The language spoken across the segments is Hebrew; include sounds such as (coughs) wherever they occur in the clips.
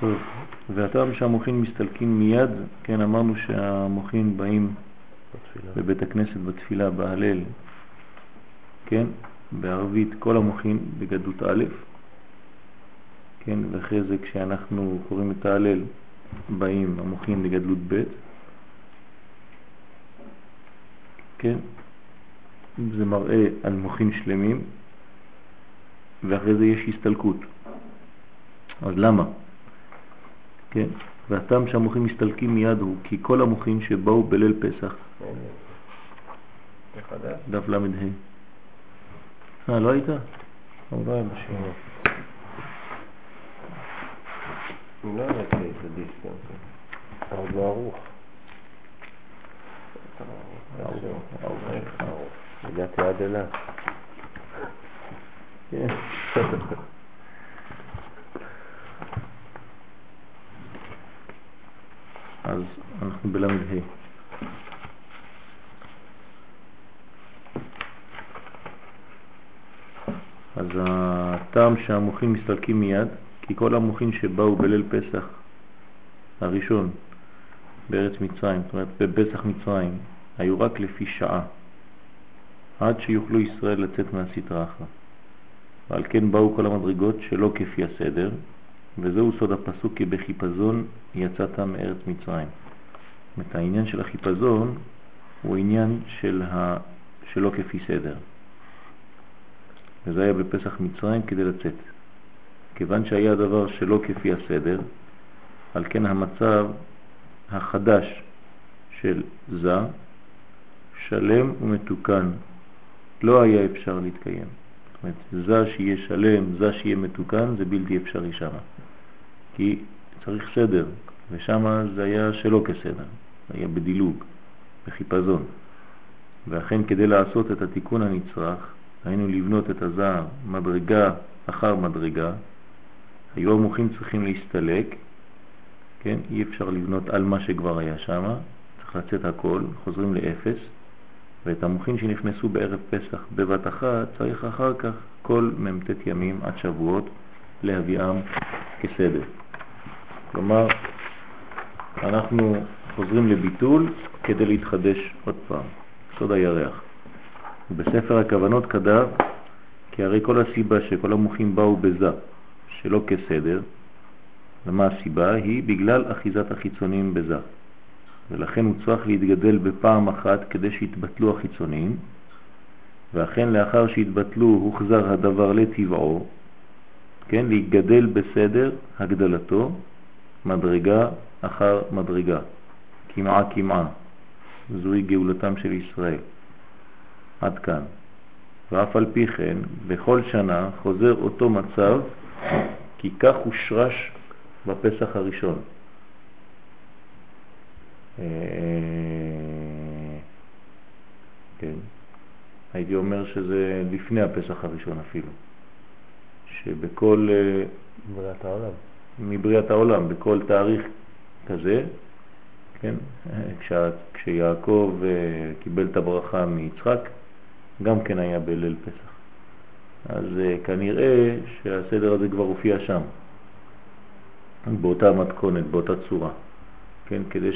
טוב, והטעם שהמוחין מסתלקים מיד, כן, אמרנו שהמוחין באים בתפילה. בבית הכנסת בתפילה, בהלל, כן, בערבית כל המוחין בגדות א', כן, ואחרי זה כשאנחנו קוראים את ההלל באים המוחין לגדלות ב', כן, זה מראה על מוחין שלמים, ואחרי זה יש הסתלקות. אז למה? כן, והטעם שהמוחין מסתלקים מיד הוא כי כל המוחין שבאו בליל פסח. דף ל"ה. אה, לא היית? לא היה בשיעור. לא הבאתי את הדיסק, אבל זה ערוך. הגעתי עד אליו. (laughs) אז אנחנו בל"ה. אז הטעם שהמוחים מסתלקים מיד, כי כל המוחים שבאו בליל פסח הראשון בארץ מצרים, זאת אומרת בפסח מצרים, היו רק לפי שעה, עד שיוכלו ישראל לצאת מהסתרה אחת. ועל כן באו כל המדרגות שלא כפי הסדר, וזהו סוד הפסוק כי בחיפזון יצאת מארץ מצרים. זאת העניין של החיפזון הוא עניין של ה... שלא כפי סדר. וזה היה בפסח מצרים כדי לצאת. כיוון שהיה דבר שלא כפי הסדר, על כן המצב החדש של זה, שלם ומתוקן, לא היה אפשר להתקיים. זאת אומרת, זה שיהיה שלם, זה שיהיה מתוקן, זה בלתי אפשרי שם. כי צריך סדר, ושם זה היה שלא כסדר, היה בדילוג, בחיפזון. ואכן כדי לעשות את התיקון הנצרך, היינו לבנות את הזער מדרגה אחר מדרגה, היו המוחים צריכים להסתלק, כן? אי אפשר לבנות על מה שכבר היה שם, צריך לצאת הכל, חוזרים לאפס, ואת המוחים שנכנסו בערב פסח בבת אחת צריך אחר כך כל מ"ט ימים עד שבועות להביאם כסדר. כלומר, אנחנו חוזרים לביטול כדי להתחדש עוד פעם, סוד הירח. בספר הכוונות כתב כי הרי כל הסיבה שכל המוחים באו בזה שלא כסדר, ומה הסיבה? היא בגלל אחיזת החיצוניים בזה. ולכן הוא צריך להתגדל בפעם אחת כדי שיתבטלו החיצוניים, ואכן לאחר שהתבטלו הוחזר הדבר לטבעו, כן, להתגדל בסדר הגדלתו, מדרגה אחר מדרגה, כמעה כמעה, זוהי גאולתם של ישראל. עד כאן. ואף על פי כן, בכל שנה חוזר אותו מצב, כי כך הושרש בפסח הראשון. אה, כן, הייתי אומר שזה לפני הפסח הראשון אפילו, שבכל... אה, בריאת העולם. מבריאת העולם, בכל תאריך כזה, כן, כשה, כשיעקב אה, קיבל את הברכה מיצחק, גם כן היה בליל פסח. אז uh, כנראה שהסדר הזה כבר הופיע שם, באותה מתכונת, באותה צורה. כן, כדי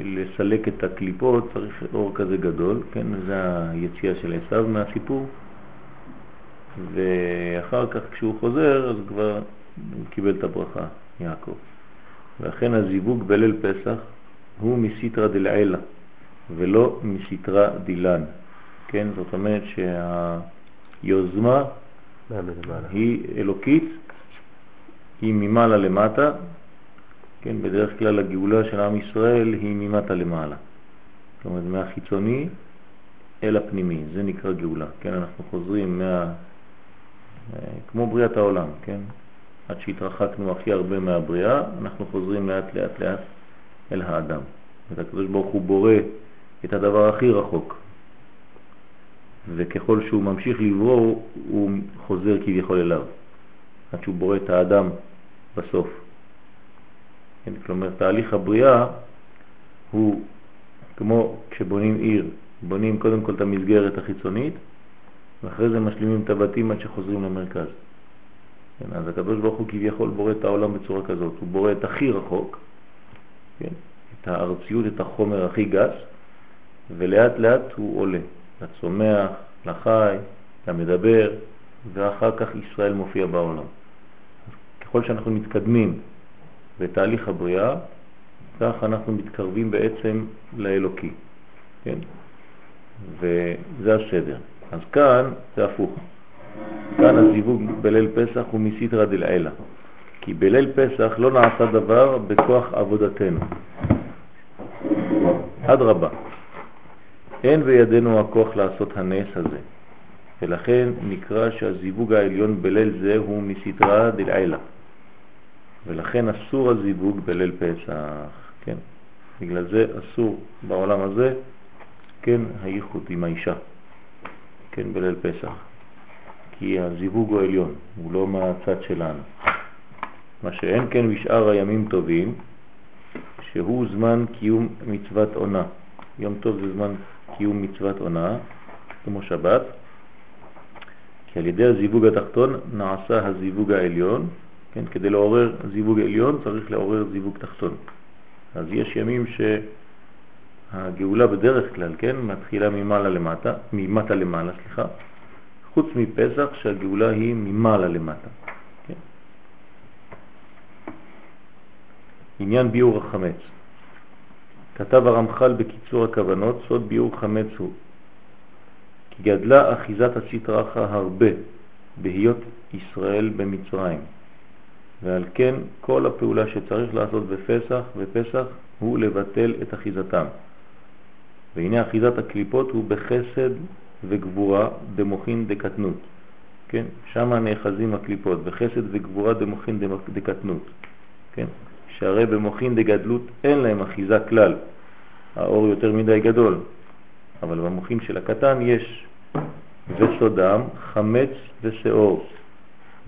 לסלק את הקליפות צריך אור כזה גדול, כן, זה היציאה של עשיו מהסיפור, ואחר כך כשהוא חוזר אז כבר הוא קיבל את הברכה, יעקב. ואכן הזיווג בליל פסח הוא מסיטרא דלעילה ולא מסיטרא דילן. כן? זאת אומרת שהיוזמה היא אלוקית, היא ממעלה למטה, כן? בדרך כלל הגאולה של עם ישראל היא ממטה למעלה. זאת אומרת, מהחיצוני אל הפנימי, זה נקרא גאולה, כן? אנחנו חוזרים מה... כמו בריאת העולם, כן? עד שהתרחקנו הכי הרבה מהבריאה, אנחנו חוזרים לאט לאט לאט אל האדם. הקדוש ברוך הוא בורא את הדבר הכי רחוק, וככל שהוא ממשיך לברוא הוא חוזר כביכול אליו, עד שהוא בורא את האדם בסוף. כן, כלומר, תהליך הבריאה הוא כמו כשבונים עיר, בונים קודם כל את המסגרת החיצונית, ואחרי זה משלימים את הבתים עד שחוזרים למרכז. כן, אז הקדוש ברוך הוא כביכול בורא את העולם בצורה כזאת, הוא בורא את הכי רחוק, כן, את הארציות, את החומר הכי גס, ולאט לאט הוא עולה, לצומח, לחי, למדבר, ואחר כך ישראל מופיע בעולם. ככל שאנחנו מתקדמים בתהליך הבריאה, כך אנחנו מתקרבים בעצם לאלוקי, כן? וזה הסדר. אז כאן זה הפוך. כאן הזיווג בליל פסח הוא מסיתרא דלעילא, כי בליל פסח לא נעשה דבר בכוח עבודתנו. אדרבה, אין בידינו הכוח לעשות הנס הזה, ולכן נקרא שהזיווג העליון בליל זה הוא מסיתרא דלעילא, ולכן אסור הזיווג בליל פסח, כן? בגלל זה אסור בעולם הזה, כן, הייחוד עם האישה, כן, בליל פסח. כי הזיווג הוא עליון, הוא לא מהצד שלנו. מה שאין כן בשאר הימים טובים, שהוא זמן קיום מצוות עונה. יום טוב זה זמן קיום מצוות עונה, כמו שבת, כי על ידי הזיווג התחתון נעשה הזיווג העליון, כן, כדי לעורר זיווג עליון צריך לעורר זיווג תחתון. אז יש ימים שהגאולה בדרך כלל, כן, מתחילה ממעלה למטה, ממטה למעלה, סליחה, חוץ מפסח שהגאולה היא ממעלה למטה. כן? עניין ביור החמץ. כתב הרמח"ל בקיצור הכוונות, סוד ביור חמץ הוא כי גדלה אחיזת הסטרחה הרבה בהיות ישראל במצרים, ועל כן כל הפעולה שצריך לעשות בפסח ופסח הוא לבטל את אחיזתם. והנה אחיזת הקליפות הוא בחסד וגבורה דמוכין דקטנות. כן? שם נאחזים הקליפות, בחסד וגבורה דמוכין דקטנות. כן? שהרי במוכין דגדלות אין להם אחיזה כלל, האור יותר מדי גדול, אבל במוכין של הקטן יש, וסודם חמץ ושאור,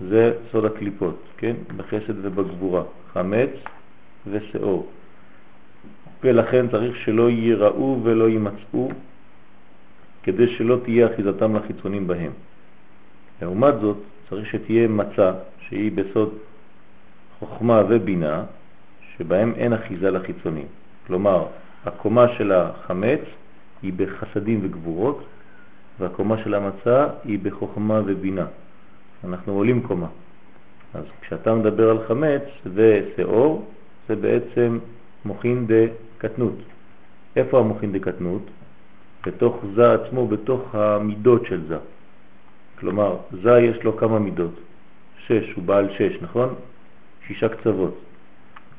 זה סוד הקליפות, כן? בחסד ובגבורה, חמץ ושאור. ולכן צריך שלא ייראו ולא יימצאו כדי שלא תהיה אחיזתם לחיצונים בהם. לעומת זאת, צריך שתהיה מצה שהיא בסוד חוכמה ובינה, שבהם אין אחיזה לחיצונים. כלומר, הקומה של החמץ היא בחסדים וגבורות, והקומה של המצה היא בחוכמה ובינה. אנחנו עולים קומה. אז כשאתה מדבר על חמץ ושאור, זה בעצם מוכין דקטנות. איפה המוכין דקטנות? בתוך זה עצמו, בתוך המידות של זה. כלומר, זה יש לו כמה מידות? שש, הוא בעל שש, נכון? שישה קצוות.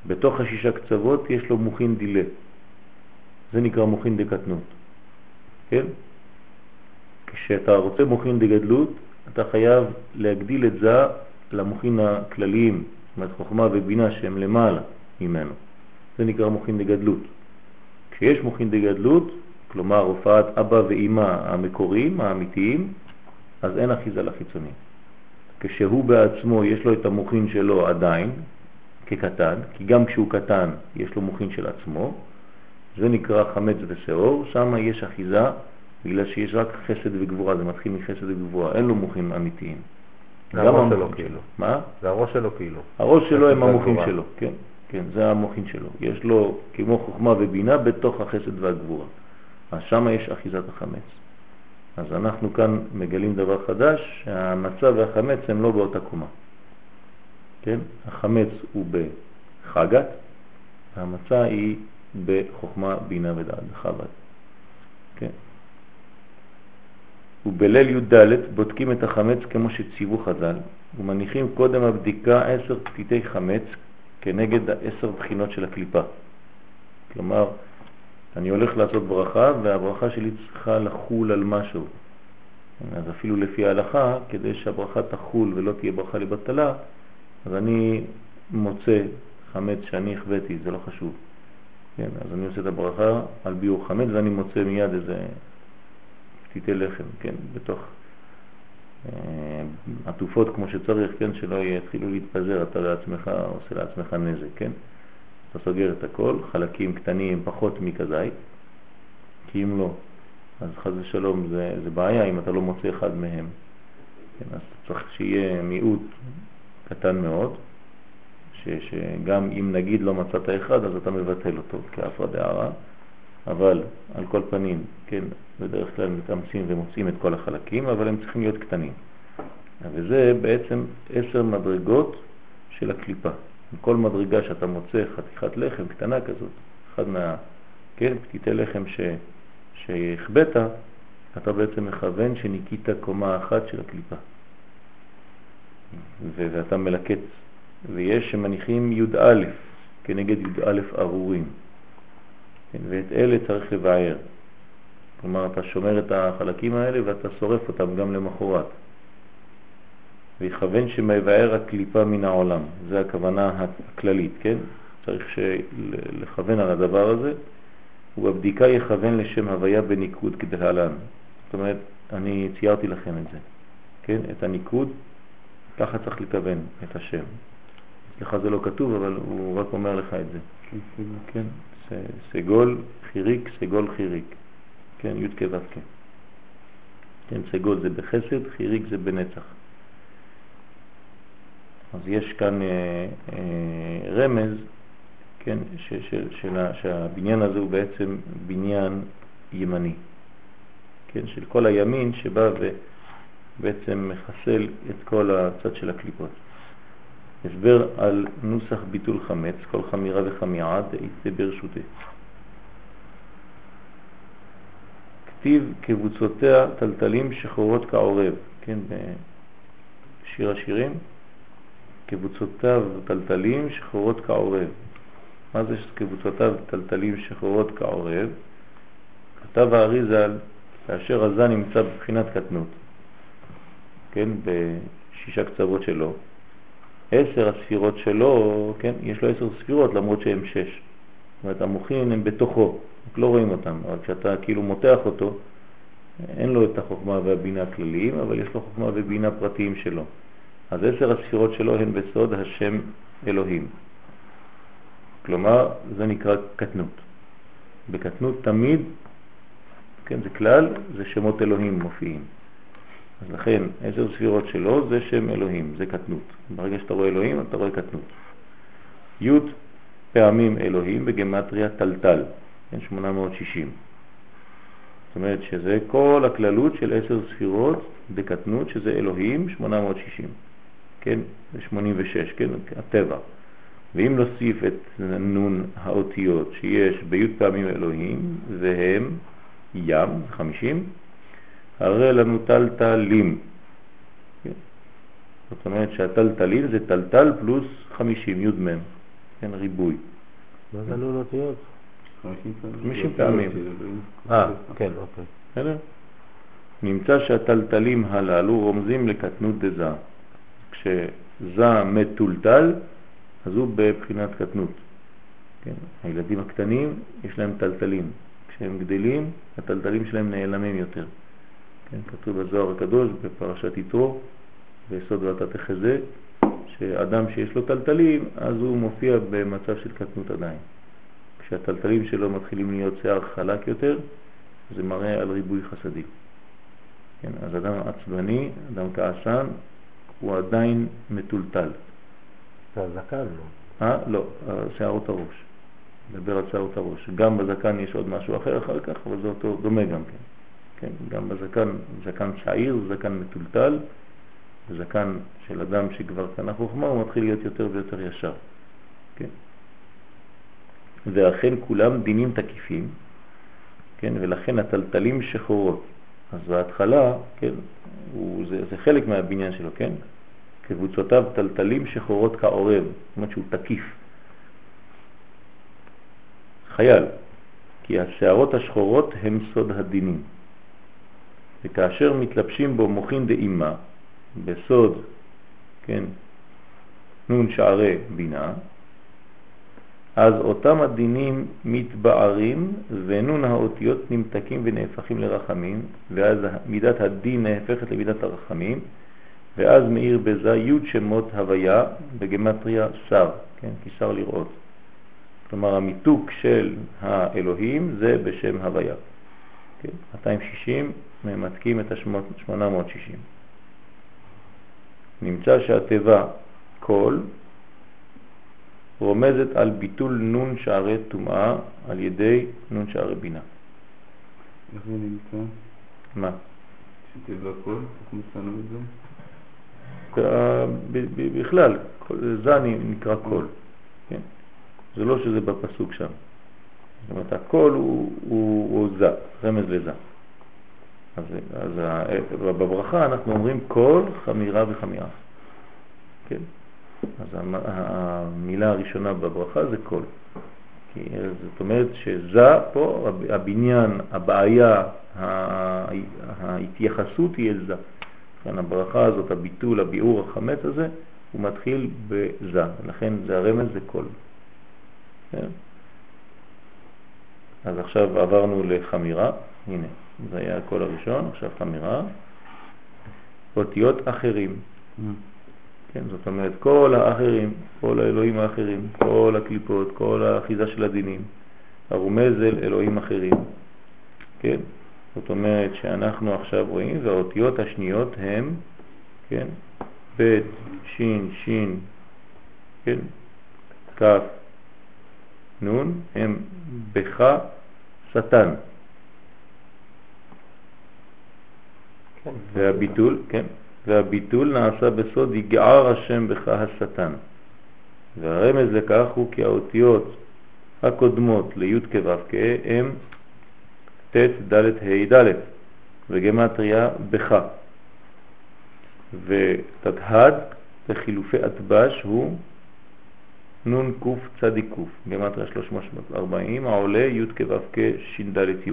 בתוך השישה קצוות יש לו מוכין דילה. זה נקרא מוכין דקטנות. כן? כשאתה רוצה מוכין דגדלות, אתה חייב להגדיל את זה למוכין הכלליים, זאת אומרת חוכמה ובינה שהם למעלה ממנו. זה נקרא מוכין דגדלות. כשיש מוכין דגדלות, כלומר הופעת אבא ואימא המקוריים, האמיתיים, אז אין אחיזה לחיצוני. כשהוא בעצמו יש לו את המוכין שלו עדיין, כקטן, כי גם כשהוא קטן יש לו מוכין של עצמו, זה נקרא חמץ ושאור, שם יש אחיזה בגלל שיש רק חסד וגבורה, זה מתחיל מחסד וגבורה, אין לו מוכין אמיתיים. זה הראש שלו כאילו. מה? זה הראש שלו כאילו. הראש שלו הם המוכין שלו, כן, כן, זה המוכין שלו. יש לו כמו חוכמה ובינה בתוך החסד והגבורה. אז שם יש אחיזת החמץ. אז אנחנו כאן מגלים דבר חדש, שהמצה והחמץ הם לא באותה קומה. כן? החמץ הוא בחגת, והמצה היא בחוכמה, בינה ודעת, בחב"ד. כן? ובליל י"ד בודקים את החמץ כמו שציוו חז"ל, ומניחים קודם הבדיקה עשר פתיתי חמץ כנגד עשר בחינות של הקליפה. כלומר, אני הולך לעשות ברכה והברכה שלי צריכה לחול על משהו. אז אפילו לפי ההלכה, כדי שהברכה תחול ולא תהיה ברכה לבטלה, אז אני מוצא חמץ שאני החבאתי, זה לא חשוב. כן, אז אני עושה את הברכה על ביור חמץ ואני מוצא מיד איזה פתיתי לחם, כן, בתוך אה, עטופות כמו שצריך, כן, שלא יתחילו להתפזר, אתה לעצמך עושה לעצמך נזק, כן. אתה סוגר את הכל, חלקים קטנים פחות מכזית, כי אם לא, אז חז ושלום זה, זה בעיה אם אתה לא מוצא אחד מהם. כן, אז צריך שיהיה מיעוט קטן מאוד, ש, שגם אם נגיד לא מצאת אחד אז אתה מבטל אותו כאפרא דערא, אבל על כל פנים, כן, בדרך כלל מתאמצים ומוצאים את כל החלקים, אבל הם צריכים להיות קטנים. וזה בעצם עשר מדרגות של הקליפה. כל מדרגה שאתה מוצא חתיכת לחם קטנה כזאת, אחד מה, כן, פתיתי לחם ש, שהחבאת, אתה בעצם מכוון שניקית קומה אחת של הקליפה. ואתה מלקט. ויש שמניחים י"א כנגד י"א ארורים. כן, ואת אלה צריך לבער. כלומר, אתה שומר את החלקים האלה ואתה שורף אותם גם למחרת. ויכוון שמבאר הקליפה מן העולם. זה הכוונה הכללית, כן? צריך לכוון על הדבר הזה, ובבדיקה יכוון לשם הוויה בניקוד כדהלן. זאת אומרת, אני ציירתי לכם את זה, כן? את הניקוד, ככה צריך לכוון את השם. אצלך זה לא כתוב, אבל הוא רק אומר לך את זה. כן, סגול חיריק, סגול חיריק. כן, י' כו'. כן, סגול זה בחסד, חיריק זה בנצח. אז יש כאן אה, אה, רמז, כן, ש, ש, של, שהבניין הזה הוא בעצם בניין ימני, כן, של כל הימין שבא ובעצם מחסל את כל הצד של הקליפות. הסבר על נוסח ביטול חמץ, כל חמירה וחמיעה דאיצה ברשותי. כתיב קבוצותיה טלטלים שחורות כעורב, כן, בשיר השירים, קבוצותיו טלטלים שחורות כעורב. מה זה קבוצותיו טלטלים שחורות כעורב? כתב האריזל, כאשר הזה נמצא בבחינת קטנות, כן, בשישה קצוות שלו, עשר הספירות שלו, כן, יש לו עשר ספירות למרות שהן שש. זאת אומרת, המוחין הם בתוכו, רק לא רואים אותם, אבל כשאתה כאילו מותח אותו, אין לו את החוכמה והבינה הכלליים, אבל יש לו חוכמה ובינה פרטיים שלו. אז עשר הספירות שלו הן בסוד השם אלוהים. כלומר, זה נקרא קטנות. בקטנות תמיד, כן, זה כלל, זה שמות אלוהים מופיעים. אז לכן, עשר ספירות שלו זה שם אלוהים, זה קטנות. ברגע שאתה רואה אלוהים, אתה רואה קטנות. י' פעמים אלוהים בגמטריה טלטל, כן, 860. זאת אומרת שזה כל הכללות של עשר ספירות בקטנות, שזה אלוהים, 860. כן, זה 86, כן, הטבע. ואם נוסיף את נון האותיות שיש בי' פעמים אלוהים, והם ים, 50, הרי לנו טלטלים. כן? זאת אומרת שהטלטלים זה טלטל פלוס 50, י' מ', כן, ריבוי. מה זה נון אותיות? 50 פעמים. אה, כן, אוקיי. בסדר? נמצא שהטלטלים הללו רומזים לקטנות דזה. כשזה מטולטל, אז הוא בבחינת קטנות. כן? הילדים הקטנים, יש להם טלטלים. כשהם גדלים, הטלטלים שלהם נעלמים יותר. כן? כתוב בזוהר הקדוש, בפרשת יתרו, ביסוד ואתה תחזה, שאדם שיש לו טלטלים, אז הוא מופיע במצב של קטנות עדיין. כשהטלטלים שלו מתחילים להיות שיער חלק יותר, זה מראה על ריבוי חסדים. כן, אז אדם עצבני, אדם כעסן, הוא עדיין מטולטל. זה הזקן, לא? אה? לא, שערות הראש. נדבר על שערות הראש. גם בזקן יש עוד משהו אחר אחר כך, אבל זה אותו דומה גם כן. כן, גם בזקן, זקן צעיר, זקן מטולטל, זקן של אדם שכבר קנה חוכמה, הוא מתחיל להיות יותר ויותר ישר. כן? ואכן כולם דינים תקיפים, כן? ולכן הטלטלים שחורות. אז בהתחלה, כן, הוא, זה, זה חלק מהבניין שלו, כן? קבוצותיו טלטלים שחורות כעורב, זאת אומרת שהוא תקיף. חייל, כי השערות השחורות הם סוד הדינים. וכאשר מתלבשים בו מוכין דאימה, בסוד, כן, נון שערי בינה, אז אותם הדינים מתבערים ונון האותיות נמתקים ונהפכים לרחמים, ואז מידת הדין נהפכת למידת הרחמים, ואז מאיר בזה י' שמות הוויה בגמטריה שר, כן, כי שר לראות. כלומר המיתוק של האלוהים זה בשם הוויה. כן, 260 ממתקים את ה-860. נמצא שהטבע כל רומזת על ביטול נון שערי טומאה על ידי נון שערי בינה. איך זה נמצא? מה? שתיבה כל? איך מצאנו את זה? בכלל, כל- זה נקרא קול, כן? זה לא שזה בפסוק שם. זאת אומרת, הקול הוא, הוא, הוא זה, רמז לזה. אז, אז בברכה אנחנו אומרים קול, חמירא וחמיעא. כן? אז המ- המילה הראשונה בברכה זה קול. כי זאת אומרת שזה פה, הבניין, הבעיה, ההתייחסות היא אל זה. כאן הברכה הזאת, הביטול, הביאור החמץ הזה, הוא מתחיל בזה, לכן זה הרמז זה קול. כן? אז עכשיו עברנו לחמירה, הנה, זה היה הקול הראשון, עכשיו חמירה. אותיות אחרים, כן, זאת אומרת כל האחרים, כל האלוהים האחרים, כל הקליפות, כל האחיזה של הדינים, הרומז אל אלוהים אחרים, כן? זאת אומרת שאנחנו עכשיו רואים, והאותיות השניות הם, כן, ב', ש', ש', כן, כ', נ', הם בך שטן. כן. והביטול, כן, והביטול נעשה בסוד יגער השם בך השטן. והרמז לכך הוא כי האותיות הקודמות לי' כו' כ' הם ט' ד' ה' ד' וגמטריה בך. ותתהד לחילופי אטבש הוא נון קוף צדיק קוף, גמטריה 340, העולה י' כו' כ' ש"ד י'.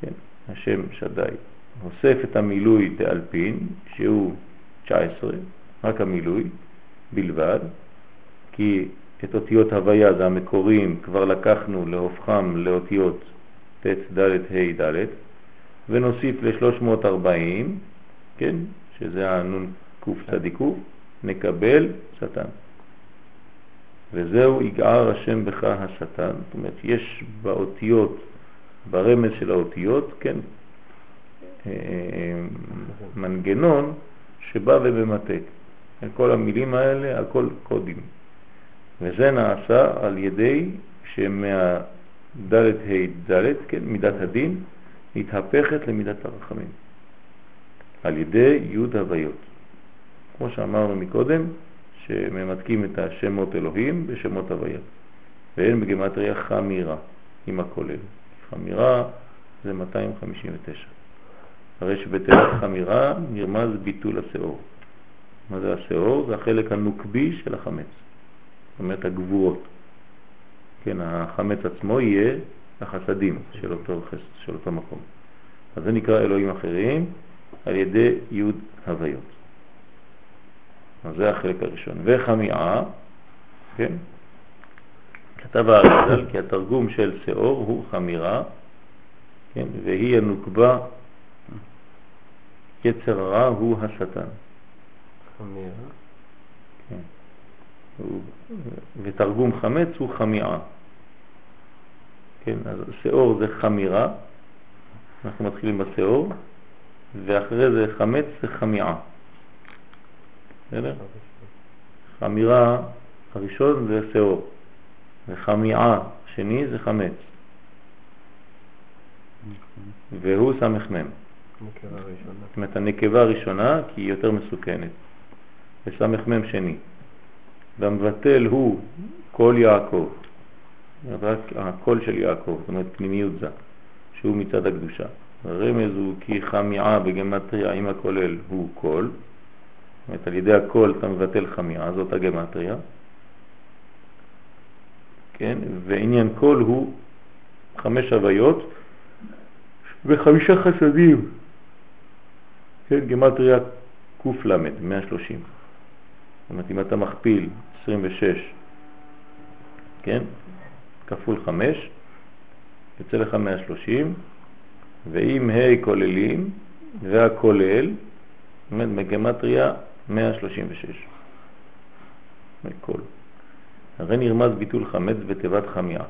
כן, השם שדי. הוסף את המילוי תאלפין, שהוא 19, רק המילוי בלבד, כי את אותיות הוויה, זה המקורים, כבר לקחנו להופכם לאותיות ט' ד' ה' ד', ונוסיף ל-340, כן, שזה הנון קוף צדיק קוף, נקבל שטן. וזהו יגער השם בך השטן, זאת אומרת, יש באותיות, ברמז של האותיות, כן, מנגנון שבא ובמתק. כל המילים האלה, הכל קודים. וזה נעשה על ידי שמהד' ה' ד', כן, מידת הדין, מתהפכת למידת הרחמים. על ידי י' הוויות. כמו שאמרנו מקודם, שממתקים את השמות אלוהים בשמות הוויה. ואין בגמטריה חמירה עם הכולל. חמירה זה 259. הרי שבתיבת חמירה נרמז ביטול השאור. מה זה השאור? זה החלק הנוקבי של החמץ. זאת אומרת הגבורות. כן, החמץ עצמו יהיה החסדים של אותו, של אותו מקום. אז זה נקרא אלוהים אחרים על ידי י' הוויות. אז זה החלק הראשון. וחמיעה, כן, כתב הארזל כי התרגום של שאור הוא חמירה, כן, והיא הנוקבה, יצר הרע הוא השטן. חמירה. כן. ותרגום חמץ הוא חמיעה. כן, אז שאור זה חמירה, אנחנו מתחילים בשאור, ואחרי זה חמץ זה חמיעה. בסדר? חמירה הראשון זה שאור, וחמיעה שני זה חמץ, והוא סמ"ם. זאת אומרת הנקבה הראשונה כי היא יותר מסוכנת, וסמ"ם שני. והמבטל הוא כל יעקב, רק הקול של יעקב, זאת אומרת פנימיות זה, שהוא מצד הקדושה. הרמז הוא כי חמיעא בגמטריה עם הכולל הוא קול, זאת אומרת על ידי הקול אתה מבטל חמיעא, זאת הגמטריה. כן, ועניין קול הוא חמש הוויות וחמישה חסדים. כן, גמטריה קל, 130. זאת אומרת, אם אתה מכפיל 26, כן, כפול 5, יוצא לך 130, ואם ה' כוללים והכולל, זאת בגמטריה 136. מכל. הרי נרמז ביטול חמץ בתיבת חמיעה.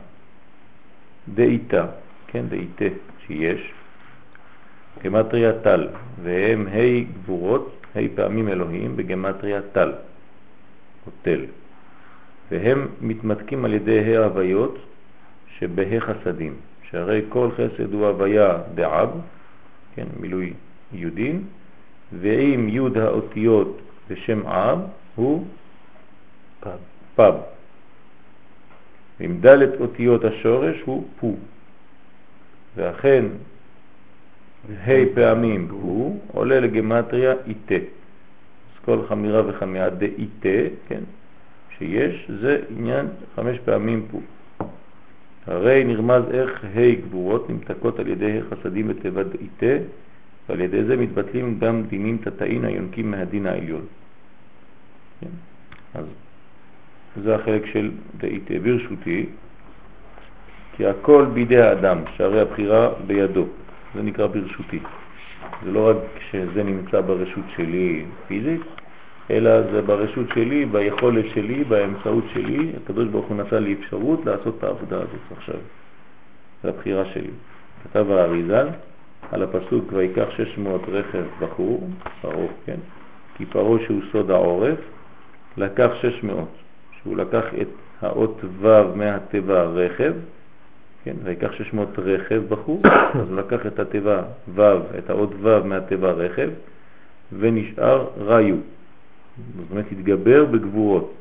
דאיתה, כן, דאיתה שיש, גמטריה טל, והם ה' גבורות, ה' פעמים אלוהים בגמטריה טל. או תל, והם מתמתקים על ידי ההוויות שבה חסדים, שהרי כל חסד הוא הוויה דעב, כן, מילוי יודין, ועם יוד האותיות בשם אב הוא פב. פב. ועם ד' אותיות השורש הוא פו. ואכן ה' פעמים פו עולה לגמטריה איתה. אז כל חמירה וחמירה דאיתה, כן, שיש, זה עניין חמש פעמים פו. הרי נרמז איך ה' גבורות נמתקות על ידי חסדים בתיבת איתה, ועל ידי זה מתבטלים גם דינים תתאין היונקים מהדין העליון. כן? אז זה החלק של דאיתה. ברשותי, כי הכל בידי האדם, שהרי הבחירה בידו. זה נקרא ברשותי. זה לא רק שזה נמצא ברשות שלי פיזית, אלא זה ברשות שלי, ביכולת שלי, באמצעות שלי. הקדוש ברוך הוא נתן לי אפשרות לעשות את העבודה הזאת עכשיו. זה הבחירה שלי. כתב האריזל על הפסוק ויקח 600 רכב בחור, פרעה, כן? כי פרעה שהוא סוד העורף, לקח 600, שהוא לקח את האות ו' מהטבע רכב, כן, ויקח 600 רכב בחור, (coughs) אז הוא לקח את התיבה ו', את האות ו' מהתיבה רכב, ונשאר ראיו. זאת אומרת, התגבר בגבורות.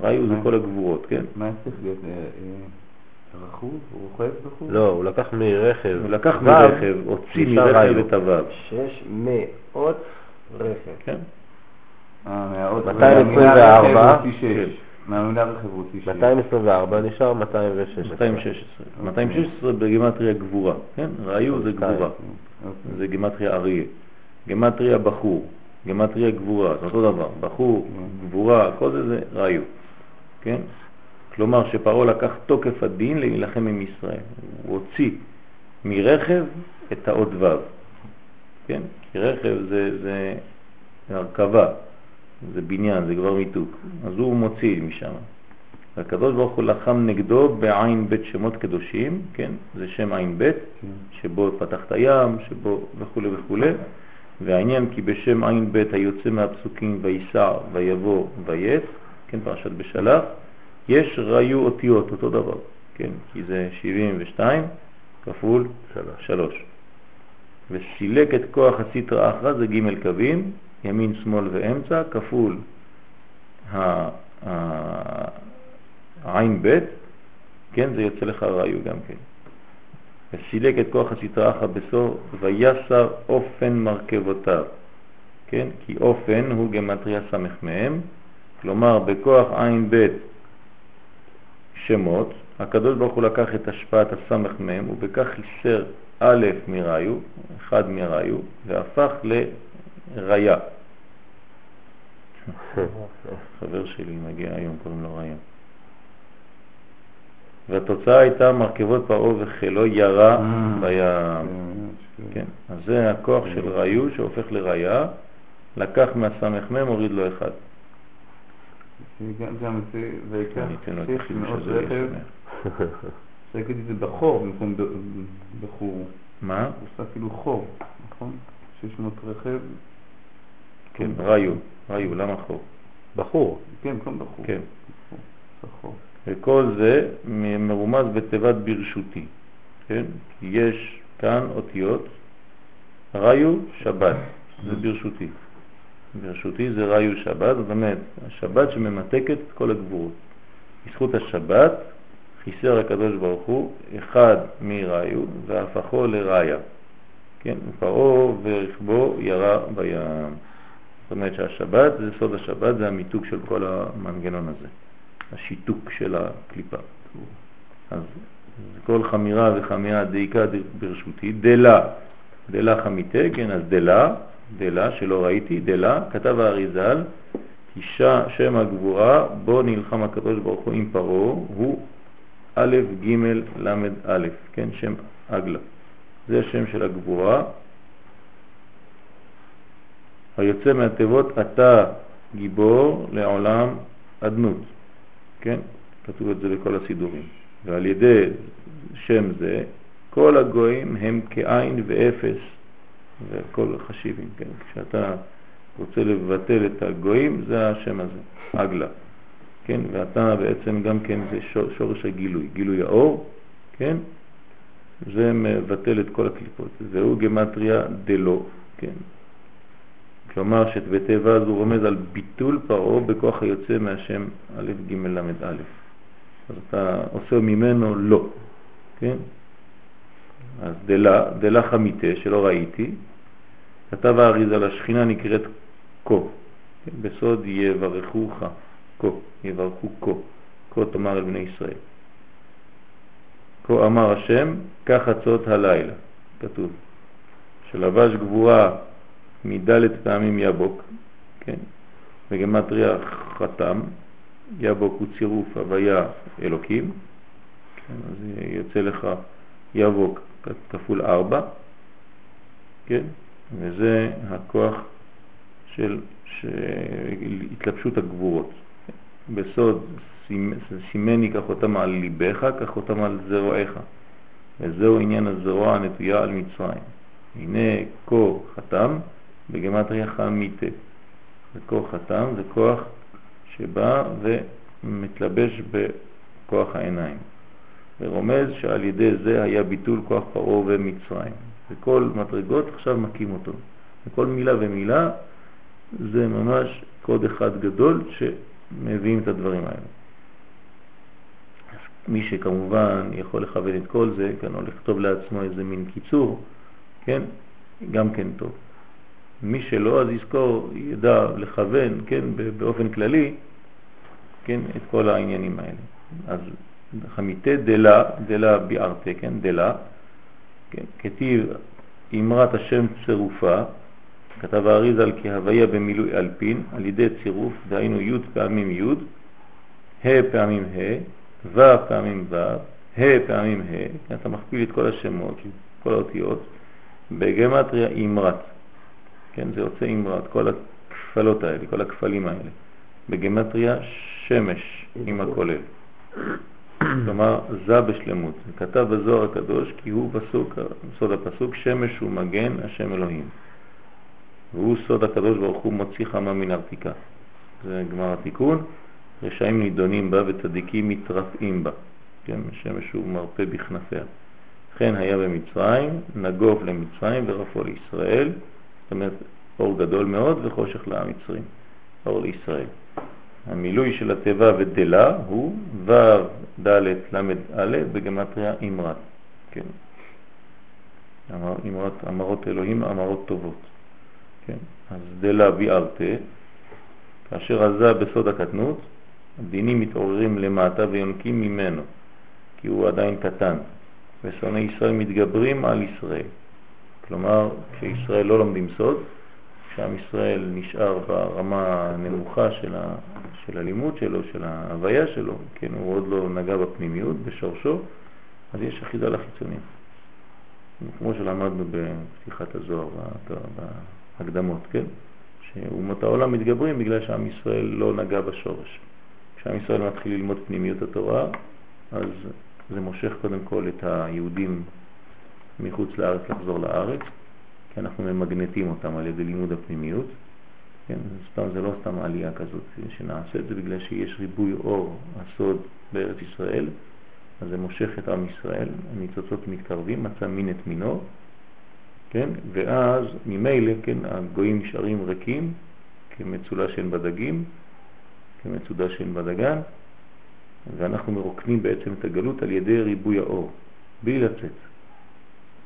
ראיו זה כל הגבורות, כן? מה צריך להיות? אה, אה, רכוב? רוכב בחור? לא, הוא לקח מרכב. הוא לקח מרכב, הוציא מרכב ראיו. את הו', שש מאות רכב. כן? אה, מהאות... 224. מהמילה שש. 224 נשאר 216. 216. 216 בגימטריה גבורה, כן? ראיו זה גבורה. אוקיי. זה גימטריה אריה. גימטריה בחור, גימטריה גבורה, זה אותו דבר. בחור, גבורה, כל זה זה ראיו. כן? כלומר שפרעה לקח תוקף הדין להילחם עם ישראל. הוא הוציא מרכב את האות ו'. כן? כי רכב זה, זה הרכבה, זה בניין, זה כבר מיתוק. אז הוא מוציא משם. והקדוש ברוך הוא לחם נגדו בעין בית שמות קדושים, כן? זה שם עין בית, כן. שבו פתח את הים, שבו וכו' וכו'. והעניין כי בשם עין בית היוצא מהפסוקים ויסע ויבוא ויץ, כן, פרשת בשלח, יש ראיו אותיות, אותו דבר, כן, כי זה 72 כפול שלוש. 3. וסילק את כוח הסטרא אחרא, זה ג' קווים, ימין, שמאל ואמצע, כפול העין ב', כן, זה יוצא לך ראיו גם כן. וסילק את כוח הסטרא אחרא בסור, ויסר אופן מרכבותיו, כן, כי אופן הוא גמטריה סמך מהם, כלומר בכוח עין ב' שמות, הקדוש ברוך הוא לקח את השפעת הסמך מהם ובכך חיסר א' מראיו, אחד מראיו, והפך לראיה. חבר שלי מגיע היום, קוראים לו ראיה. והתוצאה הייתה מרכבות פרעה וחילו ירה אה, בים. כן, אז זה הכוח של ראיו שהופך לראיה, לקח מהסמ"ם, הוריד לו אחד. גם גם זה, ויקח אני אתן לו את שש מאות רכב, להגיד את זה בחור במקום בחור. מה? הוא עושה כאילו חור, נכון? 600 רכב, כן, ראיו, ראיו, למה חור? בחור. כן, בחור. כן. בחור, עושה חור. וכל זה מרומז בתיבת ברשותי, כן? כי יש כאן אותיות, ראיו שבת, זה ברשותי. ברשותי זה ראיו שבת, זאת אומרת, השבת שממתקת את כל הגבורות. בזכות השבת חיסר הקדוש ברוך הוא אחד מראיו והפכו לראיה. כן, פרעה ורכבו ירה בים. אומרת שהשבת, זה סוד השבת, זה המיתוג של כל המנגנון הזה. השיתוק של הקליפה. אז כל חמירה וחמירה דאיקה ברשותי, דלה, דלה חמיתה, כן, אז דלה, דלה שלא ראיתי, דלה, כתב האריזל, אישה שם הגבורה, בו נלחם הקדוש ברוך הוא עם פרעה, הוא א' ג' ל' א', כן, שם אגלה. זה השם של הגבורה. היוצא מהתיבות אתה גיבור לעולם אדנות. כן? כתוב את זה בכל הסידורים. ועל ידי שם זה, כל הגויים הם כעין ואפס, וכל חשיבים, כן? כשאתה רוצה לבטל את הגויים, זה השם הזה, אגלה. כן, ואתה בעצם גם כן זה שורש הגילוי, גילוי האור, כן, זה מבטל את כל הקליפות, זהו גמטריה דלו, כן. כלומר שאת בטבע הזו רומז על ביטול פרעה בכוח היוצא מהשם א' ג' ל' א'. אז אתה עושה ממנו לא, כן? אז דלה, דלה חמיתה שלא ראיתי, כתב האריזה לשכינה נקראת כה, כן? בסוד יברכוך כה, יברכו כה, כה תאמר אל בני ישראל. כה אמר השם, כך חצות הלילה, כתוב, שלבש גבורה מדלת פעמים יבוק, כן, וגמטריה חתם, יבוק הוא צירוף הוויה אלוקים, כן, אז יוצא לך יבוק כפול ארבע, כן, וזה הכוח של, התלבשות הגבורות. בסוד סימני כחותם על ליבך, כחותם על זרועך. וזהו עניין הזרוע הנטויה על מצרים. הנה כה חתם בגמטריה חמיתה. וכוח חתם זה כוח שבא ומתלבש בכוח העיניים. ורומז שעל ידי זה היה ביטול כוח פרעה ומצרים. וכל מדרגות עכשיו מקים אותו. וכל מילה ומילה זה ממש קוד אחד גדול שמביאים את הדברים האלה. מי שכמובן יכול לכוון את כל זה, כן, או לכתוב לעצמו איזה מין קיצור, כן, גם כן טוב. מי שלא, אז יזכור, ידע לכוון, כן, באופן כללי, כן, את כל העניינים האלה. אז חמיתה דלה, דלה ביארתה, כן, דלה, כן, כתיב אמרת השם צירופה, כתב האריזל כהוויה במילוי אלפין, על ידי צירוף, דהיינו י' פעמים י', ה' פעמים ה', ו' פעמים ו', ה' פעמים ה', כן, אתה מכפיל את כל השמות, כל האותיות, בגמטריה אמרת. כן, זה יוצא אמרת, כל הכפלות האלה, כל הכפלים האלה. בגמטריה שמש עם הכולל. כלומר, זה בשלמות. כתב בזוהר הקדוש כי הוא פסוק, סוד הפסוק, שמש הוא מגן השם אלוהים. והוא סוד הקדוש ברוך הוא מוציא חמה מן ארתיקה. זה גמר התיקון. רשעים נידונים בה וצדיקים מתרפאים בה. כן, שמש הוא מרפא בכנפיה. לכן היה במצרים, נגוף למצרים ורפו לישראל. זאת אומרת, אור גדול מאוד וחושך למצרים, אור לישראל. המילוי של התיבה ודלה הוא ו' ד' ל' א' בגמטריה אמרת. כן. אמר, אמרת, אמרות אלוהים, אמרות טובות. כן. אז דלה ביארתה, כאשר עזה בסוד הקטנות, הדינים מתעוררים למטה ויונקים ממנו, כי הוא עדיין קטן, ושונאי ישראל מתגברים על ישראל. כלומר, כשישראל לא לומדים סוד, כשעם ישראל נשאר ברמה הנמוכה של, ה, של הלימוד שלו, של ההוויה שלו, כן, הוא עוד לא נגע בפנימיות, בשורשו, אז יש אחיזה לחיצונים. כמו שלמדנו בפתיחת הזוהר, בהקדמות, כן? שאומות העולם מתגברים בגלל שעם ישראל לא נגע בשורש. כשעם ישראל מתחיל ללמוד פנימיות התורה, אז זה מושך קודם כל את היהודים מחוץ לארץ לחזור לארץ, כי אנחנו ממגנטים אותם על ידי לימוד הפנימיות. כן, סתם, זה לא סתם עלייה כזאת שנעשה את זה בגלל שיש ריבוי אור, הסוד בארץ ישראל, אז זה מושך את עם ישראל, הניצוצות מתקרבים, מצא מין את מינו, כן, ואז ממילא, כן, הגויים נשארים ריקים, כמצולה שאין בדגים, כמצודה שאין בדגן, ואנחנו מרוקנים בעצם את הגלות על ידי ריבוי האור, בלי לצאת.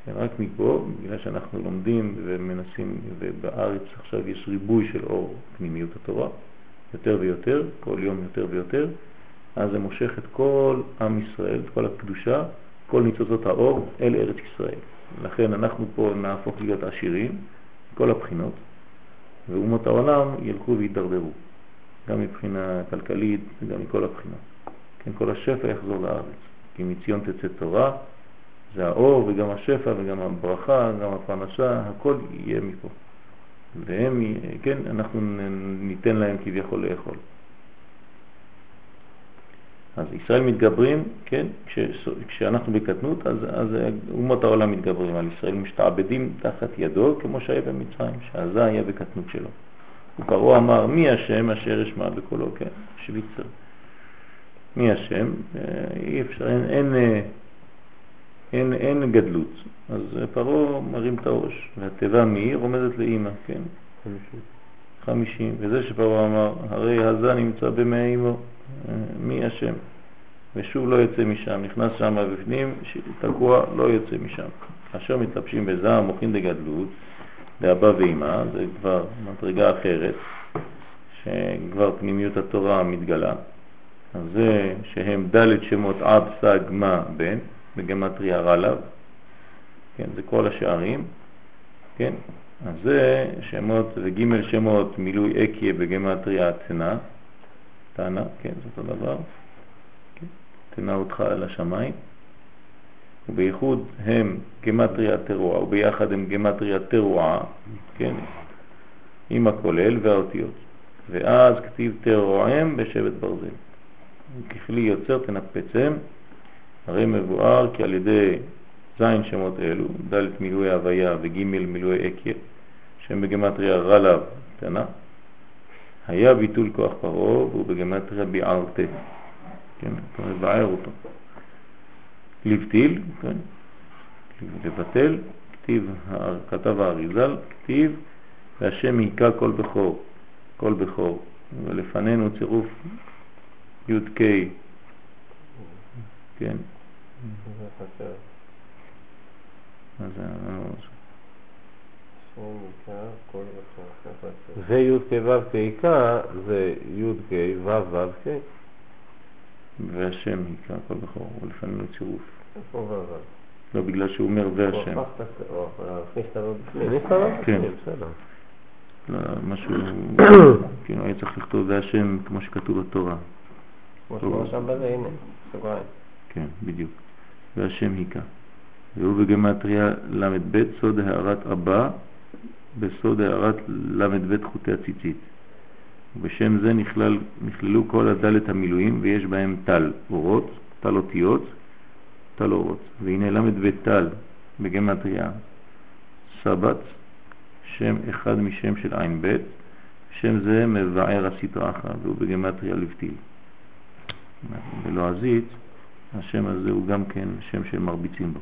כן, רק מפה, בגלל שאנחנו לומדים ומנסים, ובארץ עכשיו יש ריבוי של אור פנימיות התורה, יותר ויותר, כל יום יותר ויותר, אז זה מושך את כל עם ישראל, את כל הקדושה, כל ניצוצות האור אל ארץ ישראל. לכן אנחנו פה נהפוך להיות עשירים, כל הבחינות, ואומות העולם ילכו ויתדרדרו, גם מבחינה כלכלית וגם מכל הבחינות. כן, כל השפע יחזור לארץ, כי מציון תצא תורה, זה האור וגם השפע וגם הברכה, גם הפרנסה, הכל יהיה מפה. והם, כן, אנחנו ניתן להם כביכול לאכול. אז ישראל מתגברים, כן, כש, כשאנחנו בקטנות, אז, אז אומות העולם מתגברים על ישראל, משתעבדים תחת ידו, כמו שהיה במצרים, שעזה היה בקטנות שלו. ופרעה אמר מי השם אשר אשמע בקולו, כן, שוויצר. מי השם? אה, אי אפשר, אין, אין, אה, אין, אין גדלות. אז פרעה מרים את הראש, והתיבה מי רומזת לאימא, כן? חמישים. חמישים. וזה שפרעה אמר, הרי הזה נמצא במי אימו, מי השם? ושוב לא יוצא משם, נכנס שם בפנים, תקוע, לא יוצא משם. כאשר מתלבשים בזעם מוכין דגדלות, לאבא ואמא, זה כבר מדרגה אחרת, שכבר פנימיות התורה מתגלה. אז זה שהם ד' שמות אב, סג, מה, בן, בגמטריה רלב, כן, זה כל השערים, כן, אז זה שמות, וג' שמות מילוי אקיה בגמטריה תנה, תנה, כן, זה אותו דבר, כן, תנה אותך על השמיים, ובייחוד הם גמטריה תרועה, וביחד הם גמטריה תרועה, כן, עם הכולל והאותיות. ואז כתיב תרועם בשבט ברזל. ככלי יוצר תנפצם, הרי מבואר כי על ידי זין שמות אלו, ד' מילואי הוויה וג' מילואי אקיה, שהם בגמטריה רלב קטנה, היה ביטול כוח פרעה והוא בגמטריה ביערתה, כן, זאת אומרת אותו. לבטיל, כן, לבטל, כתיב, כתב האריזל, כתיב והשם היכה כל בכור, כל בכור, ולפנינו צירוף י"ק, כן. מה זה? זה י' כ' ו' כ' זה י' כ' ו' ו' כ'. והשם היכה כל בכור, ולפנינו צירוף. איפה ו' ו'? לא, בגלל שהוא אומר והשם. לא, משהו, כאילו היה צריך לכתוב והשם כמו שכתוב בתורה. כמו שהוא רשם בזה, הנה, סוגריים. כן, בדיוק. והשם היכה. והוא בגמטריה ל"ב סוד הערת אבא בסוד הערת ל"ב חוטי הציצית. ובשם זה נכלל, נכללו כל הדלת המילואים ויש בהם טל אורות, טל אותיות, טל אורות. והנה ל"ב טל בגמטריה סבת, שם אחד משם של עין ב', שם זה מבער הסטרא אחרא והוא בגמטריה לבטיל. בלועזית השם הזה הוא גם כן שם של מרביצים בו.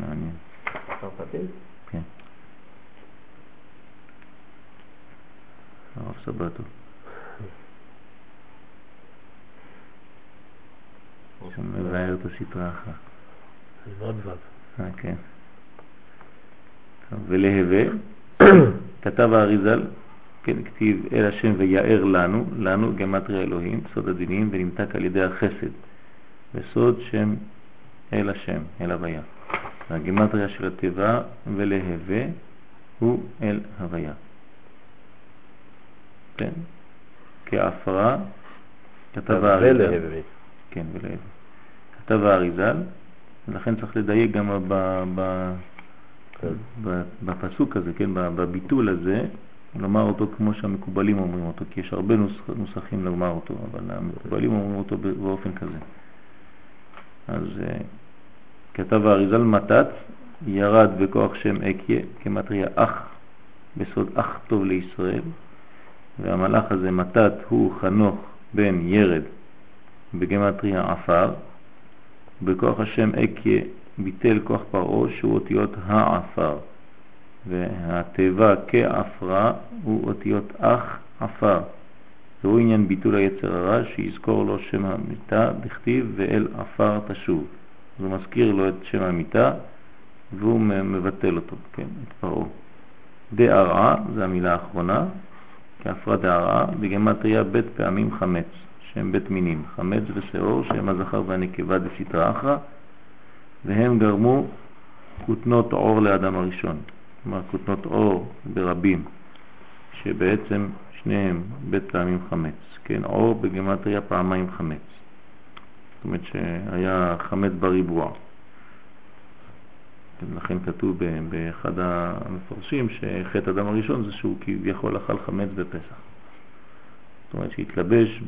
מעניין. צרפתית? כן. הרב סבתו. שמבאר את הסטרה אחת. עוד ו'. אה, כן. ולהווה, כתב האריזל, כן, כתיב אל השם ויער לנו, לנו גמטריה אלוהים, סוד הדינים, ונמתק על ידי החסד, וסוד שם אל השם, אל הוויה. הגימטריה של התיבה ולהווה הוא אל הוויה. כן? כהפרה כתב האריזל. כן, ולהווה. כתב האריזל, ולכן צריך לדייק גם ב, ב, כן. בפסוק הזה, כן, בביטול הזה, לומר אותו כמו שהמקובלים אומרים אותו, כי יש הרבה נוסח, נוסחים לומר אותו, אבל המקובלים אומרים אותו באופן כזה. אז אה, כתב האריזל מתת ירד בכוח שם אקיה כמטריה אח בסוד אח טוב לישראל והמלאך הזה מתת הוא חנוך בן ירד בגמטריה עפר בכוח השם אקיה ביטל כוח פרעה שהוא אותיות העפר והטבע כעפרה הוא אותיות אח עפר זהו עניין ביטול היצר הרע שיזכור לו שם המיטה בכתיב ואל עפר תשוב הוא מזכיר לו את שם המיטה והוא מבטל אותו, כן, את פרעה. דארעה, זו המילה האחרונה, כאפרה דארעה, בגמטריה בית פעמים חמץ, שהם בית מינים, חמץ ושאור, שהם הזכר והנקבה דסתרא אחרא, והם גרמו כותנות אור לאדם הראשון. כלומר, כותנות אור ברבים, שבעצם שניהם בית פעמים חמץ, כן, אור בגמטריה פעמיים חמץ. זאת אומרת שהיה חמץ בריבוע. לכן כתוב באחד המפרשים שחטא אדם הראשון זה שהוא כביכול אכל חמץ בפסח. זאת אומרת שהתלבש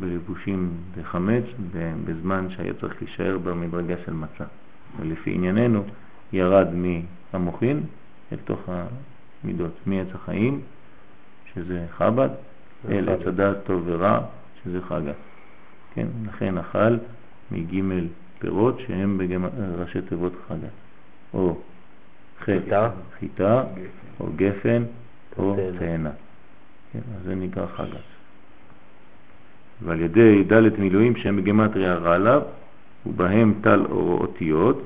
בלבושים לחמץ בזמן שהיה צריך להישאר במדרגה של מצה. ולפי ענייננו ירד מהמוחין אל תוך מידות, מעץ החיים, שזה חב"ד, אל עץ הדעת טוב ורע, שזה חגה. כן, לכן אכל מג' פירות שהם בראשי תיבות חגה. או חיטה, חיטה, או גפן, או תאנה. כן, אז זה נקרא חגה. ועל ידי ד' מילואים שהם בגמטריה רלב, ובהם טל או אותיות,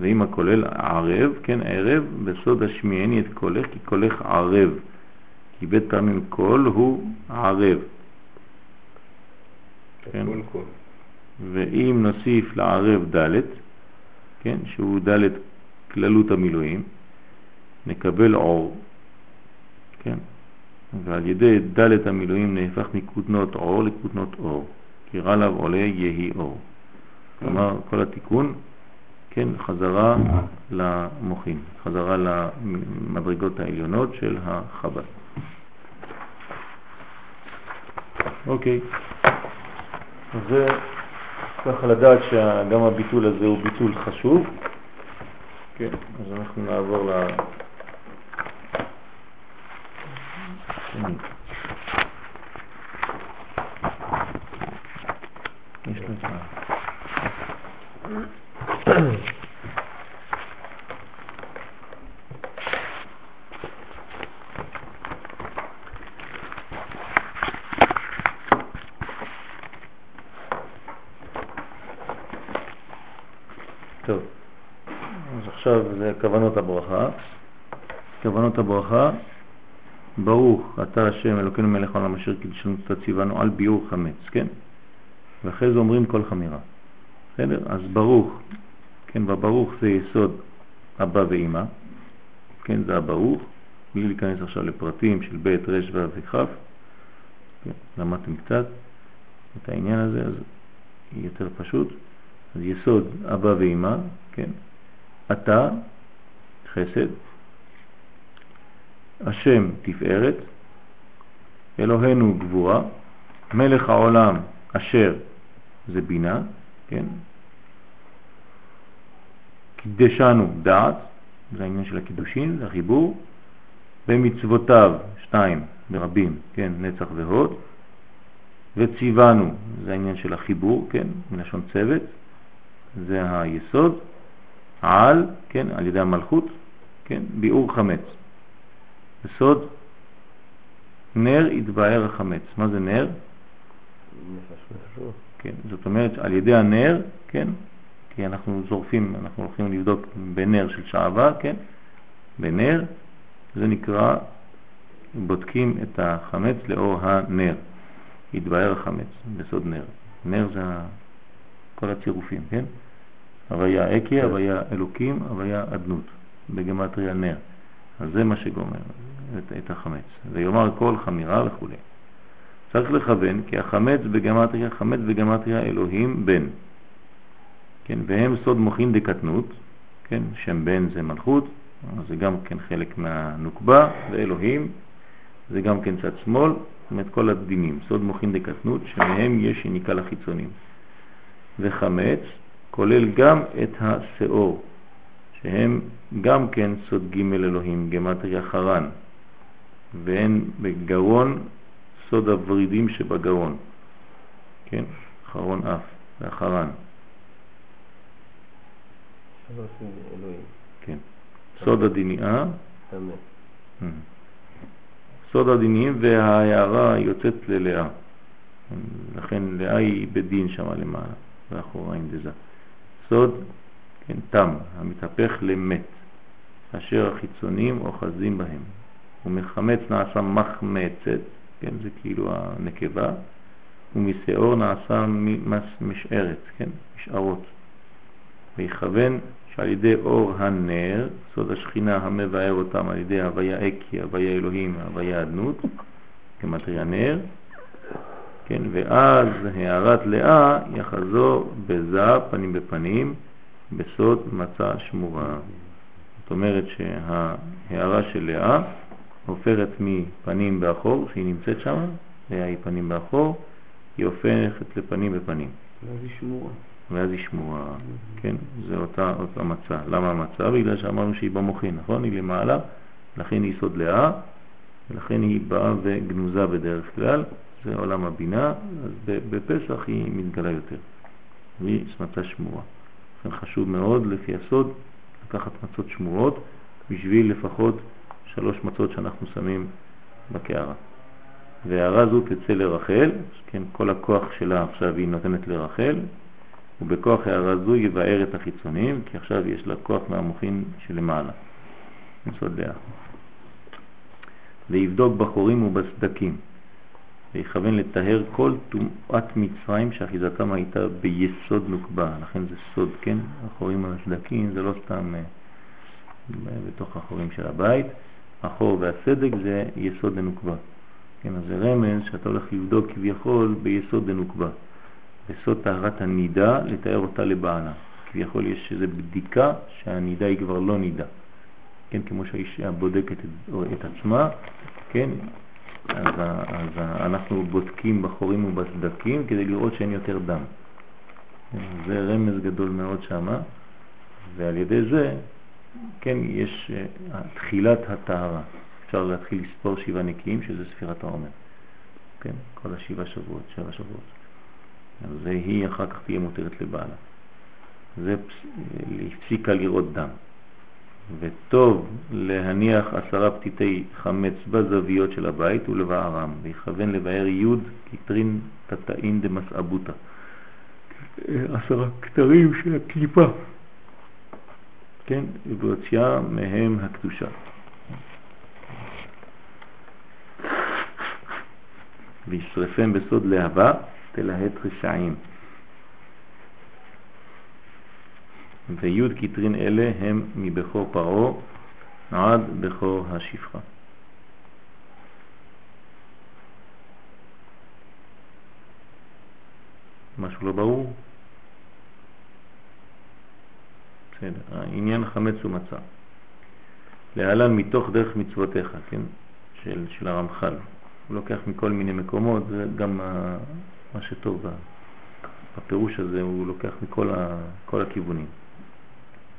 ועם הכולל ערב, כן, ערב, בסוד השמיעני את קולך, כי קולך ערב. כי בית פעמים קול הוא ערב. כן? ואם נוסיף לערב ד', כן, שהוא ד' כללות המילואים, נקבל עור, כן? ועל ידי ד' המילואים נהפך מכותנות עור לכותנות אור, כי רע עולה יהי אור. כלומר, כל התיקון, כן, חזרה למוחים, חזרה למדרגות העליונות של החב"ד. אוקיי, אז זה ככה לדעת שגם הביטול הזה הוא ביטול חשוב. כן, אז אנחנו נעבור ל... יש לו (clears throat) עכשיו זה כוונות הברכה. כוונות הברכה, ברוך אתה השם אלוקינו מלך העולם אשר קידשנו תציוונו על ביור חמץ, כן? ואחרי זה אומרים כל חמירה. בסדר? אז ברוך, כן, בברוך זה יסוד אבא ואימא, כן, זה הברוך, בלי להיכנס עכשיו לפרטים של ב' ר' ו' וכ', כן, למדתם קצת את העניין הזה, אז יותר פשוט. אז יסוד אבא ואימא, כן, אתה, חסד, השם תפארת, אלוהינו גבורה, מלך העולם אשר זה בינה, כן, קידשנו דעת, זה העניין של הקידושין, זה החיבור, במצוותיו, שתיים, ברבים, כן, נצח והוד, וציוונו, זה העניין של החיבור, כן, מלשון צוות, זה היסוד, על, כן, על ידי המלכות, כן, ביאור חמץ. יסוד, נר יתבאר החמץ. מה זה נר? כן, זאת אומרת, על ידי הנר, כן, כי אנחנו זורפים, אנחנו הולכים לבדוק בנר של שעבה, כן, בנר, זה נקרא, בודקים את החמץ לאור הנר, יתבאר החמץ, בסוד נר. נר זה כל הצירופים, כן? הוויה אקי, הוויה אלוקים, הוויה אדנות, בגמטריה נר. אז זה מה שגומר את, את החמץ. ויאמר כל חמירה וכו'. צריך לכוון כי החמץ בגמטריה, חמץ בגמטריה אלוהים בן. כן, והם סוד מוכין דקטנות, כן, שם בן זה מלכות, זה גם כן חלק מהנוקבה, ואלוהים זה גם כן צד שמאל, זאת אומרת כל הדינים, סוד מוכין דקטנות, שמהם יש יניקה לחיצונים. וחמץ כולל גם את השאור, שהם גם כן סוד ג' אלוהים, גמטריה חרן, והן בגרון סוד הוורידים שבגרון, כן, חרון אף, והחרן. כן, סוד הדיניה, סוד הדינים וההערה יוצאת ללאה, לכן לאה היא בדין שם למעלה, ואחוריים דזה. סוד, כן, תם, המתהפך למת, אשר החיצונים אוחזים בהם. ומחמץ נעשה מחמצת, כן, זה כאילו הנקבה, ומשאור נעשה משארת, כן, משארות. ויכוון שעל ידי אור הנר, סוד השכינה המבאר אותם על ידי הוויה אקי, הוויה אלוהים, הוויה אדנות, כמטריה נר, כן, ואז הערת לאה יחזור בזה פנים בפנים בסוד מצה שמורה. זאת אומרת שההערה של לאה הופכת מפנים באחור, שהיא נמצאת שם, לאה היא פנים באחור, היא הופכת לפנים בפנים. ואז היא שמורה. ואז היא שמורה, כן, זה אותה, אותה מצה. למה מצה? בגלל שאמרנו שהיא במוחין, נכון? היא למעלה, לכן היא סוד לאה, ולכן היא באה וגנוזה בדרך כלל, זה עולם הבינה, אז בפסח היא מתגלה יותר, והיא מצה שמורה. לכן חשוב מאוד לפי הסוד לקחת מצות שמורות בשביל לפחות שלוש מצות שאנחנו שמים בקערה. והערה זו תצא לרחל, כן, כל הכוח שלה עכשיו היא נותנת לרחל, ובכוח הערה זו יבאר את החיצונים, כי עכשיו יש לה כוח מהמוחין שלמעלה. מסוד לאה. ויבדוק בחורים ובסדקים, ויכוון לטהר כל טומאת מצרים שאחיזתם הייתה ביסוד נוקבה, לכן זה סוד, כן? החורים והסדקים זה לא סתם אה, בתוך החורים של הבית, החור והסדק זה יסוד הנוקבה. כן, אז זה רמז שאתה הולך לבדוק כביכול ביסוד הנוקבה. בסוד טהרת הנידה, לתאר אותה לבעלה. כביכול יש איזו בדיקה שהנידה היא כבר לא נידה. כן, כמו שהאישה בודקת את, את עצמה, כן, אז, אז אנחנו בודקים בחורים ובסדקים כדי לראות שאין יותר דם. זה רמז גדול מאוד שמה, ועל ידי זה, כן, יש אה, תחילת הטהרה. אפשר להתחיל לספור שבעה נקיים, שזה ספירת העומר. כן, כל השבעה שבועות, שבע שבועות. אז היא אחר כך תהיה מותרת לבעלה. זה הפסיקה לראות דם. וטוב להניח עשרה פתיתי חמץ בזוויות של הבית ולבערם, ויכוון לבאר יוד קטרין תתאין דמסעבותא. עשרה כתרים של הקליפה, כן, והוציאה מהם הקדושה. וישרפם בסוד להבה תלהט רשעים. ויוד קטרין אלה הם מבכור פרעה עד בכור השפחה. משהו לא ברור? בסדר, העניין חמץ ומצה. להלן מתוך דרך מצוותיך, כן? של, של הרמח"ל. הוא לוקח מכל מיני מקומות, זה גם מה שטוב בפירוש הזה, הוא לוקח מכל ה, הכיוונים.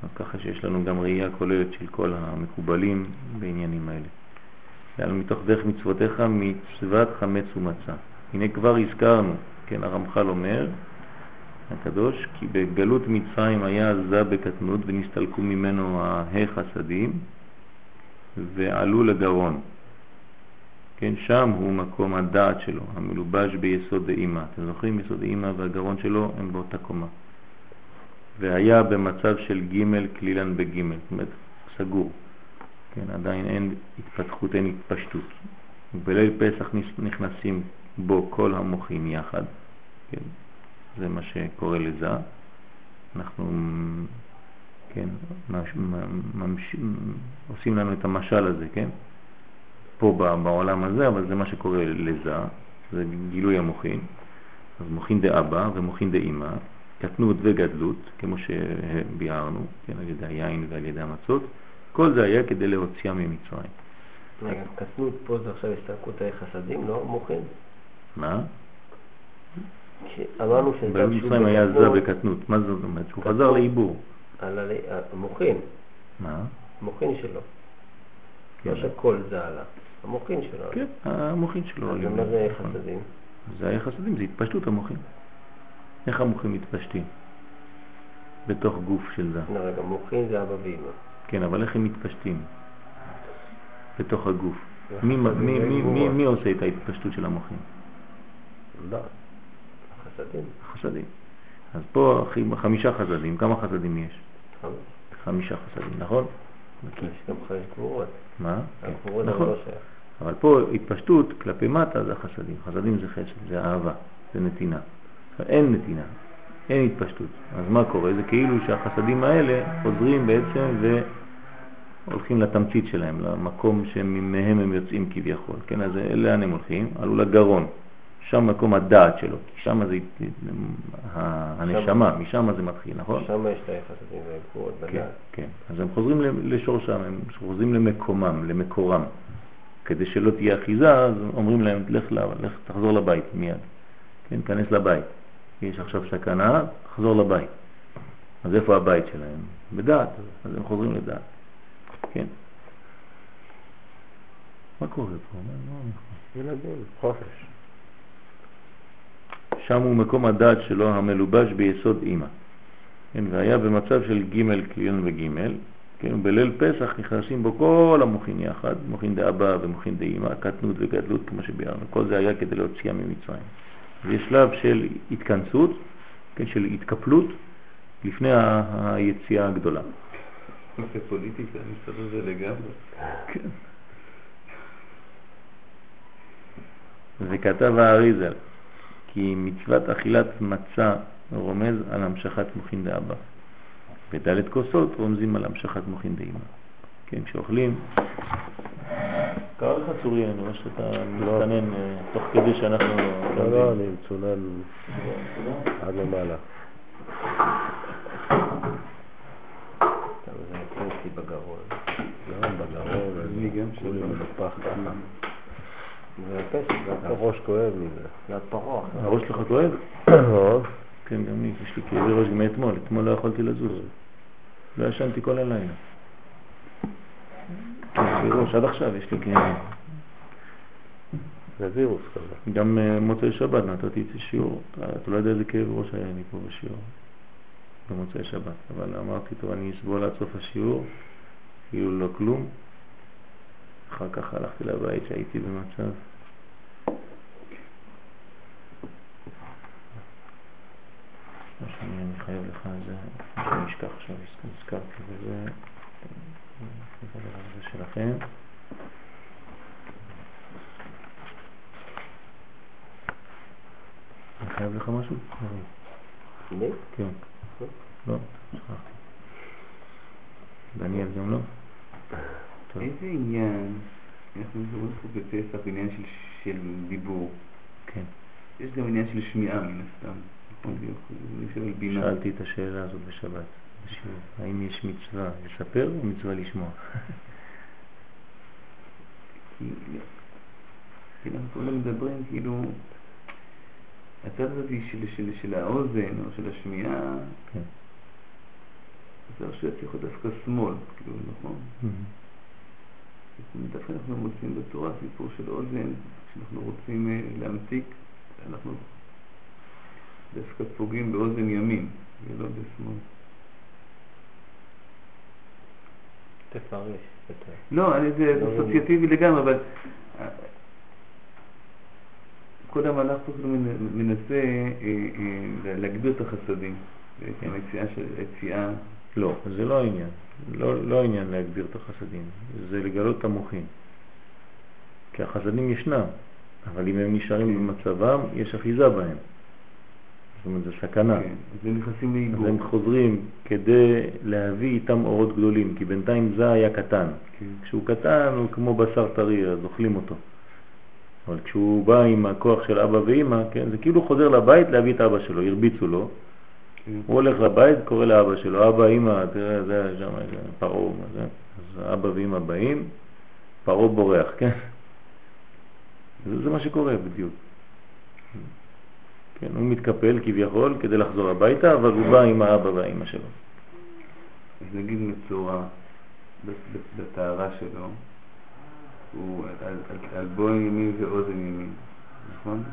אז ככה שיש לנו גם ראייה כוללת של כל המקובלים בעניינים האלה. יאללה, מתוך דרך מצוותיך מצוות חמץ ומצה. הנה כבר הזכרנו, כן, הרמח"ל אומר, הקדוש, כי בגלות מצרים היה זה בקטנות ונסתלקו ממנו החסדים ועלו לגרון. כן, שם הוא מקום הדעת שלו, המלובש ביסוד דאימא. אתם זוכרים? יסוד דאימא והגרון שלו הם באותה קומה. והיה במצב של ג' כלילן בג', זאת אומרת סגור, כן, עדיין אין התפתחות, אין התפשטות. בליל פסח נכנסים בו כל המוחים יחד, כן, זה מה שקורה לזה. אנחנו כן, ממש, ממש, עושים לנו את המשל הזה, כן? פה בעולם הזה, אבל זה מה שקורה לזה, זה גילוי המוחין. אז מוחין דאבא ומוחין דאמא, קטנות וגדלות, כמו שביארנו, כן, על ידי היין ועל ידי המצות, כל זה היה כדי להוציאה ממצרים. רגע, קטנות פה זה עכשיו הסתלקות החסדים, לא מוחין? מה? אמרנו שזה... במצרים היה זה בקטנות, מה זאת אומרת? שהוא חזר לעיבור. על המוחין. מה? המוחין שלו. לא שכל זה עלה. המוחין שלו. כן, המוחין שלו. אז מה זה חסדים? זה היה חסדים, זה התפשטות המוחין. איך המוחים מתפשטים? בתוך גוף של זה. לא, רגע, מוחין זה אבא ואמא. כן, אבל איך הם מתפשטים? בתוך הגוף. מי, מי, מי, מי, מי עושה את ההתפשטות של המוחים? לא, החסדים. החסדים. אז פה חמישה חסדים, כמה חסדים יש? חמישה חסדים, נכון? יש גם חמש גבורות. מה? כן, נכון. לא אבל פה התפשטות כלפי מטה זה החסדים. חסדים זה חסד, זה אהבה, זה נתינה. אין נתינה, אין התפשטות. אז מה קורה? זה כאילו שהחסדים האלה חוזרים בעצם והולכים לתמצית שלהם, למקום שמהם הם יוצאים כביכול. כן, אז לאן הם הולכים? עלו לגרון. שם מקום הדעת שלו, שם זה הנשמה, משם זה מתחיל, נכון? שם יש את היחסים והגבורות בדעת. כן, כן, אז הם חוזרים לשורשם, הם חוזרים למקומם, למקורם. כדי שלא תהיה אחיזה, אז אומרים להם, לך, לך תחזור לבית מיד, כן, תיכנס לבית. יש עכשיו סכנה, תחזור לבית. אז איפה הבית שלהם? בדעת, אז הם חוזרים לדעת, כן. מה קורה פה? ילדים, חופש. שם הוא מקום הדעת שלו המלובש ביסוד אימא. כן, והיה במצב של ג' קליון וג', כן, בליל פסח נכנסים בו כל המוחין יחד, מוחין דאבא ומוחין דאמא, קטנות וגדלות כמו שביארנו. כל זה היה כדי להוציאה ממצרים. ויש שלב של התכנסות, כן, של התקפלות, לפני היציאה הגדולה. זה פוליטיקה, אני מסתדר את זה לגמרי. כן. וכתב האריזל כי מצוות אכילת מצה רומז על המשכת מוחין דאבא ודלת כוסות רומזים על המשכת מוחין דאמא. כן, כשאוכלים, קרא לך צורי, אני רואה שאתה מצטנן אה, תוך כדי שאנחנו לא, לא, אני מצונן עד למעלה. טוב, זה נותן אצלי בגרון. גם בגרון, אני גם כולי. מנופח ככה. זה הפסק, זה הפסק. הראש כואב מזה. זה הפרעה. הראש שלך כואב? מאוד. כן, גם לי, יש לי כאבי ראש מאתמול, אתמול לא יכולתי לזוז. לא ישנתי כל הלילה. כאבי ראש, עד עכשיו יש לי כאבים. זה וירוס כזה. גם אה, מוצאי שבת נתתי את שיעור, אתה, אתה לא יודע איזה כאב ראש היה לי פה בשיעור, במוצאי שבת, אבל אמרתי, טוב, אני אסבול עד סוף השיעור, כאילו לא כלום. אחר כך הלכתי לבית שהייתי במצב. מה שאני אני חייב לך זה, מה שאני אשכח עכשיו, נזכרתי בזה, זה שלכם. אני חייב לך משהו? אני? כן. לא, שכחתי. דניאל גם לא? איזה עניין, אנחנו מדברים פה בפסח בעניין של, של דיבור. כן. יש גם עניין של שמיעה מן הסתם. שאלתי את השאלה הזאת בשבת, בשיעור. האם יש מצווה לספר או מצווה לשמוע? כי כי אנחנו הזמן מדברים כאילו, הצד הזה של, האוזן או של השמיעה, כן. זה לא שצריך להיות דווקא שמאל, כאילו, נכון? דווקא אנחנו מוצאים בתורה סיפור של אוזן, כשאנחנו רוצים אה, להמתיק, אנחנו דווקא פוגעים באוזן ימין, ולא בשמאל. תפרש יותר. לא, אני, זה אסוציאטיבי לגמרי, אבל כל המהלך פה כאילו מנ- מנסה אה, אה, להגביר את החסדים, היציאה. לא, זה לא העניין. לא, לא העניין להגביר את החסדים, זה לגלות את המוחים. כי החסדים ישנם, אבל אם הם נשארים. במצבם, יש אחיזה בהם. זאת אומרת, זו סכנה. כן, אז הם נכנסים אז לעיגור. הם חוזרים כדי להביא איתם אורות גדולים, כי בינתיים זה היה קטן. כן. כשהוא קטן הוא כמו בשר טרי, אז אוכלים אותו. אבל כשהוא בא עם הכוח של אבא ואימא, כן, זה כאילו חוזר לבית להביא את אבא שלו, הרביצו לו, כן. הוא הולך לבית, קורא לאבא שלו, אבא, אימא, תראה, זה שם, זה פרעה, זה? אז אבא ואימא באים, פרעה בורח, כן? זה, זה מה שקורה בדיוק. כן, הוא מתקפל כביכול כדי לחזור הביתה, אבל הוא בא עם האבא והאימא שלו. אז נגיד מצורע ב- בטהרה שלו, הוא על, על, על ימין ואוזן ימין, נכון?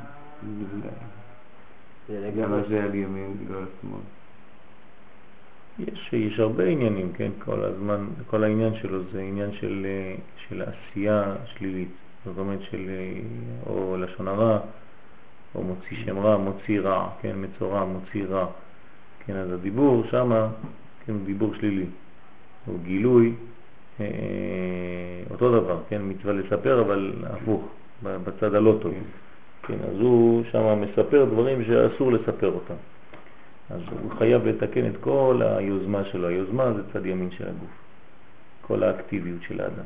למה זה על ימין ולא על שמאל? יש, יש הרבה עניינים, כן? כל הזמן, כל העניין שלו זה עניין של, אה, של עשייה שלילית. זאת אומרת של אה, או לשון הרע, או מוציא שם רע, מוציא רע, כן? מצורע, מוציא רע. כן, אז הדיבור שמה, כן, הוא דיבור שלילי. הוא גילוי, אה, אותו דבר, כן? מצווה לספר, אבל הפוך, בצד הלא טוב. כן, אז הוא שמה מספר דברים שאסור לספר אותם. אז הוא חייב לתקן את כל היוזמה שלו. היוזמה זה צד ימין של הגוף. כל האקטיביות של האדם.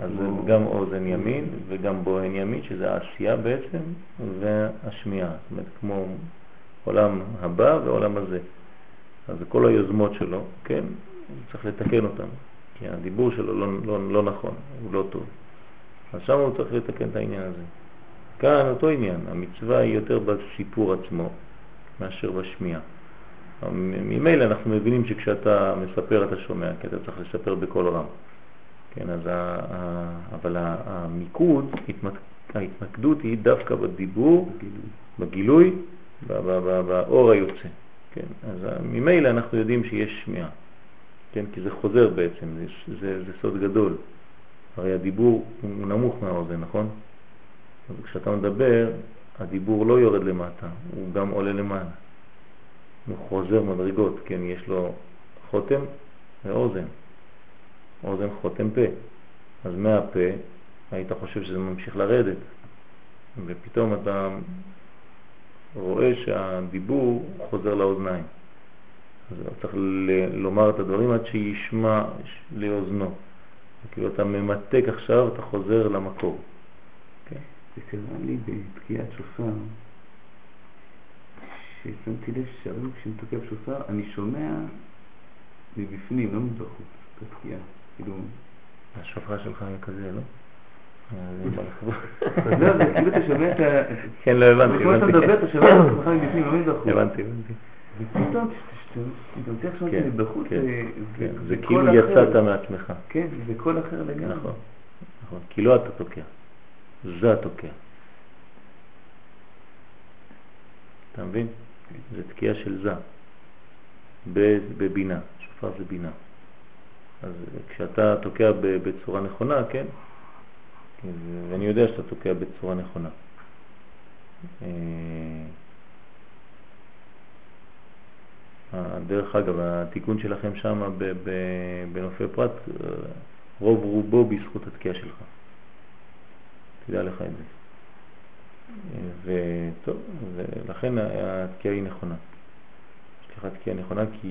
אז זה גם אוזן ימין וגם בוהן ימין, שזה העשייה בעצם, והשמיעה. זאת אומרת, כמו עולם הבא ועולם הזה. אז כל היוזמות שלו, כן, צריך לתקן אותם. כי הדיבור שלו לא, לא, לא נכון, הוא לא טוב. אז שם הוא צריך לתקן את העניין הזה. כאן אותו עניין, המצווה היא יותר בסיפור עצמו מאשר בשמיעה. ממילא אנחנו מבינים שכשאתה מספר אתה שומע, כי אתה צריך לספר בקול רם. כן, אז ה, ה, אבל המיקוד, ההתמקדות היא דווקא בדיבור, בגילוי, באור היוצא. כן, אז ממילא אנחנו יודעים שיש שמיעה, כן, כי זה חוזר בעצם, זה, זה, זה סוד גדול. הרי הדיבור הוא נמוך מהאוזן, נכון? אז כשאתה מדבר, הדיבור לא יורד למטה, הוא גם עולה למעלה. הוא חוזר מדרגות, כן, יש לו חותם ואוזן. אוזן חותם פה. אז מהפה היית חושב שזה ממשיך לרדת, ופתאום אתה רואה שהדיבור חוזר לאוזניים. אז צריך לומר את הדברים עד שישמע לאוזנו. כאילו אתה ממתק עכשיו, אתה חוזר למקור. כן. זה קרה לי בתקיעת שופר, ששמתי לב שהרבה כשאני תוקע בשופר, אני שומע מבפנים, לא מבחוץ, את התקיעה. כאילו... השופר שלך היה כזה, לא? לא, זה כאילו אתה שומע את ה... כן, לא הבנתי. כמו שאתה מדבר, אתה שומע את עצמך מבפנים, לא מבחוץ. הבנתי, הבנתי. ופתאום, אתה לשמוע את זה מבחוץ, זה כאילו יצאת מעצמך. כן, זה קול אחר לגמרי. נכון, נכון, כי לא אתה תוקע, זה התוקע. אתה מבין? זה תקיעה של זה, בבינה, שופר זה בינה. אז כשאתה תוקע בצורה נכונה, כן? ואני יודע שאתה תוקע בצורה נכונה. אה, דרך אגב, התיקון שלכם שם בנופי פרט, רוב רובו בזכות התקיעה שלך. תדע לך את זה. וטוב, ולכן התקיעה היא נכונה. יש לך תקיעה נכונה כי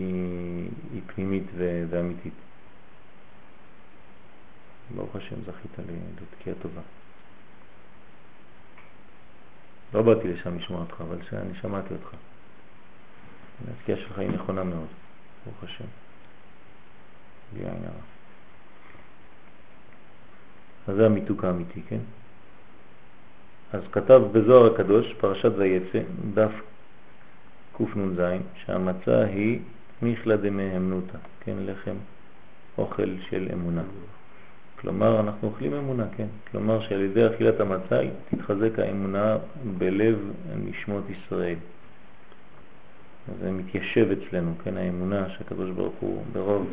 היא פנימית ואמיתית. ברוך השם זכית לתקיעה טובה. לא באתי לשם לשמוע אותך, אבל אני שמעתי אותך. התקיעה שלך היא נכונה מאוד, ברוך השם. בלי עין הרע. אז זה המיתוק האמיתי, כן? אז כתב בזוהר הקדוש, פרשת ויצא, דף קנ"ז, שהמצה היא מיכלה דמהמנותא, כן, לחם, אוכל של אמונה. כלומר, אנחנו אוכלים אמונה, כן. כלומר, שעל ידי אכילת המצה תתחזק האמונה בלב נשמות ישראל. זה מתיישב אצלנו, כן, האמונה שהקדוש ברוך הוא ברוב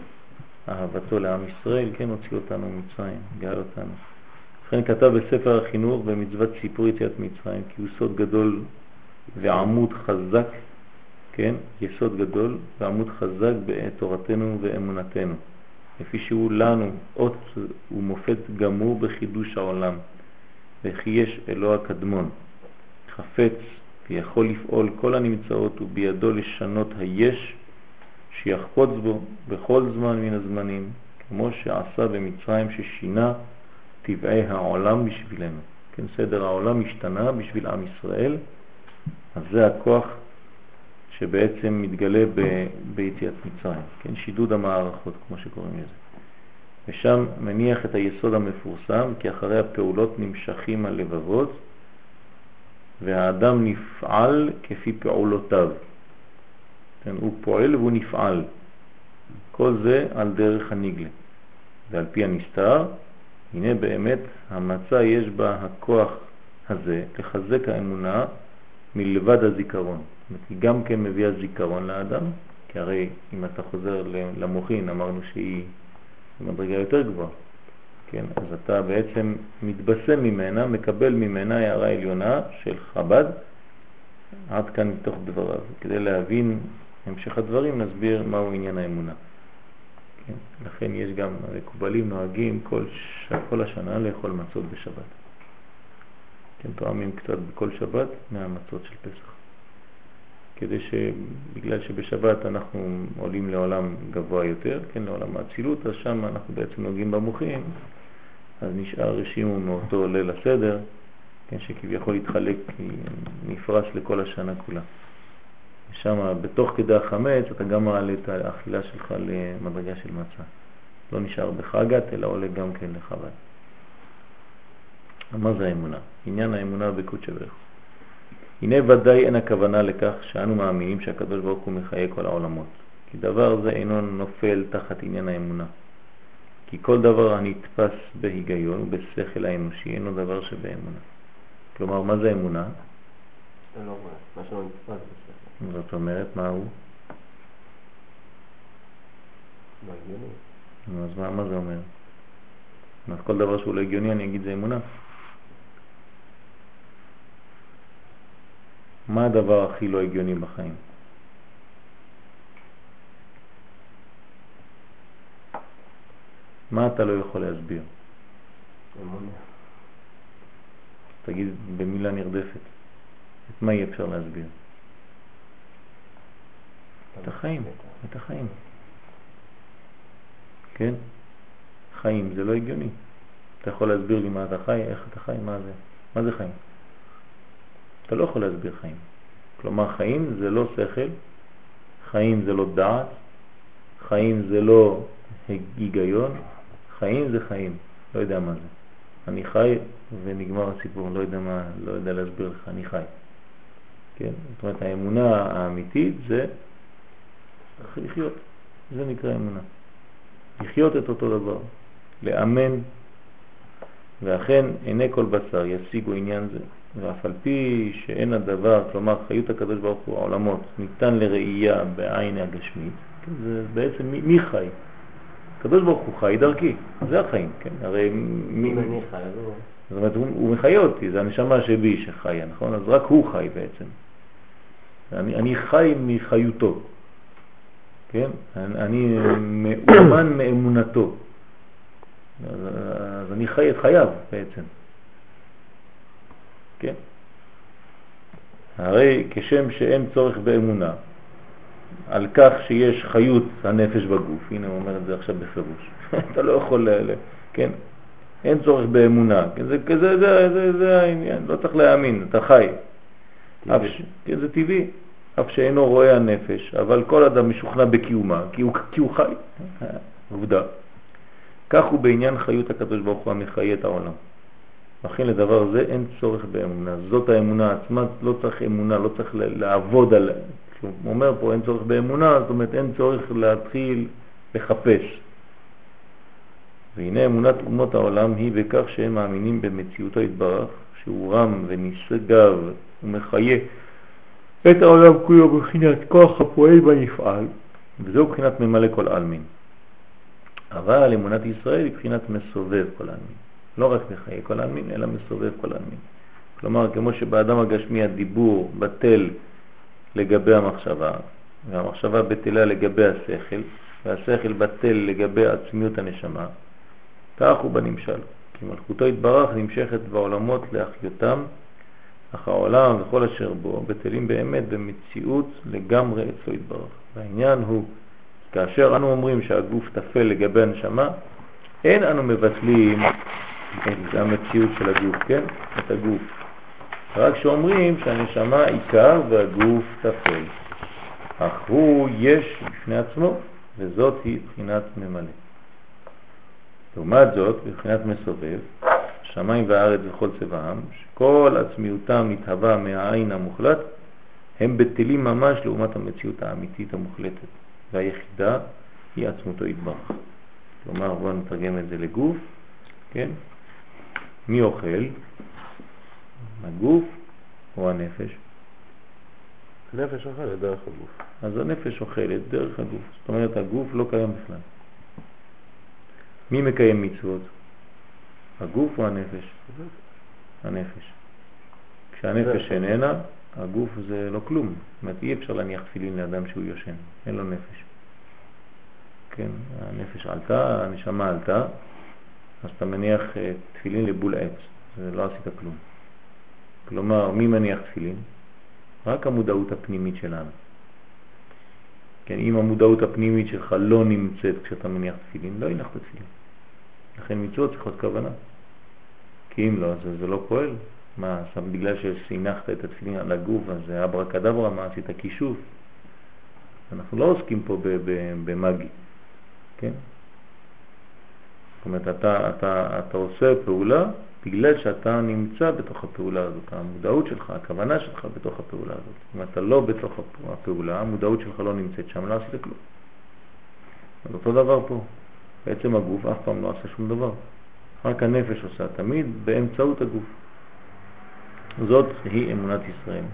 אהבתו לעם ישראל, כן, הוציא אותנו ממצרים, גאל אותנו. לכן כתב בספר החינוך במצוות סיפור יציאת מצרים, כי הוא סוד גדול ועמוד חזק, כן, יסוד גדול ועמוד חזק בתורתנו ואמונתנו. לפי שהוא לנו אות ומופת גמור בחידוש העולם, וכי יש אלוה הקדמון, חפץ ויכול לפעול כל הנמצאות ובידו לשנות היש שיחפוץ בו בכל זמן מן הזמנים, כמו שעשה במצרים ששינה טבעי העולם בשבילנו. כן, סדר העולם השתנה בשביל עם ישראל, אז זה הכוח שבעצם מתגלה ב, ביציאת מצרים, כן, שידוד המערכות כמו שקוראים לזה. ושם מניח את היסוד המפורסם, כי אחרי הפעולות נמשכים הלבבות, והאדם נפעל כפי פעולותיו. כן, הוא פועל והוא נפעל. כל זה על דרך הנגלה. ועל פי הנסתר, הנה באמת המצה יש בה הכוח הזה לחזק האמונה מלבד הזיכרון. היא גם כן מביאה זיכרון לאדם, כי הרי אם אתה חוזר למוחין, אמרנו שהיא במדרגה יותר גבוהה. כן, אז אתה בעצם מתבשם ממנה, מקבל ממנה הערה עליונה של חב"ד, עד כאן מתוך דבריו. כדי להבין המשך הדברים נסביר מהו עניין האמונה. כן, לכן יש גם, מקובלים נוהגים כל, ש... כל השנה לאכול מצות בשבת. כן, תואמים קצת בכל שבת מהמצות של פסח. כדי שבגלל שבשבת אנחנו עולים לעולם גבוה יותר, כן, לעולם האצילות, אז שם אנחנו בעצם נוגעים במוחים, אז נשאר רשימו מאותו ליל הסדר, כן, שכביכול התחלק, נפרש לכל השנה כולה. ושם בתוך כדי החמץ אתה גם מעלה את האכילה שלך למדרגה של מצה. לא נשאר בחגת, אלא עולה גם כן לחב"ד. מה זה האמונה? עניין האמונה בקודשא בריך הנה ודאי אין הכוונה לכך שאנו מאמינים שהקדוש ברוך הוא מחיה כל העולמות, כי דבר זה אינו נופל תחת עניין האמונה. כי כל דבר הנתפס בהיגיון ובשכל האנושי אינו דבר שבאמונה. כלומר, מה זה אמונה? לא מה שלא נתפס. זאת אומרת, מה הוא? לא הגיוני. אז מה, מה זה אומר? אז כל דבר שהוא לא הגיוני אני אגיד זה אמונה? מה הדבר הכי לא הגיוני בחיים? מה אתה לא יכול להסביר? אמונה. תגיד במילה נרדפת. את מה אי אפשר להסביר? את החיים, את החיים. כן? חיים זה לא הגיוני. אתה יכול להסביר לי מה אתה חי, איך אתה חי, מה זה? מה זה חיים? אתה לא יכול להסביר חיים. כלומר, חיים זה לא שכל, חיים זה לא דעת, חיים זה לא היגיון, חיים זה חיים, לא יודע מה זה. אני חי ונגמר הסיפור, לא יודע מה, לא יודע להסביר לך, אני חי. כן? זאת אומרת, האמונה האמיתית זה לחיות, זה נקרא אמונה. לחיות את אותו דבר, לאמן, ואכן עיני כל בשר ישיגו עניין זה, ואף על פי שאין הדבר, כלומר חיות הקדוש ברוך הוא, העולמות, ניתן לראייה בעין הגשמית, כן, זה בעצם מי, מי חי? הקדוש ברוך הוא חי דרכי, זה החיים, כן? הרי מי... אני חי, לא... זאת אומרת, הוא, הוא מחיה אותי, זה הנשמה שבי שחיה, נכון? אז רק הוא חי בעצם. אני, אני חי מחיותו, כן? אני, מאומן מאמונתו. אז, אז אני חי את חייו בעצם. כן? הרי כשם שאין צורך באמונה על כך שיש חיות הנפש בגוף, הנה הוא אומר את זה עכשיו בפירוש, (laughs) אתה לא יכול, ל... כן? אין צורך באמונה, כן? זה, זה, זה, זה, זה, העניין, לא צריך להאמין, אתה חי. ש... כן, זה טבעי, אף שאינו רואה הנפש, אבל כל אדם משוכנע בקיומה, כי הוא, כי הוא חי, עובדה. כך הוא בעניין חיות הקדוש ברוך הוא המחיה את העולם. לכן לדבר זה אין צורך באמונה. זאת האמונה עצמה, לא צריך אמונה, לא צריך לעבוד עליה. הוא אומר פה אין צורך באמונה, זאת אומרת אין צורך להתחיל לחפש. והנה אמונת אומות העולם היא בכך שהם מאמינים במציאותו יתברך, שהוא רם ונשגב ומחיה את העולם כולו בבחינת כוח הפועל בנפעל, וזהו בחינת ממלא כל עלמין. אבל אמונת ישראל היא בחינת מסובב כל עלמין. לא רק מחיי כל עלמין, אלא מסובב כל עלמין. כלומר, כמו שבאדם הגשמי הדיבור בטל לגבי המחשבה, והמחשבה בטלה לגבי השכל, והשכל בטל לגבי עצמיות הנשמה, כך הוא בנמשל. כי מלכותו התברך נמשכת בעולמות להחיותם, אך העולם וכל אשר בו בטלים באמת במציאות לגמרי אצלו התברך. והעניין הוא, כאשר אנו אומרים שהגוף תפל לגבי הנשמה, אין אנו מבטלים את המציאות של הגוף, כן? את הגוף. רק שאומרים שהנשמה עיקר והגוף תפל. אך הוא יש בפני עצמו, וזאת היא בחינת ממלא. לעומת זאת, בבחינת מסובב, שמיים והארץ וכל צבעם, שכל עצמיותם מתהווה מהעין המוחלט, הם בטלים ממש לעומת המציאות האמיתית המוחלטת, והיחידה היא עצמותו יתברך. כלומר, בואו נתרגם את זה לגוף, כן? מי אוכל? הגוף או הנפש? הנפש אוכלת דרך הגוף. אז הנפש אוכלת דרך הגוף. זאת אומרת, הגוף לא קיים בכלל. מי מקיים מצוות? הגוף או הנפש? הנפש. כשהנפש איננה, הגוף זה לא כלום. זאת אומרת, אי אפשר להניח תפילין לאדם שהוא יושן, אין לו נפש. כן, הנפש עלתה, הנשמה עלתה, אז אתה מניח אה, תפילין לבול עץ, זה לא עשית כלום. כלומר, מי מניח תפילין? רק המודעות הפנימית שלנו. כן, אם המודעות הפנימית שלך לא נמצאת כשאתה מניח תפילין, לא הנחת תפילין. לכן מצוות צריכות כוונה. כי אם לא, אז זה לא פועל. מה, בגלל שהנחת את התפילין על הגוף, אז זה אברה כדברה, מה עשית כישוף? אנחנו לא עוסקים פה במאגי, כן? זאת אומרת, אתה, אתה, אתה עושה פעולה בגלל שאתה נמצא בתוך הפעולה הזאת, המודעות שלך, הכוונה שלך בתוך הפעולה הזאת. אם אתה לא בתוך הפעולה, המודעות שלך לא נמצאת שם, לא עשית כלום. אז אותו דבר פה. בעצם הגוף אף פעם לא עשה שום דבר. רק הנפש עושה, תמיד באמצעות הגוף. זאת היא אמונת ישראל.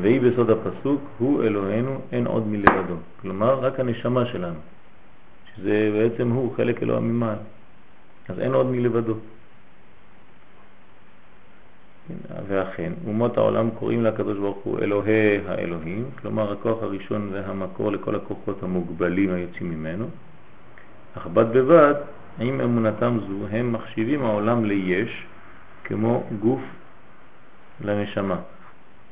והיא בסוד הפסוק, הוא אלוהינו, אין עוד מלבדו. כלומר, רק הנשמה שלנו, שזה בעצם הוא, חלק אלוה ממעל. אז אין עוד מלבדו. ואכן, אומות העולם קוראים לקדוש ברוך הוא אלוהי האלוהים, כלומר הכוח הראשון והמקור לכל הכוחות המוגבלים היוצאים ממנו, אך בד בבד, עם אמונתם זו, הם מחשיבים העולם ליש כמו גוף לנשמה.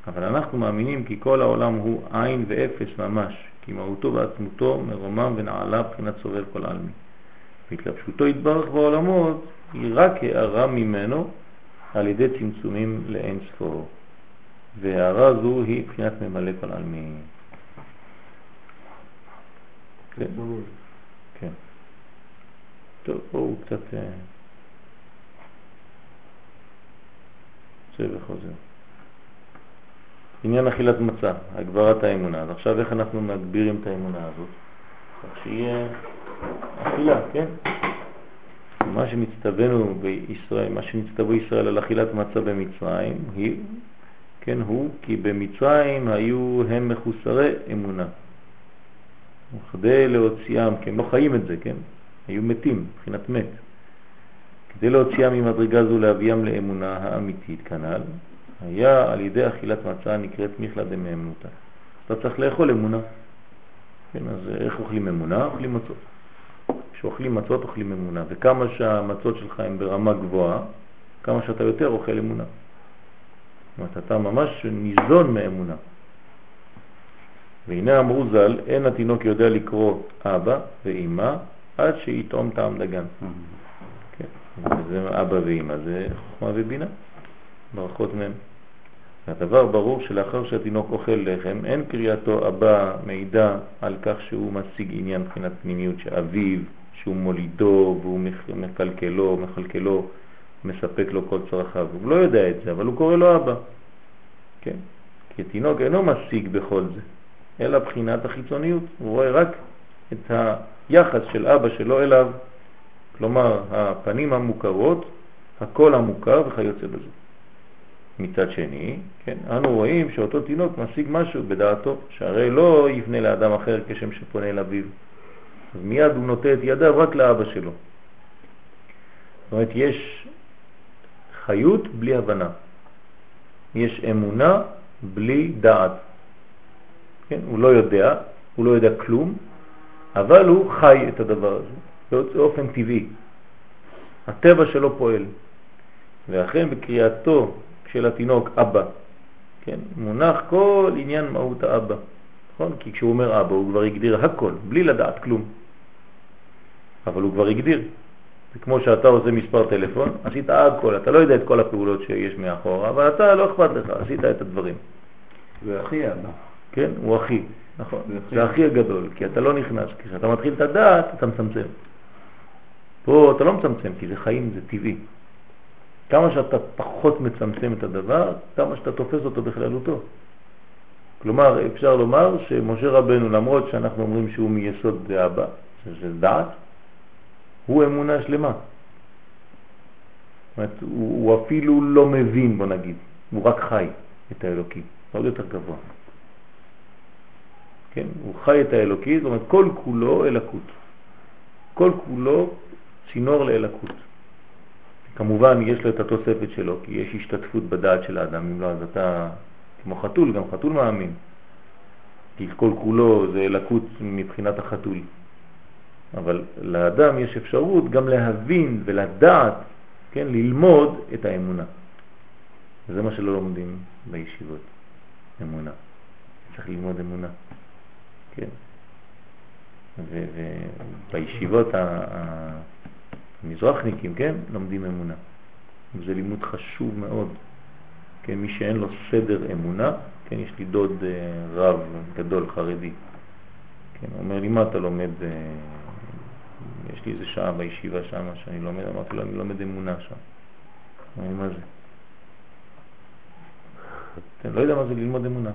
אבל אנחנו מאמינים כי כל העולם הוא עין ואפס ממש, כי מהותו ועצמותו מרומם ונעלה בחינת סובב כל עלמי. והתלבשותו יתברך בעולמות היא רק הערה ממנו על ידי צמצומים לאין ספור. והערה זו היא בחינת ממלא כל עלמי. כן. כן. טוב, פה הוא קצת יוצא וחוזר. עניין אכילת מצה, הגברת האמונה. אז עכשיו איך אנחנו מגבירים את האמונה הזאת? כך שיהיה אכילה, כן? מה שמצטווינו בישראל, מה שנצטוו ישראל על אכילת מצה במצרים, היא, כן, הוא כי במצרים היו הם מחוסרי אמונה. כדי להוציאם, כי הם לא חיים את זה, כן? היו מתים, מבחינת מת. כדי להוציאם ממדרגה זו להביאם לאמונה האמיתית כנ"ל, היה על ידי אכילת מצה נקראת מיכלה דמאמנותה. אתה צריך לאכול אמונה. כן, אז איך אוכלים אמונה? אוכלים מצות. כשאוכלים מצות אוכלים אמונה, וכמה שהמצות שלך הן ברמה גבוהה, כמה שאתה יותר אוכל אמונה. זאת אומרת, אתה ממש ניזון מאמונה. והנה אמרו ז"ל, אין התינוק יודע לקרוא אבא ואימא עד שיטעום טעם דגן. כן, זה אבא ואימא, זה חוכמה ובינה, ברכות מהם. הדבר ברור שלאחר שהתינוק אוכל לחם, אין קריאתו אבא מידע על כך שהוא משיג עניין מבחינת פנימיות שאביו, שהוא מולידו והוא מקלקלו, מחלקלו, מספק לו כל צרכיו. הוא לא יודע את זה, אבל הוא קורא לו אבא. כן? כי התינוק אינו משיג בכל זה, אלא בחינת החיצוניות. הוא רואה רק את היחס של אבא שלו אליו, כלומר הפנים המוכרות, הקול המוכר וכיוצא בזה. מצד שני, כן, אנו רואים שאותו תינוק משיג משהו בדעתו, שהרי לא יפנה לאדם אחר כשם שפונה אל אביו. אז מיד הוא נוטה את ידיו רק לאבא שלו. זאת אומרת, יש חיות בלי הבנה. יש אמונה בלי דעת. כן? הוא לא יודע, הוא לא יודע כלום, אבל הוא חי את הדבר הזה באופן טבעי. הטבע שלו פועל. ואכן בקריאתו של התינוק אבא, כן? מונח כל עניין מהות האבא, נכון? כי כשהוא אומר אבא הוא כבר הגדיר הכל, בלי לדעת כלום. אבל הוא כבר הגדיר. זה כמו שאתה עושה מספר טלפון, עשית הכל, אתה לא יודע את כל הפעולות שיש מאחורה, אבל אתה לא אכפת לך, עשית את הדברים. זה הכי אבא. כן, הוא הכי, נכון. זה הכי הגדול, כי אתה לא נכנס. כשאתה מתחיל את הדעת, אתה מצמצם. פה אתה לא מצמצם, כי זה חיים, זה טבעי. כמה שאתה פחות מצמצם את הדבר, כמה שאתה תופס אותו בכללותו. כלומר, אפשר לומר שמשה רבנו, למרות שאנחנו אומרים שהוא מיסוד דאבא, שזה דעת, הוא אמונה שלמה. זאת אומרת, הוא, הוא אפילו לא מבין, בוא נגיד, הוא רק חי את האלוקי, עוד יותר גבוה. כן? הוא חי את האלוקי, זאת אומרת, כל כולו אלקות. כל כולו צינור לאלקות. כמובן יש לו את התוספת שלו, כי יש השתתפות בדעת של האדם, אם לא אז אתה כמו חתול, גם חתול מאמין. כי כל כולו זה אלקות מבחינת החתול. אבל לאדם יש אפשרות גם להבין ולדעת, כן, ללמוד את האמונה. וזה מה שלא לומדים בישיבות, אמונה. צריך ללמוד אמונה, כן. ובישיבות המזרחניקים, כן, לומדים אמונה. זה לימוד חשוב מאוד. כן, מי שאין לו סדר אמונה, כן, יש לי דוד אה, רב גדול חרדי. כן, אומר לי, מה אתה לומד? אה, יש לי איזה שעה בישיבה שם שאני לומד, אמרתי לו, אני לומד אמונה שם. אומר לי, מה זה? אתה לא יודע מה זה ללמוד אמונה.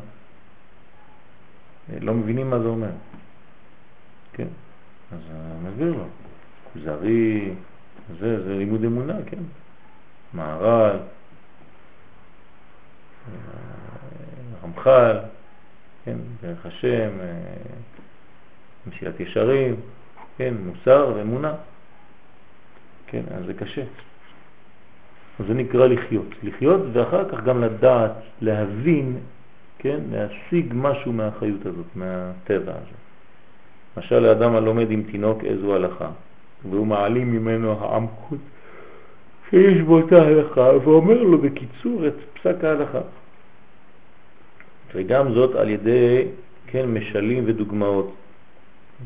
לא מבינים מה זה אומר. כן, אז אני מסביר לו. זרי, זה, זה לימוד אמונה, כן. מהר"ל, רמח"ל, כן, דרך השם, אה, מסילת ישרים, כן, מוסר ואמונה. כן, אז זה קשה. אז זה נקרא לחיות. לחיות ואחר כך גם לדעת, להבין, כן, להשיג משהו מהחיות הזאת, מהטבע הזה. למשל לאדם הלומד עם תינוק איזו הלכה, והוא מעלים ממנו העמקות שיש בו את ההלכה, ואומר לו בקיצור את פסק ההלכה. וגם זאת על ידי, כן, משלים ודוגמאות.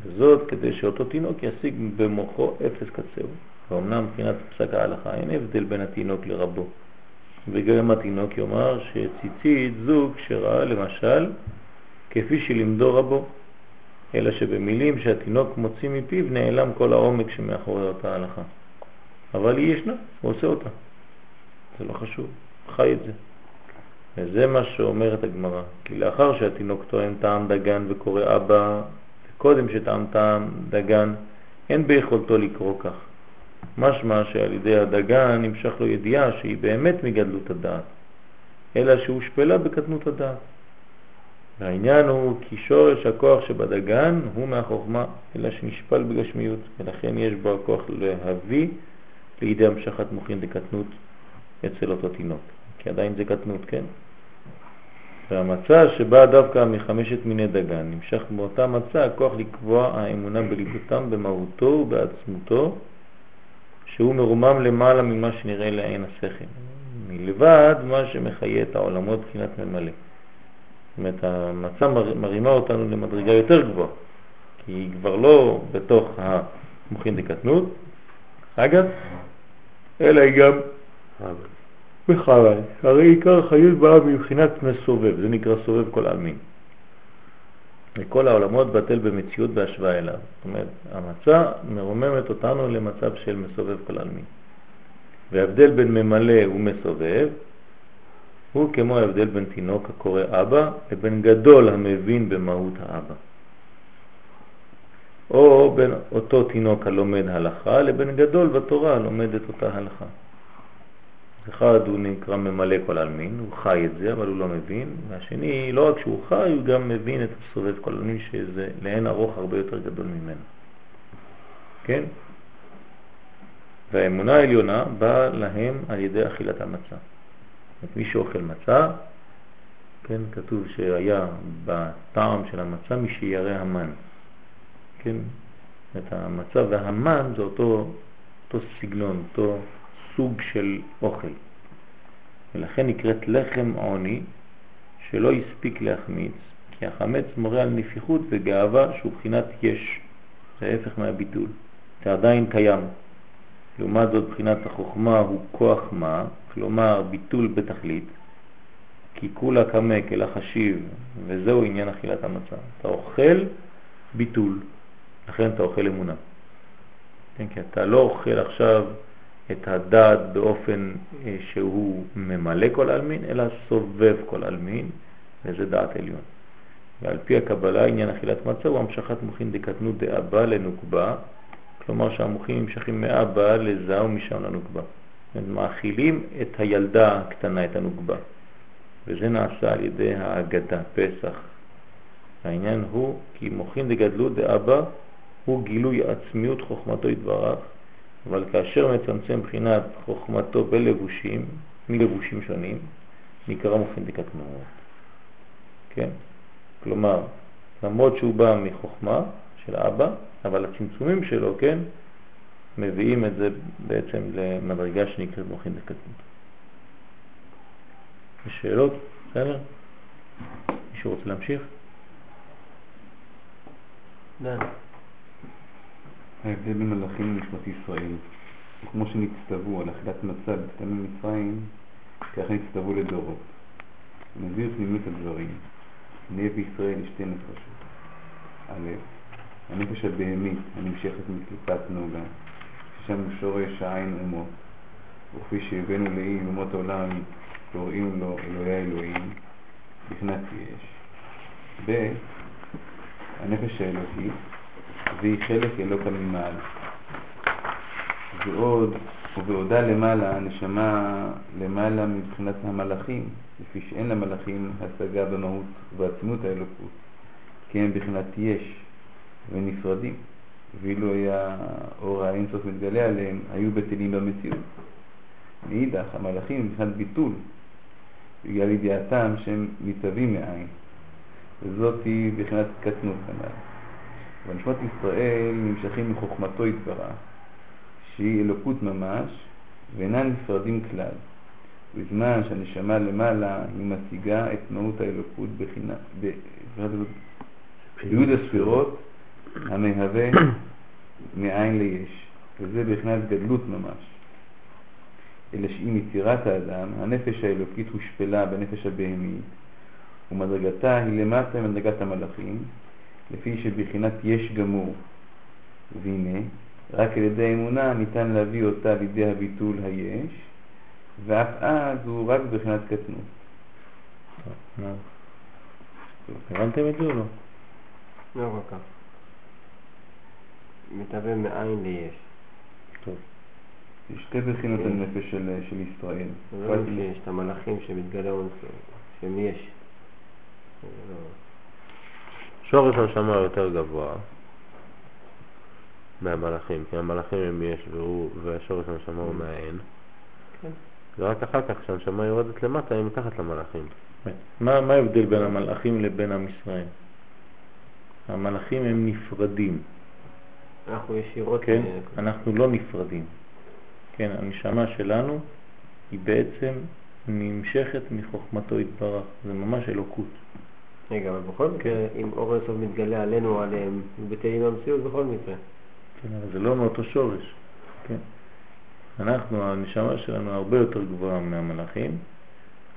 וזאת כדי שאותו תינוק ישיג במוחו אפס קצהו. ואומנם מבחינת פסק ההלכה אין הבדל בין התינוק לרבו. וגם התינוק יאמר שציצית זוג שראה למשל כפי שלמדו רבו, אלא שבמילים שהתינוק מוציא מפיו נעלם כל העומק שמאחורי אותה הלכה. אבל היא ישנה, הוא עושה אותה. זה לא חשוב, חי את זה. וזה מה שאומרת הגמרא, כי לאחר שהתינוק טוען טעם דגן וקורא אבא, וקודם שטעם טעם דגן, אין ביכולתו לקרוא כך. משמע שעל ידי הדגן נמשך לו ידיעה שהיא באמת מגדלות הדעת, אלא שהושפלה בקטנות הדעת. והעניין הוא כי שורש הכוח שבדגן הוא מהחוכמה, אלא שנשפל בגשמיות, ולכן יש בו הכוח להביא לידי המשכת מוחין דקטנות אצל אותו תינוק, כי עדיין זה קטנות, כן? והמצע שבא דווקא מחמשת מיני דגן, נמשך באותה מצע הכוח לקבוע האמונה בליבותם, במהותו ובעצמותו, שהוא מרומם למעלה ממה שנראה לעין השכל, מלבד מה שמחיה את העולמות בחינת ממלא. זאת אומרת, המצע מרימה אותנו למדרגה יותר גבוהה, כי היא כבר לא בתוך המוחין דקטנות, אגב, אלא היא גם בחלל. הרי עיקר החיות באה מבחינת מסובב, זה נקרא סובב כל העלמין. וכל העולמות בטל במציאות בהשוואה אליו. זאת אומרת, המצע מרוממת אותנו למצב של מסובב כל העלמין. וההבדל בין ממלא ומסובב הוא כמו ההבדל בין תינוק הקורא אבא לבין גדול המבין במהות האבא. או בין אותו תינוק הלומד הלכה לבין גדול בתורה הלומד את אותה הלכה. אחד הוא נקרא ממלא כל אלמין, הוא חי את זה, אבל הוא לא מבין, והשני, לא רק שהוא חי, הוא גם מבין את הסובב כל אלמין, שזה לאין ארוך הרבה יותר גדול ממנו. כן? והאמונה העליונה באה להם על ידי אכילת המצה. מי שאוכל מצה, כן, כתוב שהיה בטעם של המצה מי שירא המן. כן? את המצה והמן זה אותו, אותו סגנון, אותו סוג של אוכל. ולכן נקראת לחם עוני שלא הספיק להחמיץ, כי החמץ מורה על נפיחות וגאווה שהוא בחינת יש, זה ההפך מהביטול, זה עדיין קיים. לעומת זאת בחינת החוכמה הוא כוח מה, כלומר ביטול בתכלית, כי כולה קמה כלה חשיב, וזהו עניין אכילת המצה. אתה אוכל ביטול, לכן אתה אוכל אמונה. כן, כי אתה לא אוכל עכשיו את הדעת באופן אה, שהוא ממלא כל אלמין, אלא סובב כל אלמין, וזה דעת עליון. ועל פי הקבלה עניין אכילת מצה הוא המשכת מוחין דקטנות דאבא לנוקבה, כלומר שהמוחים נמשכים מאבא לזה ומשם לנוקבה. מאכילים את הילדה הקטנה, את הנוקבה, וזה נעשה על ידי האגדה, פסח. העניין הוא כי מוחין דגדלות דאבא הוא גילוי עצמיות חוכמתו יתברך, אבל כאשר מצמצם בחינת חוכמתו בלבושים, מלבושים שונים, נקרא מוחין דקטנות. כן? כלומר, למרות שהוא בא מחוכמה של אבא, אבל הצמצומים שלו, כן, מביאים את זה בעצם למדרגה שנקראת מוחין דקטנות. יש שאלות? בסדר? מישהו רוצה להמשיך? דן. ההבדל בין מלאכים לנשמת ישראל. כמו שנצטוו על אכילת מצה בקטני מצרים, ככה נצטוו לדורות. נסביר פנימית הדברים. נהיה בישראל שתי נפשות. א', הנפש הבהמית הנמשכת מקליפת נוגה, ששם שורש העין אומות, וכפי שהבאנו לאי אומות העולם קוראים לו אלוהי האלוהים, בכנת יש. ב', הנפש האלוקית והיא חלק אלוקה ממעל. ועוד, ובעודה למעלה, הנשמה למעלה מבחינת המלאכים, לפי שאין למלאכים השגה במהות ובעצמות האלוקות, כי הם בחינת יש ונפרדים, ואילו היה אור האינסוף מתגלה עליהם, היו בטלים במציאות. מאידך, המלאכים מבחינת ביטול, בגלל ידיעתם שהם מתהווים מאין, וזאת היא בחינת קטנות כנ"ל. ונשמות ישראל נמשכים מחוכמתו יתברך, שהיא אלוקות ממש, ואינם נפרדים כלל. בזמן שהנשמה למעלה היא משיגה את מהות האלוקות ביוד הספירות המהווה (coughs) מאין ליש, וזה בחינת גדלות ממש. אלא שעם יצירת האדם, הנפש האלוקית הושפלה בנפש הבהמית, ומדרגתה היא למטה ממדרגת המלאכים, לפי שבחינת יש גמור. והנה, רק על ידי האמונה ניתן להביא אותה לידי הביטול היש, ואף אז הוא רק בחינת קטנות. הבנתם את זה או לא? לא כל כך. מתהווה מאין ליש. טוב. יש שתי בחינות הנפש של, של ישראל. זה לא שיש את המלאכים שמתגלה שהם יש. שורש הנשמה יותר גבוה מהמלאכים, כי המלאכים הם יש והוא, והשורש הנשמה הוא מהאין. כן. ורק אחר כך כשהנשמה יורדת למטה היא מתחת למלאכים. מה, מה ההבדל בין המלאכים לבין עם ישראל? המלאכים הם נפרדים, אנחנו ישירות... כן? אה, אנחנו לא נפרדים. כן, הנשמה שלנו היא בעצם נמשכת מחוכמתו יתברך, זה ממש אלוקות. רגע, אבל בכל מקרה, אם אור אינסוף מתגלה עלינו, עליהם, בטלים במציאות בכל מקרה. כן, אבל זה לא מאותו שורש. כן. אנחנו, הנשמה שלנו הרבה יותר גבוהה מהמלאכים,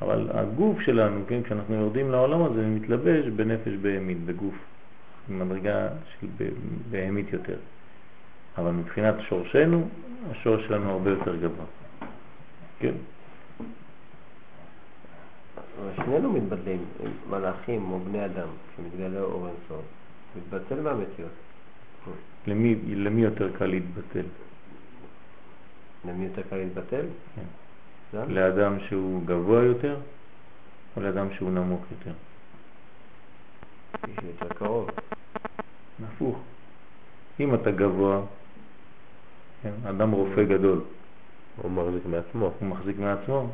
אבל הגוף שלנו, כן, כשאנחנו יורדים לעולם הזה, מתלבש בנפש בהמית, בגוף, במדרגה של בהמית יותר. אבל מבחינת שורשנו, השורש שלנו הרבה יותר גבוה. כן. אבל שנינו מתבדלים, מלאכים או בני אדם, כשמתגלה אור אינסוף, מתבטל מהמציאות. למי, למי יותר קל להתבטל? למי יותר קל להתבטל? כן. לאדם שהוא גבוה יותר או לאדם שהוא נמוך יותר? מישהו יותר קרוב. הפוך. אם אתה גבוה, כן, אדם רופא גדול, הוא מחזיק מעצמו. הוא מחזיק מעצמו,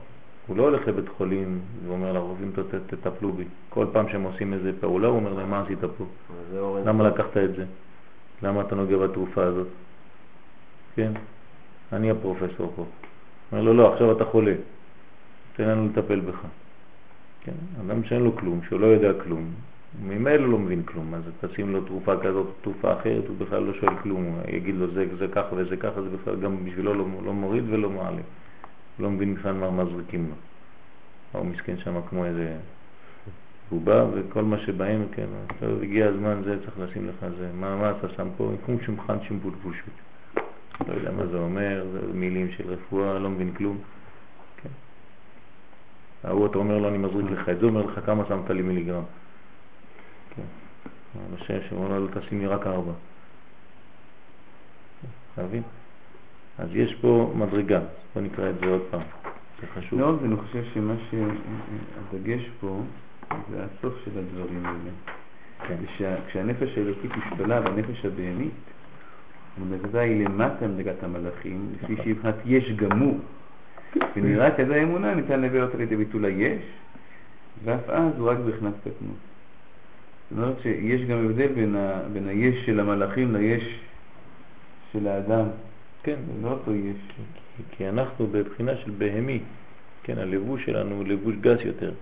הוא לא הולך לבית חולים ואומר לרופאים "ת- ת- תטפלו בי. כל פעם שהם עושים איזה פעולה הוא אומר להם מה עשית פה? למה לקחת את זה? למה אתה נוגע בתרופה הזאת? כן, אני הפרופסור פה. אומר לו לא, עכשיו אתה חולה, תן לנו לטפל בך. כן, אדם שאין לו כלום, שהוא לא יודע כלום, ממילא לא מבין כלום, אז תשים לו תרופה כזאת, תרופה אחרת, הוא בכלל לא שואל כלום, הוא יגיד לו זה, זה ככה וזה ככה, זה בכלל גם בשבילו לא, לא מוריד ולא מעלה. הוא לא מבין בכלל מה מזריקים לו. הוא מסכן שם כמו איזה בובה, וכל מה שבאים, כן, טוב, הגיע הזמן, זה צריך לשים לך זה, מה, מה אתה שם פה? כמו שמחן שימבול פושוט. לא יודע מה זה אומר, זה מילים של רפואה, לא מבין כלום. כן. ההוא אתה אומר לו, אני מזריק לך את זה, אומר לך כמה שמת לי מיליגרם. כן. השם שאומר לו, תשים לי רק ארבע. אתה מבין? אז יש פה מדרגה, בוא נקרא את זה עוד פעם, זה חשוב. מאוד, ואני חושב שמה שהדגש פה זה הסוף של הדברים האלה. כן. כשהנפש האלוקית השפלה בנפש הבהמית, המדרגה היא למטה מדרגת המלאכים, לפי נכון. מבחינת יש גמור. ונראה כזה האמונה ניתן להביא אותה לידי ביטול היש, ואף אז הוא רק בבחינת קטנות. זאת אומרת שיש גם הבדל בין, ה, בין היש של המלאכים ליש של האדם. כן, לא אותו יש. כי- כי אנחנו בבחינה של בהמי, כן, הלבוש שלנו הוא לבוש גס יותר,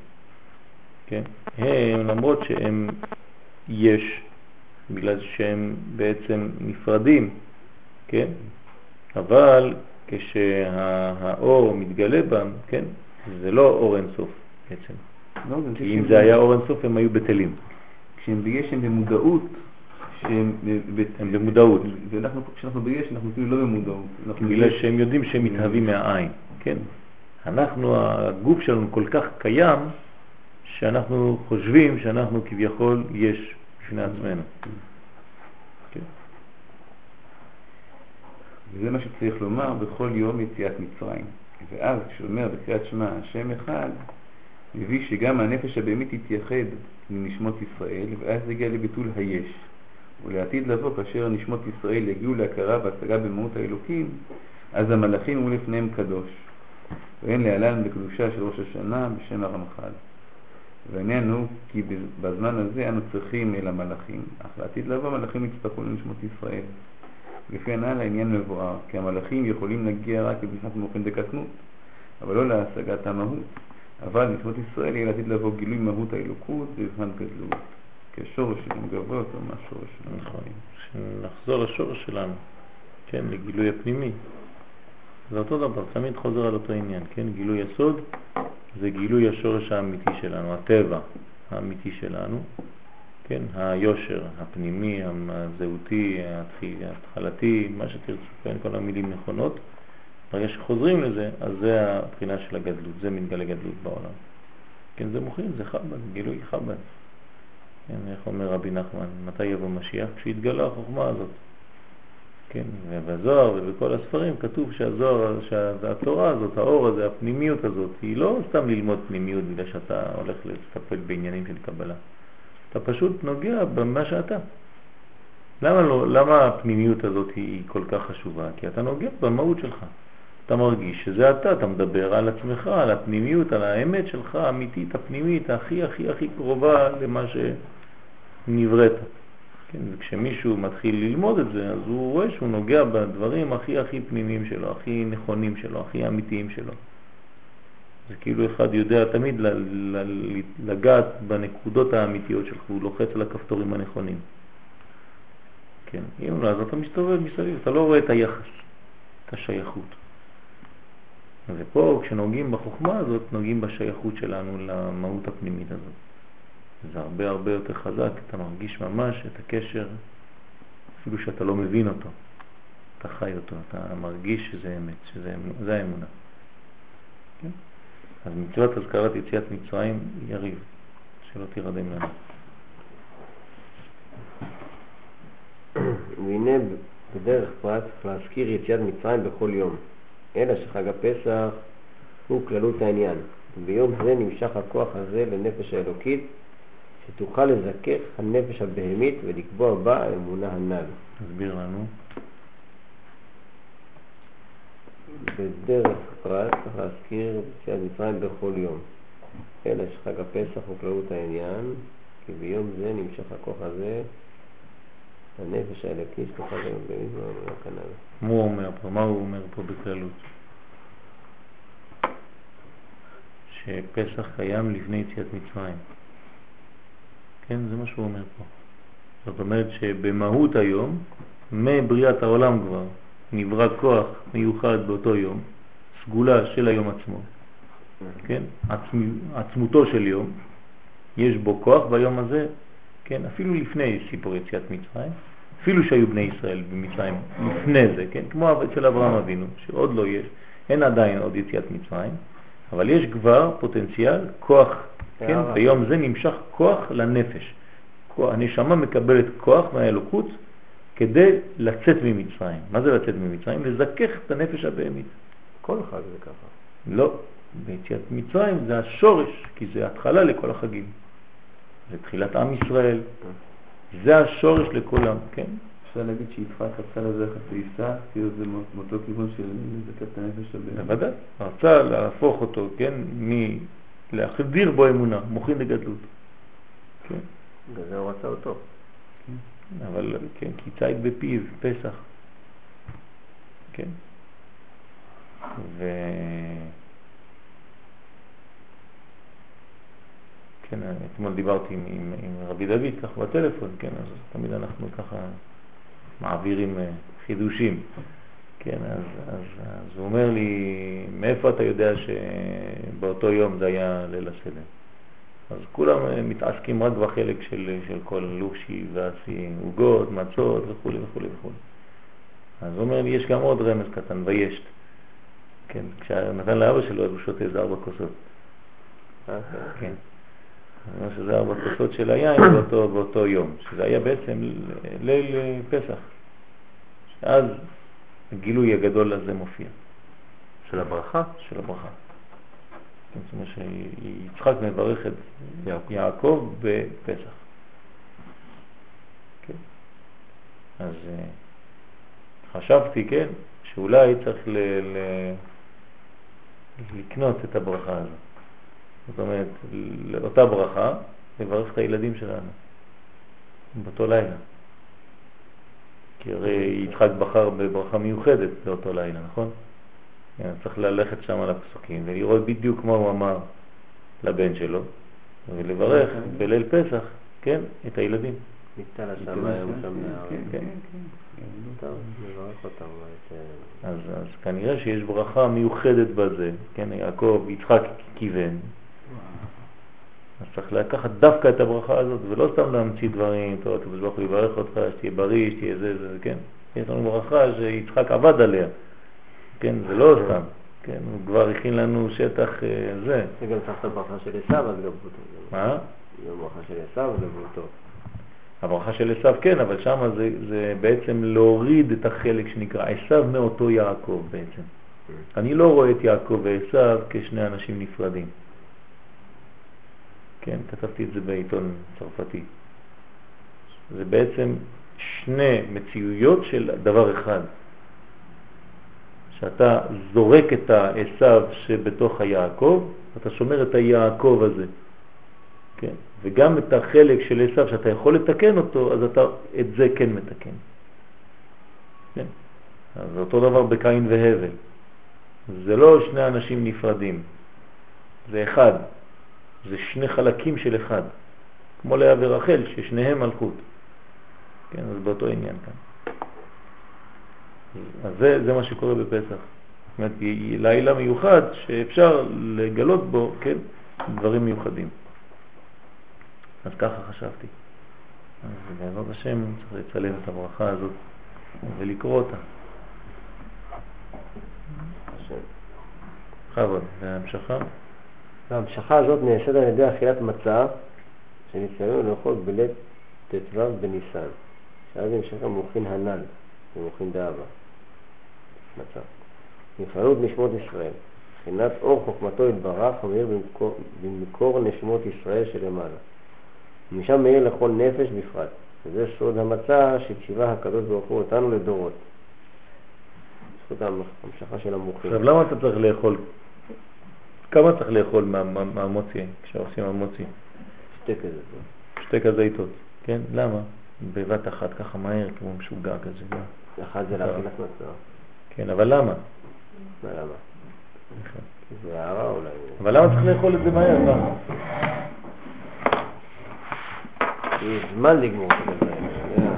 כן? הם, למרות שהם יש, בגלל שהם בעצם נפרדים, כן? אבל כשהאור מתגלה בם, כן? זה לא אור אינסוף בעצם. לא, כי אם זה היה אור אינסוף הם היו בטלים. כשהם ביש הם במודעות, הם במודעות. ואנחנו, כשאנחנו ביש אנחנו כאילו לא במודעות. בגלל. שהם יודעים שהם מתהווים מהעין, כן? אנחנו, הגוף שלנו כל כך קיים, שאנחנו חושבים שאנחנו כביכול יש בפני עצמנו. כן. וזה מה שצריך לומר בכל יום יציאת מצרים. ואז כשאומר בקריאת שמע השם אחד, מביא שגם הנפש הבהמית תתייחד עם נשמות ישראל, ואז זה יגיע לביטול היש. ולעתיד לבוא, כאשר נשמות ישראל יגיעו להכרה והשגה במהות האלוקים, אז המלאכים יהיו לפניהם קדוש. ואין להלן בקדושה של ראש השנה בשם הרמח"ל. והעניין הוא כי בזמן הזה אנו צריכים אל המלאכים, אך לעתיד לבוא המלאכים יצטרכו לנשמות ישראל. לפי הנ"ל העניין מבואר, כי המלאכים יכולים להגיע רק לבחינת מוחין דקטנות, אבל לא להשגת המהות. אבל נשמות ישראל יהיה לעתיד לבוא גילוי מהות האלוקות בזמן גדלות, כי השורש שלנו גבוה יותר מהשורש שלנו. נכון, שנחזור לשורש שלנו, כן, לגילוי הפנימי. זה אותו דבר, תמיד חוזר על אותו עניין, כן? גילוי יסוד זה גילוי השורש האמיתי שלנו, הטבע האמיתי שלנו, כן? היושר הפנימי, הזהותי, ההתחלתי, מה שתרצו, כן? כל המילים נכונות. ברגע שחוזרים לזה, אז זה הבחינה של הגדלות, זה מתגלה גדלות בעולם. כן, זה מוכין, זה חב"ד, גילוי חב"ד. כן, איך אומר רבי נחמן, מתי יבוא משיח? כשיתגלה החוכמה הזאת. כן, ובזוהר ובכל הספרים כתוב שהזוהר, שהתורה הזאת, האור הזה, הפנימיות הזאת, היא לא סתם ללמוד פנימיות בגלל שאתה הולך לטפל בעניינים של קבלה. אתה פשוט נוגע במה שאתה. למה, לא, למה הפנימיות הזאת היא כל כך חשובה? כי אתה נוגע במהות שלך. אתה מרגיש שזה אתה, אתה מדבר על עצמך, על הפנימיות, על האמת שלך, האמיתית, הפנימית, הכי הכי הכי קרובה למה שנבראת. כן, וכשמישהו מתחיל ללמוד את זה, אז הוא רואה שהוא נוגע בדברים הכי הכי פנימיים שלו, הכי נכונים שלו, הכי אמיתיים שלו. זה כאילו אחד יודע תמיד לגעת בנקודות האמיתיות שלך, הוא לוחץ על הכפתורים הנכונים. כן, אם לא, אז אתה מסתובב מסביב, אתה לא רואה את היחס, את השייכות. ופה כשנוגעים בחוכמה הזאת, נוגעים בשייכות שלנו למהות הפנימית הזאת. זה הרבה הרבה יותר חזק, אתה מרגיש ממש את הקשר, אפילו שאתה לא מבין אותו, אתה חי אותו, אתה מרגיש שזה אמת, שזה האמונה. כן? אז מצוות הזכרת יציאת מצרים יריב, שלא תירדם לנו. והנה בדרך פרט להזכיר יציאת מצרים בכל יום, אלא שחג הפסח הוא כללות העניין. ביום זה נמשך הכוח הזה לנפש האלוקית שתוכל לזכך הנפש הבהמית ולקבוע בה האמונה הנ"ל. תסביר לנו. בדרך פרט צריך להזכיר יציאת מצרים בכל יום. אלא שחג הפסח הוא כללות העניין, כי ביום זה נמשך הכוח הזה, הנפש האלוקי שתוכל לבהמית והאמונה כנ"ל. מה הוא אומר פה? מה הוא אומר פה בכללות? שפסח קיים לפני יציאת מצרים. כן, זה מה שהוא אומר פה. זאת אומרת שבמהות היום, מבריאת העולם כבר, נברא כוח מיוחד באותו יום, סגולה של היום עצמו, כן, עצמי, עצמותו של יום, יש בו כוח ביום הזה, כן, אפילו לפני סיפור יציאת מצרים, אפילו שהיו בני ישראל במצרים לפני זה, כן, כמו אצל אברהם אבינו, שעוד לא יש, אין עדיין עוד יציאת מצרים, אבל יש כבר פוטנציאל, כוח כן? ביום זה נמשך כוח לנפש. הנשמה מקבלת כוח מהאלוקות כדי לצאת ממצרים. מה זה לצאת ממצרים? לזכך את הנפש הבהמית. כל חג זה ככה. לא, ביציאת מצרים זה השורש, כי זה התחלה לכל החגים. זה תחילת עם ישראל. זה השורש לכולם, כן? אפשר להגיד שיצחק רצה לזכר ועיסה, כאילו זה מאותו כיוון של לזכר את הנפש הבהמית. בוודאי, רצה להפוך אותו, כן, להחדיר בו אמונה, מוכין לגדלות. כן. בגלל זה הוא רצה אותו. כן. אבל כן, כי ציד בפיו, פסח. כן. ו... כן, אתמול דיברתי עם, עם, עם רבי דוד ככה בטלפון, כן, אז תמיד אנחנו ככה מעבירים אה, חידושים. כן, אז, אז, אז הוא אומר לי, מאיפה אתה יודע שבאותו יום זה היה ליל הסדר? אז כולם מתעסקים רק בחלק של, של כל לושי ועשי, עוגות, מצות וכו' וכו' וכו'. אז הוא אומר לי, יש גם עוד רמז קטן, וישת. כן, כשנתן לאבא שלו, הוא שותה איזה ארבע כוסות. כן. שזה ארבע כוסות של היין (coughs) באותו, באותו יום, שזה היה בעצם ליל פסח. אז הגילוי הגדול הזה מופיע, של הברכה? של הברכה. זאת אומרת שיצחק מברך את יעקב בפסח. כן. אז אה, חשבתי, כן, שאולי צריך ל... ל... לקנות את הברכה הזאת. זאת אומרת, לאותה ברכה, לברך את הילדים שלנו באותו לילה. כי הרי יצחק בחר בברכה מיוחדת באותו לילה, נכון? כן, צריך ללכת שם על הפסוקים ולראות בדיוק מה הוא אמר לבן שלו ולברך בליל פסח, כן, את הילדים. ניתן לשם היום שם. כן, כן. אה, אז, אז כנראה שיש ברכה מיוחדת בזה, כן, יעקב, יצחק כיוון, אז צריך לקחת דווקא את הברכה הזאת, ולא סתם להמציא דברים, טוב, הקדוש ברוך הוא יברך אותך, שתהיה בריא, שתהיה זה, זה, כן. יש לנו ברכה שיצחק עבד עליה, כן, זה לא סתם, כן, הוא כבר הכין לנו שטח אה, זה. זה גם צריך את הברכה של עשיו, אז גבו אותו. מה? גם ברכה של עשיו, גבו אותו. הברכה של עשיו כן, אבל שם זה, זה בעצם להוריד את החלק שנקרא עשיו מאותו יעקב בעצם. אני לא רואה את יעקב ועשיו כשני אנשים נפרדים. כן, כתבתי את זה בעיתון צרפתי. זה בעצם שני מציאויות של דבר אחד. שאתה זורק את העשיו שבתוך היעקב, אתה שומר את היעקב הזה. כן? וגם את החלק של עשיו שאתה יכול לתקן אותו, אז אתה את זה כן מתקן. כן? אז אותו דבר בקין והבל. זה לא שני אנשים נפרדים, זה אחד. זה שני חלקים של אחד, כמו לאה ורחל, ששניהם מלכות. כן, אז באותו עניין כאן. אז זה, זה מה שקורה בפסח. זאת אומרת, היא לילה מיוחד שאפשר לגלות בו, כן, דברים מיוחדים. אז ככה חשבתי. אז בעזרת השם צריך לצלם את הברכה הזאת ולקרוא אותה. בכבוד, וההמשכה? ההמשכה הזאת נעשית על ידי אכילת מצה, שניסיון לאכול בלית ט"ו בניסן, שאז נמשך המוחין הנ"ל, במוחין דאבה, מצה. נפעלות נשמות ישראל, מבחינת אור חוכמתו יתברך המאיר במקור, במקור נשמות ישראל שלמעלה. ומשם מאיר לכל נפש בפרט. וזה סוד המצה שציווה הקדוש ברוך הוא אותנו לדורות. זכות ההמשכה של המוחין. עכשיו, למה אתה צריך לאכול? כמה צריך לאכול מה- מה- מהמוצי, כשעושים המוצי? שתי כזה. שתי כזיתות, כן? למה? בבת אחת, ככה מהר, כמו משוגע כזה. מה? אחת זה לאכילת מצה. כן, אבל למה? מה למה? כי זה הערה אולי. אבל למה צריך לאכול את זה מהר? למה? יש זמן לגמור אותו.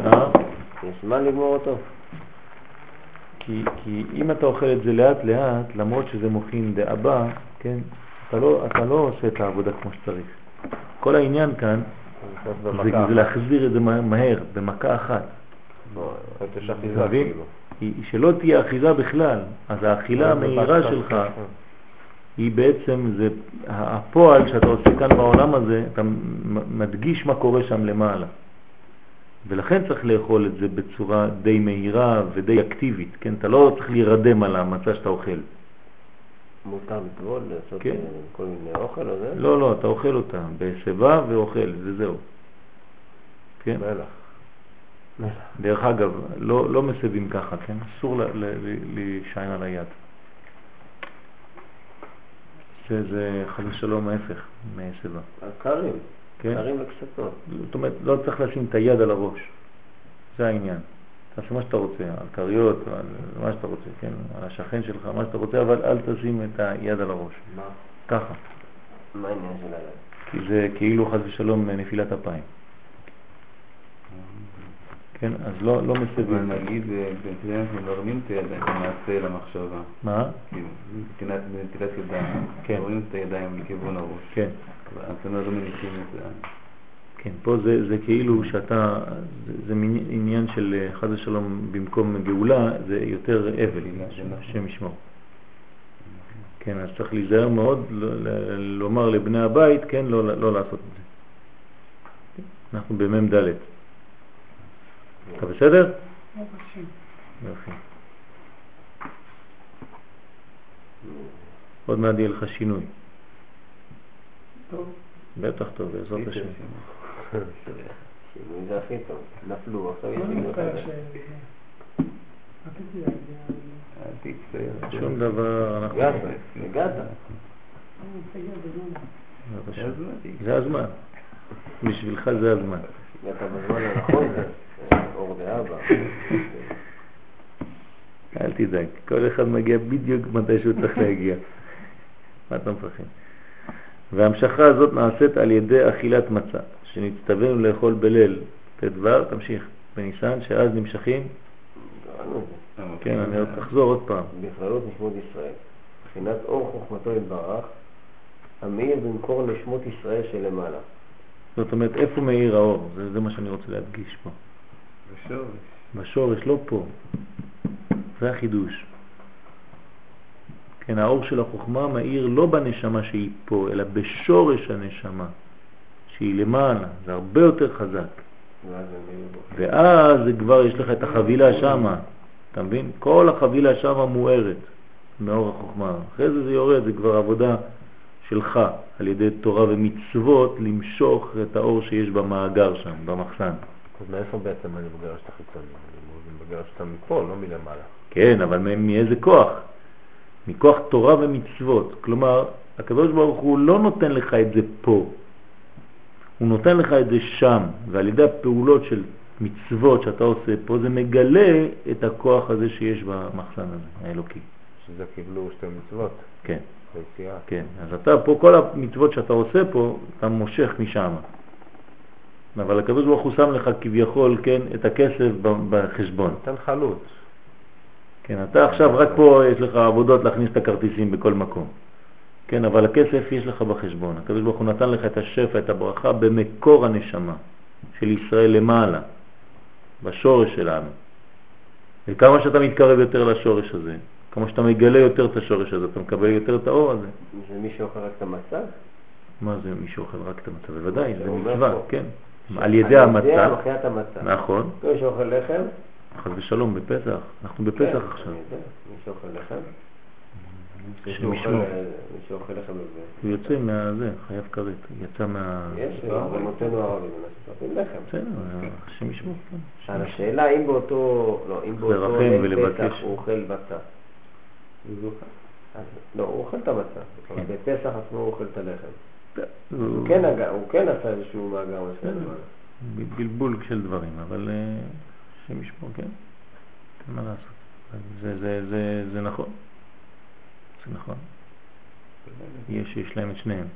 אה? יש זמן לגמור אותו. כי, כי אם אתה אוכל את זה לאט לאט, למרות שזה מוכין דאבא, כן, אתה לא, אתה לא עושה את העבודה כמו שצריך. כל העניין כאן זה, זה להחזיר את זה מה- מהר, במכה אחת. היא- שלא תהיה אחיזה בכלל. אז האכילה המהירה שלך היא בעצם, זה הפועל שאתה עושה כאן בעולם הזה, אתה מדגיש מה קורה שם למעלה. ולכן צריך לאכול את זה בצורה די מהירה ודי אקטיבית, כן? אתה לא צריך להירדם על המצה שאתה אוכל. מותר לטבול, לעשות כן. אה, כל מיני אוכל או זה? לא, לא, אתה אוכל אותה בשיבה ואוכל, וזהו. כן? מלח. דרך אגב, לא, לא מסבים ככה, כן? אסור להישען על היד. זה, זה חד ושלום ההפך מסיבה. קרים. כן? קרים וקסתות. זאת אומרת, לא צריך לשים את היד על הראש. זה העניין. תעשה מה שאתה רוצה, על כריות, על מה שאתה רוצה, כן? על השכן שלך, מה שאתה רוצה, אבל אל תשים את היד על הראש. מה? ככה. מה העניין של היד? כי זה כאילו חס ושלום נפילת אפיים. כן? אז לא, לא אבל מסבים. נגיד, אה, בנטילת מרמים את הידיים, למעשה למחשבה. מה? כאילו, בנטילת ידיים, כן. מורידים את הידיים לכיוון הראש. כן. אבל אתה אומר, לא מניחים את זה. כן, פה זה, זה כאילו שאתה, זה, זה מין עניין של אה, חד ושלום במקום גאולה, זה יותר אבל. השם ישמור. כן, אז צריך להיזהר מאוד לומר לבני הבית, כן, לא, לא לעשות את זה. אנחנו במ"ם ד'. אתה בסדר? יופי. עוד מעט יהיה לך שינוי. טוב. בטח טוב, בעזרת השם. שינוי זה הכי טוב. נפלו, עכשיו יש לא שינוי חדש. להגיע... אל תצטער. שום דבר, אנחנו... הגעת, זה. הזמן. בשבילך זה הזמן. הגעת בזמן הנכון, אור דאבא. אל תדאג, כל אחד מגיע בדיוק מתי שהוא צריך להגיע. מה אתה מפחד? וההמשכה הזאת נעשית על ידי אכילת מצה, שנצטווינו לאכול בליל ט"ו, תמשיך, בניסן, שאז נמשכים. כן, אני עוד אחזור עוד פעם, בכללות נשמות ישראל. מבחינת אור חוכמתו יתברך, המאיר במקור נשמות ישראל שלמעלה. זאת אומרת, איפה מאיר האור? זה, זה מה שאני רוצה להדגיש פה. בשורש. בשורש, לא פה. זה החידוש. כן, האור של החוכמה מאיר לא בנשמה שהיא פה, אלא בשורש הנשמה, שהיא למעלה, זה הרבה יותר חזק. ואז כבר יש לך את החבילה שמה, אתה מבין? כל החבילה שמה מוארת מאור החוכמה. אחרי זה זה יורד, זה כבר עבודה שלך על ידי תורה ומצוות למשוך את האור שיש במאגר שם, במחסן. אז מאיפה בעצם אני מגרש את החיצוני? אני מגרש אותם מפה, לא מלמעלה. כן, אבל מאיזה כוח? מכוח תורה ומצוות. כלומר, הקדוש ברוך הוא לא נותן לך את זה פה, הוא נותן לך את זה שם, ועל ידי הפעולות של מצוות שאתה עושה פה, זה מגלה את הכוח הזה שיש במחסן הזה, האלוקי. שזה קיבלו שתי מצוות כן, ביציאה. כן. אז אתה פה, כל המצוות שאתה עושה פה, אתה מושך משם. אבל הקדוש ברוך הוא שם לך כביכול, כן, את הכסף בחשבון. נותן חלוץ. כן, אתה עכשיו רק פה יש לך עבודות להכניס את הכרטיסים בכל מקום. כן, אבל הכסף יש לך בחשבון. הקדוש ברוך הוא נתן לך את השפע, את הברכה במקור הנשמה של ישראל למעלה, בשורש שלנו. וכמה שאתה מתקרב יותר לשורש הזה, כמו שאתה מגלה יותר את השורש הזה, אתה מקבל יותר את האור הזה. זה מי שאוכל רק את המצה? מה זה מי שאוכל רק את המצה? בוודאי, זה מצווה. כן. על ידי המצה, אכילת המצה. נכון, מי שאוכל לחם? חס ושלום, בפסח, אנחנו בפסח כן, עכשיו. מי שאוכל לחם? מי השם שאוכל- ישמור. מי שאוכל לחם בזה. הוא יוצא מהזה, חייב כרת, יצא מה... יש, רבנותינו הערבים, אנשים אוכלים לחם. בסדר, השם ישמור, כן. השאלה אם באותו, לא, אם באותו ליל ולבקש. פסח הוא אוכל. אז- לא, הוא אוכל את אבל כן. בפסח עצמו הוא אוכל את הלחם. הוא כן הוא כן עשה איזשהו מאגר מסוים. בלבול של דברים, אבל אה, השם ישמור, כן. אין מה לעשות. זה, זה, זה, זה נכון. זה נכון. יש, יש להם את שניהם.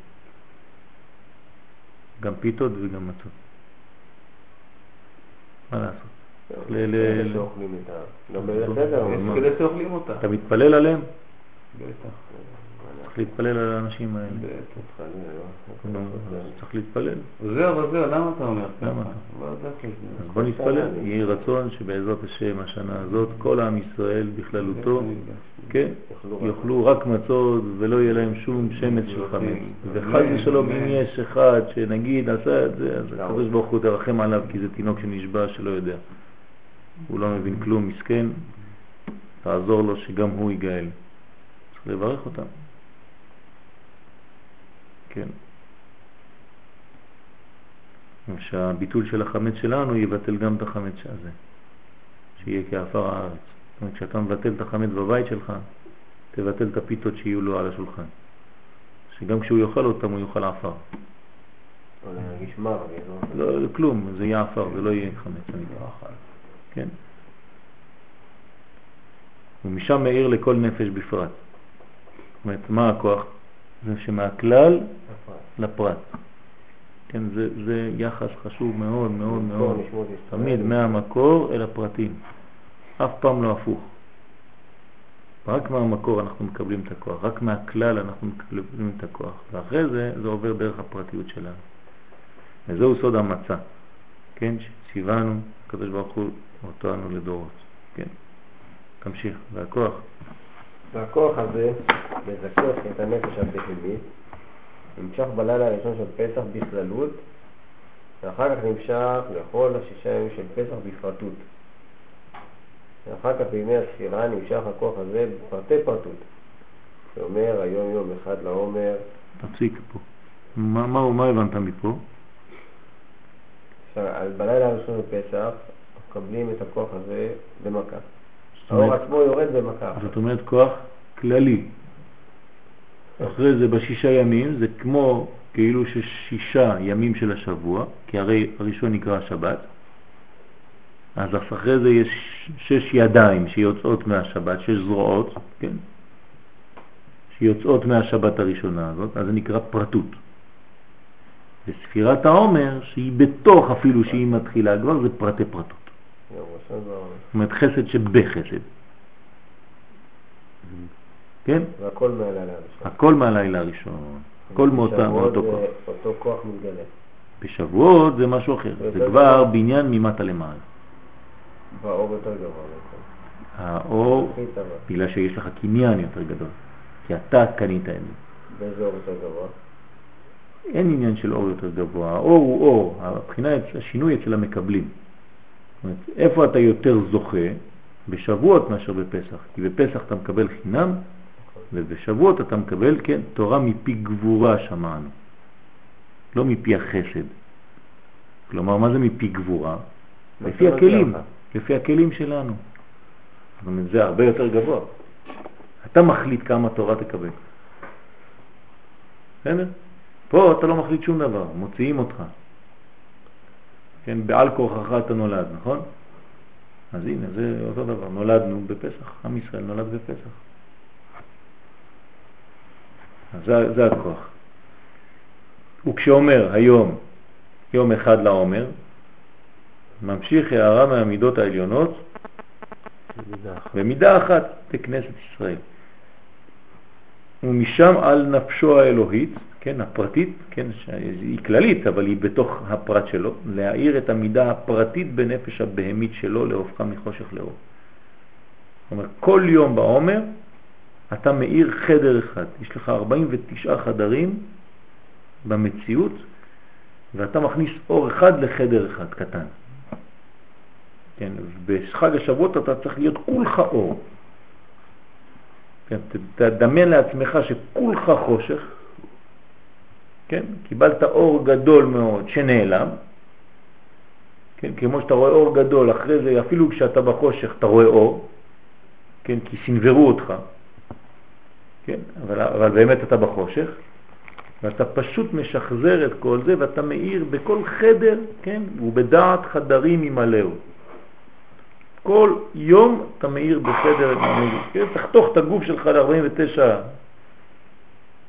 גם פיתות וגם מצות. מה לעשות? לא. אתה מתפלל עליהם? בטח. צריך להתפלל על האנשים האלה. לא. צריך להתפלל. זהו, אבל זהו, למה אתה אומר למה? לא אז. בוא נתפלל, יהי רצון שבעזרת השם השנה הזאת כל עם ישראל בכללותו, כן, יאכלו רק מצות ולא יהיה להם שום שמץ של חמץ. וחס ושלום אם יש אחד שנגיד עשה את זה, אז הקדוש ברוך הוא תרחם עליו כי זה תינוק שנשבע שלא יודע. הוא לא מבין כלום, מסכן, תעזור לו שגם הוא ייגאל. צריך לברך אותם. כן. שהביטול של החמץ שלנו יבטל גם את החמץ הזה, שיהיה כעפר הארץ. זאת אומרת, כשאתה מבטל את החמץ בבית שלך, תבטל את הפיתות שיהיו לו על השולחן. שגם כשהוא יאכל אותם הוא יאכל עפר. מר, ויעזור. לא, כלום, זה יהיה עפר, זה לא יהיה חמץ. אני כן? ומשם מאיר לכל נפש בפרט. זאת אומרת, מה הכוח? זה שמהכלל לפרט. כן, זה, זה יחס חשוב מאוד מאוד מאוד. תמיד מהמקור אל הפרטים. אף פעם לא הפוך. רק מהמקור אנחנו מקבלים את הכוח, רק מהכלל אנחנו מקבלים את הכוח, ואחרי זה זה עובר דרך הפרטיות שלנו. וזהו סוד המצה, כן, שציוונו, הקדוש ברוך הוא אותנו לדורות, כן. תמשיך, והכוח, והכוח הזה מזכך את הנפש הבהמית, נמשך בלילה הראשון של פסח בכללות, ואחר כך נמשך לכל השישה ימים של פסח בפרטות. ואחר כך בימי הספירה נמשך הכוח הזה בפרטי פרטות. שאומר היום יום אחד לעומר, תפסיק פה. מה, מה, מה הבנת מפה? בלילה הראשון בפסח מקבלים את הכוח הזה במכה. האור עצמו יורד במכה. זאת אומרת כוח כללי. אחרי זה בשישה ימים זה כמו כאילו ששישה ימים של השבוע, כי הרי הראשון נקרא שבת, אז אחרי זה יש שש ידיים שיוצאות מהשבת, שש זרועות, כן? שיוצאות מהשבת הראשונה הזאת, אז זה נקרא פרטות. וספירת העומר, שהיא בתוך אפילו שהיא מתחילה כבר, זה פרטי פרטות. זאת אומרת חסד שבחסד. כן? והכל מהלילה הראשון. הכל מהלילה הראשון, הכל מאותו כוח. אותו כוח מתגלה. בשבועות זה משהו אחר, זה כבר. בניין ממטה למעלה. באור יותר גבוה. האור. בגלל שיש לך קניין יותר גדול, כי אתה קנית את זה. באיזה אור יותר גבוה? אין עניין של אור יותר גבוה, האור הוא אור, הבחינה, השינוי אצל המקבלים. אומרת, איפה אתה יותר זוכה? בשבועות מאשר בפסח, כי בפסח אתה מקבל חינם, ובשבועות אתה מקבל, כן, תורה מפי גבורה שמענו, לא מפי החסד. כלומר, מה זה מפי גבורה? לפי הכלים. לפי הכלים שלנו. זאת אומרת, זה הרבה יותר גבוה. אתה מחליט כמה תורה תקבל. בסדר? פה אתה לא מחליט שום דבר, מוציאים אותך. כן, בעל כורחך אתה נולד, נכון? אז הנה, זה אותו דבר, נולדנו בפסח, עם ישראל נולד בפסח. אז זה, זה הכוח. וכשאומר היום, יום אחד לעומר, ממשיך הערה מהמידות העליונות. במידה אחת בכנסת ישראל. ומשם על נפשו האלוהית, כן, הפרטית, כן, שהיא כללית, אבל היא בתוך הפרט שלו, להאיר את המידה הפרטית בנפש הבהמית שלו, להופכה מחושך לאור. זאת אומרת, כל יום בעומר אתה מאיר חדר אחד. יש לך 49 חדרים במציאות, ואתה מכניס אור אחד לחדר אחד קטן. כן, בחג השבועות אתה צריך להיות כולך אור. כן, תדמיין לעצמך שכולך חושך, כן, קיבלת אור גדול מאוד שנעלם, כן, כמו שאתה רואה אור גדול, אחרי זה אפילו כשאתה בחושך אתה רואה אור, כן, כי סנברו אותך, כן, אבל, אבל באמת אתה בחושך, ואתה פשוט משחזר את כל זה ואתה מאיר בכל חדר, כן, ובדעת חדרים ימלאו. כל יום אתה מאיר בחדר, כן? תחתוך את הגוף שלך ל-49,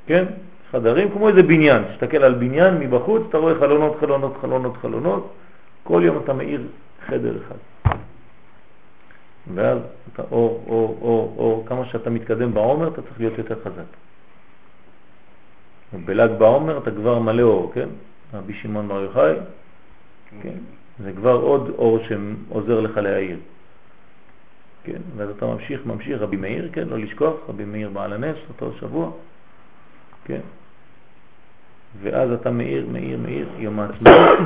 כן? חדרים, כמו איזה בניין, תסתכל על בניין מבחוץ, אתה רואה חלונות, חלונות, חלונות, חלונות, כל יום אתה מאיר חדר אחד. ואז אתה אור, אור, אור, אור, כמה שאתה מתקדם בעומר אתה צריך להיות יותר חזק. בל"ג בעומר אתה כבר מלא אור, כן? רבי שמעון בר יוחאי, כן? זה כבר עוד אור שעוזר לך להעיר. כן, ואז אתה ממשיך, ממשיך, רבי מאיר, כן, לא לשכוח, רבי מאיר בעל הנס, אותו שבוע, כן, ואז אתה מאיר, מאיר, מאיר, יום העצמאות,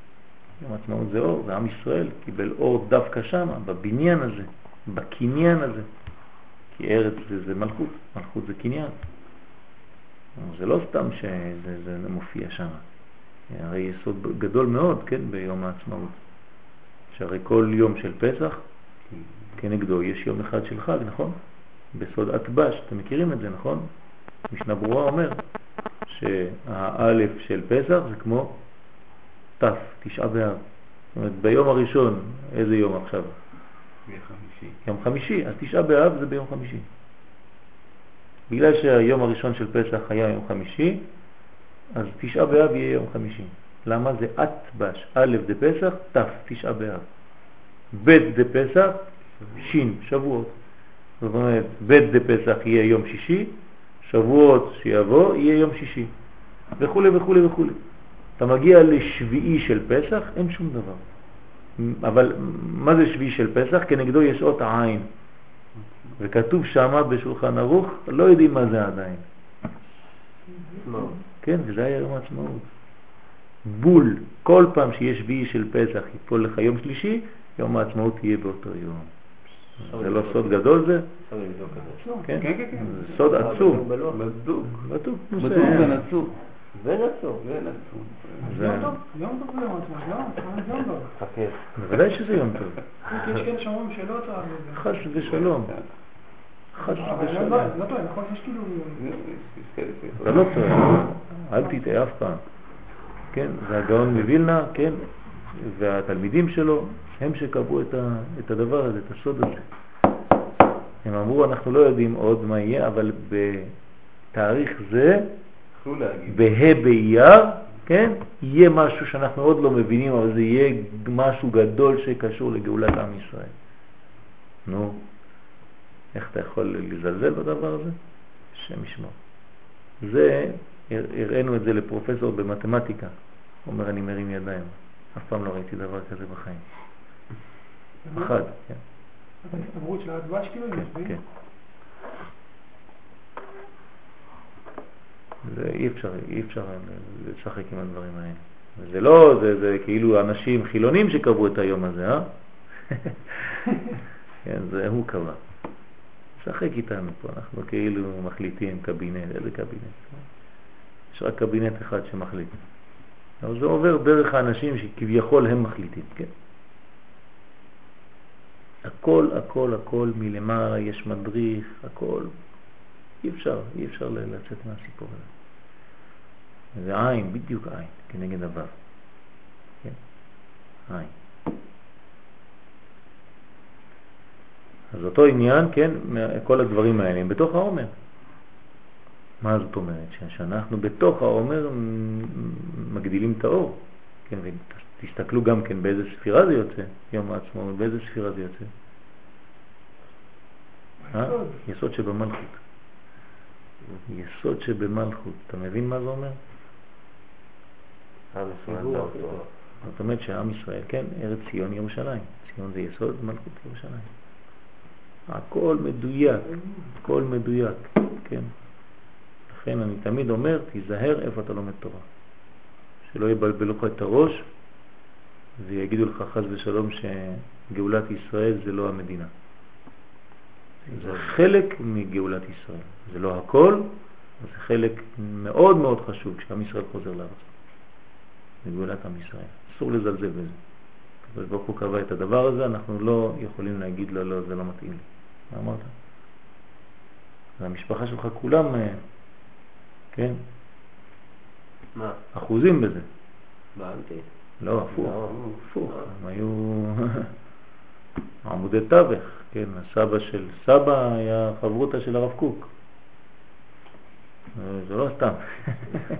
(coughs) יום העצמאות זה אור, זה עם ישראל, קיבל אור דווקא שם, בבניין הזה, בקניין הזה, כי ארץ זה, זה מלכות, מלכות זה קניין, זה לא סתם שזה זה מופיע שם, הרי יסוד גדול מאוד, כן, ביום העצמאות, שהרי כל יום של פסח, כנגדו יש יום אחד של חג, נכון? בסוד אטבש, אתם מכירים את זה, נכון? משנה ברורה אומר שהאלף של פסח זה כמו תף, תשעה באב. זאת אומרת, ביום הראשון, איזה יום עכשיו? חמישי. יום חמישי, אז תשעה באב זה ביום חמישי. בגלל שהיום הראשון של פסח היה יום חמישי, אז תשעה באב יהיה יום חמישי. למה? זה אטבש, א' דפסח, ת', תשעה באב. ב' דפסח, שין, שבועות. זאת אומרת, ב' דפסח יהיה יום שישי, שבועות שיבוא יהיה יום שישי, וכו' וכו' וכו'. אתה מגיע לשביעי של פסח, אין שום דבר. אבל מה זה שביעי של פסח? כנגדו יש אות העין. וכתוב שמה בשולחן ערוך, לא יודעים מה זה עדיין. כן, וזה היה יום העצמאות. בול, כל פעם שיש שביעי של פסח יפול לך יום שלישי, יום העצמאות יהיה באותו יום. זה לא סוד גדול זה? כן? כן, כן, כן. זה סוד עצום. בדוק. בדוק. בדוק ונצור. ונצור. ונצור. זה- יום טוב, יום טוב זה יום עצמו, לא? זה יום טוב. חכה. בוודאי שזה יום טוב. כי יש כאלה שאומרים שלא טוב. חס ושלום. חס אבל לא- ושלום. לא לא טוב, נכון? יש כאילו... אתה לא טועה, אל תטעה אף פעם. כן, זה הגאון מווילנה, כן, והתלמידים שלו, הם שקבעו את, ה, את הדבר הזה, את הסוד הזה. הם אמרו, אנחנו לא יודעים עוד מה יהיה, אבל בתאריך זה. בה' באייר, כן, יהיה משהו שאנחנו עוד לא מבינים, אבל זה יהיה משהו גדול שקשור לגאולת עם ישראל. נו, איך אתה יכול לזלזל בדבר הזה? השם ישמור. זה, הר- הראינו את זה לפרופסור במתמטיקה. אומר, אני מרים ידיים. אף פעם לא ראיתי דבר כזה בחיים. אחד, כן. ההסתברות של הדבש יש כן? כן. זה אי אפשר, אי אפשר לשחק עם הדברים האלה. זה לא, זה, זה כאילו אנשים חילונים שקבעו את היום הזה, אה? (laughs) כן, זה הוא קבע. שחק איתנו פה, אנחנו כאילו מחליטים קבינט, איזה קבינט? יש רק קבינט אחד שמחליט. אבל זה עובר דרך האנשים שכביכול הם מחליטים, כן? הכל, הכל, הכל מלמעלה, יש מדריך, הכל. אי אפשר, אי אפשר לצאת מהסיפור הזה. זה עין, בדיוק עין, כנגד הוו. כן, עין. אז אותו עניין, כן, כל הדברים האלה הם בתוך העומר. מה זאת אומרת? שאנחנו בתוך העומר מגדילים את האור. כן, ותסתכלו גם כן באיזה ספירה זה יוצא, יום העצמאות, באיזה ספירה זה יוצא. אה? יסוד שבמלכות. יסוד שבמלכות. אתה מבין מה זה אומר? באותו. זאת אומרת שעם ישראל, כן, ארץ ציון ירושלים. ציון זה יסוד, מלכות ירושלים. הכל מדויק, הכל מדויק, כן. לכן אני תמיד אומר, תיזהר איפה אתה לומד תורה. שלא יבלבלו לך את הראש ויגידו לך חז ושלום שגאולת ישראל זה לא המדינה. זה חלק מגאולת ישראל. זה לא הכל, אבל זה חלק מאוד מאוד חשוב כשעם ישראל חוזר לארץ. מגאולת עם ישראל. אסור לזלזל בזה. הקדוש ברוך הוא קבע את הדבר הזה, אנחנו לא יכולים להגיד לו, לא, זה לא מתאים לי. מה אמרת? והמשפחה שלך כולם, אה, כן, מה? אחוזים בזה. באנטי? לא, הפוך, לא. הפוך. הם היו (laughs) עמודי תווך, כן, הסבא של סבא היה חברותה של הרב קוק. זה לא סתם.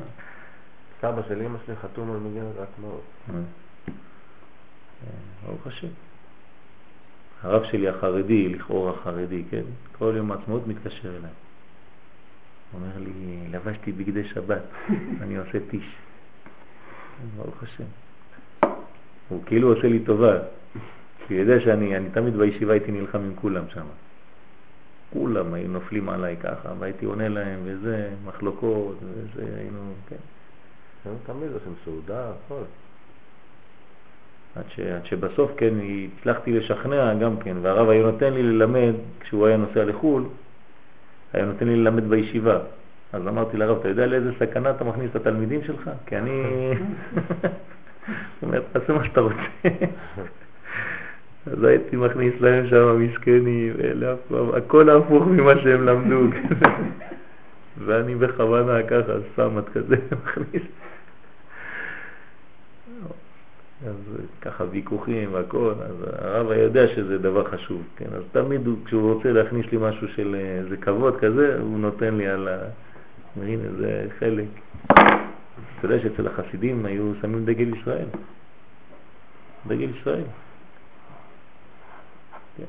(laughs) סבא של אמא שלי חתום על מגילת העצמאות. אה, ברוך השם. הרב שלי החרדי, לכאורה חרדי, כן? כל יום העצמאות מתקשר אליי. אומר לי, לבשתי בגדי שבת, (laughs) אני עושה טיש. ברוך השם. הוא כאילו עושה לי טובה, כי הוא יודע שאני אני תמיד בישיבה הייתי נלחם עם כולם שם. כולם היו נופלים עליי ככה, והייתי עונה להם, וזה, מחלוקות, וזה, היינו, כן. הם תמיד עושים סעודה, הכל. עד, ש, עד שבסוף כן הצלחתי לשכנע גם כן, והרב היה נותן לי ללמד, כשהוא היה נוסע לחו"ל, היה נותן לי ללמד בישיבה. אז אמרתי לרב, אתה יודע לאיזה סכנה אתה מכניס את התלמידים שלך? כי אני... זאת אומרת, תעשה מה שאתה רוצה. אז הייתי מכניס להם שם מסכנים, הכל הפוך ממה שהם למדו. ואני בכוונה ככה, סמת כזה, מכניס. אז ככה ויכוחים והכל, אז הרב היה יודע שזה דבר חשוב, כן, אז תמיד הוא, כשהוא רוצה להכניס לי משהו של אה, איזה כבוד כזה, הוא נותן לי על ה... הנה, זה חלק. אתה יודע שאצל החסידים היו שמים דגל ישראל. דגל ישראל. כן.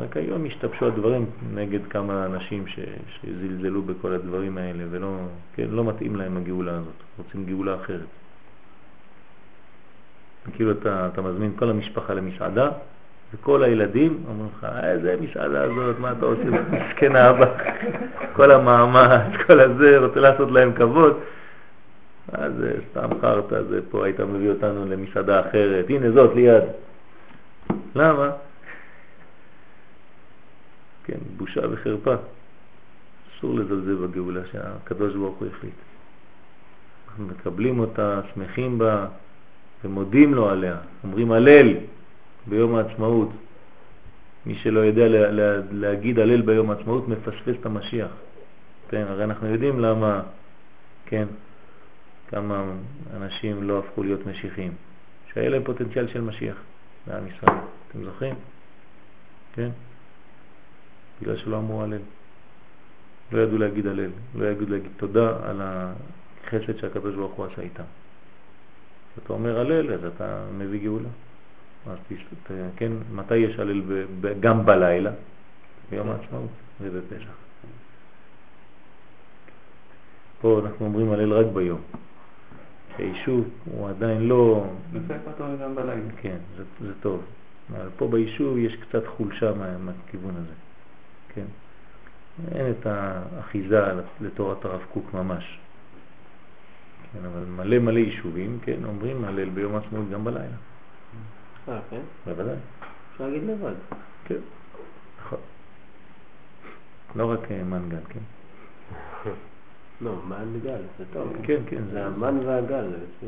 רק היום השתבשו הדברים נגד כמה אנשים ש, שזלזלו בכל הדברים האלה ולא כן, לא מתאים להם הגאולה הזאת, רוצים גאולה אחרת. כאילו אתה, אתה מזמין כל המשפחה למסעדה וכל הילדים אומרים לך, איזה מסעדה הזאת, מה אתה עושה? מסכן האבא, כל המאמץ, כל הזה, רוצה לעשות להם כבוד. אז סתם חרטא, זה פה היית מביא אותנו למסעדה אחרת, הנה זאת ליד. למה? כן, בושה וחרפה. אסור לזלזל בגאולה שהקדוש ברוך הוא החליט. אנחנו מקבלים אותה, שמחים בה ומודים לו עליה. אומרים הלל ביום העצמאות. מי שלא יודע לה, לה, להגיד הלל ביום העצמאות מפספס את המשיח. כן, הרי אנחנו יודעים למה, כן, כמה אנשים לא הפכו להיות משיחים. שהיה להם פוטנציאל של משיח לעם ישראל. אתם זוכרים? כן? בגלל שלא אמרו הלל. לא ידעו להגיד הלל, לא ידעו להגיד תודה על החסד שהקדוש ברוך הוא עשה איתם. כשאתה אומר הלל, אז אתה מביא גאולה. אז תשת, כן, מתי יש הלל גם בלילה? ביום העצמאות ובפסח. פה אנחנו אומרים הלל רק ביום. היישוב הוא עדיין לא... בספר טוב גם בלילה. כן, זה, זה טוב. אבל פה ביישוב יש קצת חולשה מה, מהכיוון הזה. כן. אין את האחיזה לתורת הרב קוק ממש. כן, אבל מלא מלא יישובים, כן, אומרים הלל ביום העצמאות גם בלילה. אה, כן? בוודאי. אפשר להגיד לבד. כן, נכון. לא רק אה, מנגל, כן. (laughs) לא, מן גל, זה טוב. כן, כן. זה המן והגל, זה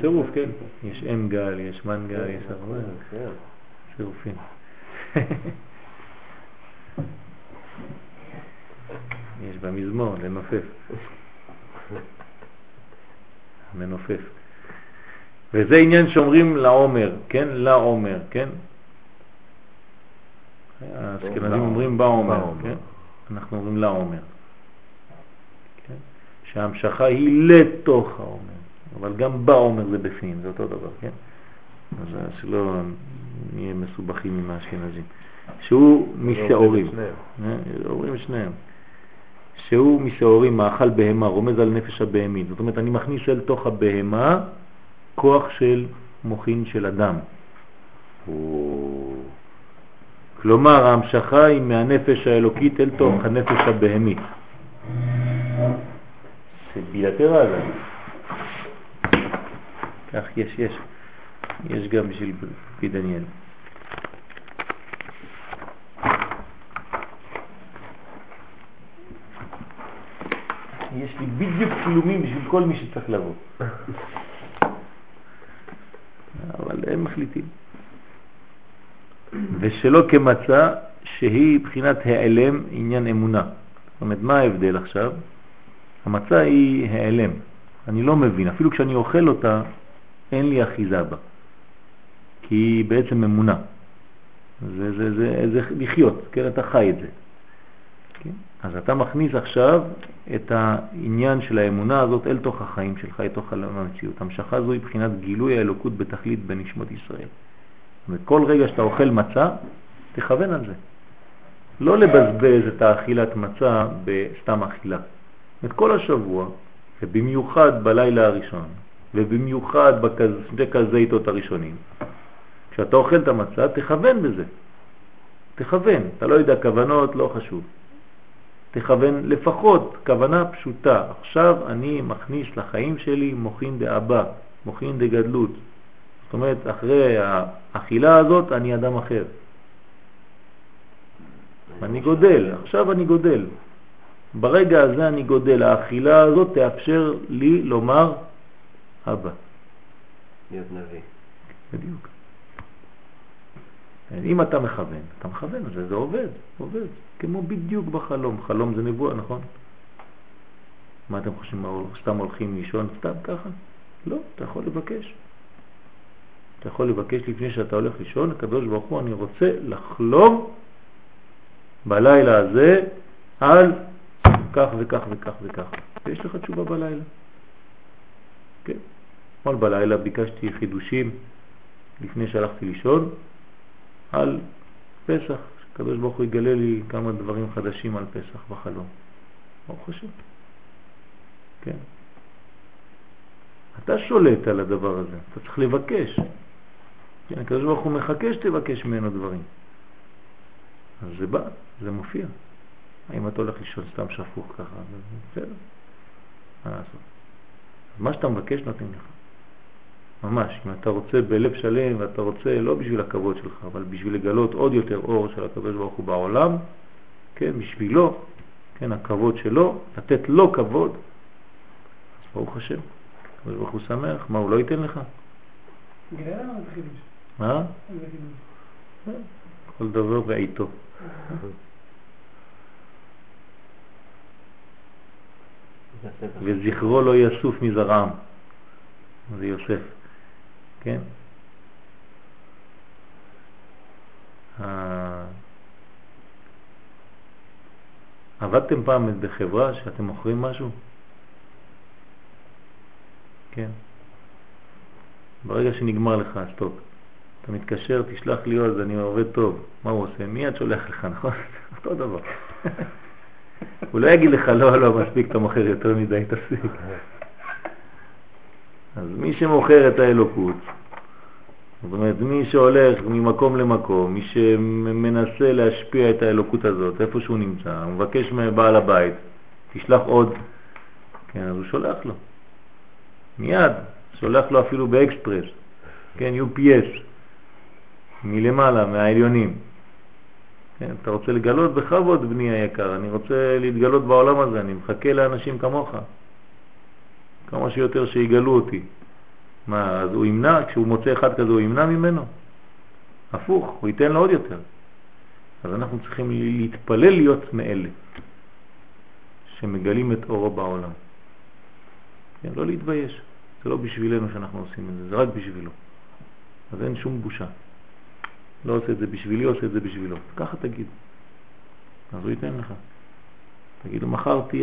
צירוף, כן. יש אם גל, יש מנגל, יש הרבה מצוין. צירופים. (laughs) יש במזמור לנופף. (laughs) מנופף. וזה עניין שאומרים לעומר, כן? לעומר, כן? האשכנזים אומרים בעומר, כן? אנחנו אומרים לעומר. כן? שההמשכה היא לתוך העומר, אבל גם בעומר זה בפנים, זה אותו דבר, כן? אז שלא נהיה מסובכים עם האשכנזים. שהוא משעורים. אה, אומרים את שניהם. שהוא משעורים מאכל בהמה, רומז על נפש הבהמית. זאת אומרת, אני מכניס אל תוך הבהמה כוח של מוכין של אדם. כלומר, ההמשכה היא מהנפש האלוקית אל תוך הנפש הבהמית. זה בילטרל. כך יש, יש. יש גם בשביל פי דניאל. יש לי בדיוק צילומים בשביל כל מי שצריך לבוא. אבל הם מחליטים. ושלא כמצה שהיא בחינת העלם עניין אמונה. זאת אומרת, מה ההבדל עכשיו? המצה היא העלם. אני לא מבין, אפילו כשאני אוכל אותה, אין לי אחיזה בה. כי היא בעצם אמונה. זה, זה, זה, זה לחיות, כן, אתה חי את זה. כן? אז אתה מכניס עכשיו את העניין של האמונה הזאת אל תוך החיים שלך, אל תוך המציאות. המשכה זו היא בחינת גילוי האלוקות בתכלית בנשמות ישראל. וכל רגע שאתה אוכל מצה, תכוון על זה. לא לבזבז את האכילת מצה בסתם אכילה. את כל השבוע, ובמיוחד בלילה הראשון, ובמיוחד בשתי כזיתות הראשונים, כשאתה אוכל את המצה, תכוון בזה. תכוון. אתה לא יודע כוונות, לא חשוב. תכוון לפחות כוונה פשוטה. עכשיו אני מכניס לחיים שלי מוכין דאבא, מוכין דגדלות. זאת אומרת, אחרי האכילה הזאת אני אדם אחר. אני גודל, עכשיו אני גודל. ברגע הזה אני גודל. האכילה הזאת תאפשר לי לומר אבא. להיות נביא. בדיוק. אם אתה מכוון, אתה מכוון, זה, זה עובד, עובד, כמו בדיוק בחלום. חלום זה נבואה, נכון? מה אתם חושבים, סתם הולכים לישון סתם ככה? לא, אתה יכול לבקש. אתה יכול לבקש לפני שאתה הולך לישון, הקדוש ברוך הוא, אני רוצה לחלום בלילה הזה על כך וכך וכך וכך. ויש לך תשובה בלילה. כן. אתמול בלילה ביקשתי חידושים לפני שהלכתי לישון, על פסח, שקדוש ברוך הוא יגלה לי כמה דברים חדשים על פסח בחלום. ברוך השם. כן. אתה שולט על הדבר הזה, אתה צריך לבקש. כן, הקדוש ברוך הוא מחכה שתבקש ממנו דברים. אז זה בא, זה מופיע. האם אתה הולך לישון סתם שפוך ככה, בסדר, מה לעשות? מה שאתה מבקש נותן לך. ממש, אם אתה רוצה בלב שלם ואתה רוצה לא בשביל הכבוד שלך, אבל בשביל לגלות עוד יותר אור של הקדוש ברוך הוא בעולם, כן, בשבילו, כן, הכבוד שלו, לתת לו כבוד, אז ברוך השם, הקדוש ברוך הוא שמח, מה הוא לא ייתן לך? מה? חידוש? כל דבר בעיתו. וזכרו לא יסוף מזרעם. זה יוסף, כן? ה- עבדתם פעם בחברה שאתם מוכרים משהו? כן. ברגע שנגמר לך הסטוק, אתה מתקשר, תשלח לי עוד, אני עובד טוב. מה הוא עושה? מיד שולח לך, (laughs) נכון? אותו דבר. (laughs) הוא לא יגיד לך, לא, לא, מספיק, אתה מוכר יותר מדי, תפסיק. (laughs) אז מי שמוכר את האלוקות, זאת אומרת, מי שהולך ממקום למקום, מי שמנסה להשפיע את האלוקות הזאת, איפה שהוא נמצא, הוא מבקש מבעל הבית, תשלח עוד, כן, אז הוא שולח לו. מיד, שולח לו אפילו באקספרס, כן, UPS, מלמעלה, מהעליונים. כן, אתה רוצה לגלות בכבוד, בני היקר, אני רוצה להתגלות בעולם הזה, אני מחכה לאנשים כמוך. כמה שיותר שיגלו אותי. מה, אז הוא ימנע, כשהוא מוצא אחד כזה הוא ימנע ממנו? הפוך, הוא ייתן לו עוד יותר. אז אנחנו צריכים להתפלל להיות מאלה שמגלים את אורו בעולם. כן, לא להתבייש, זה לא בשבילנו שאנחנו עושים את זה, זה רק בשבילו. אז אין שום בושה. לא עושה את זה בשבילי, עושה את זה בשבילו. ככה תגיד. אז הוא ייתן לך. תגיד לו,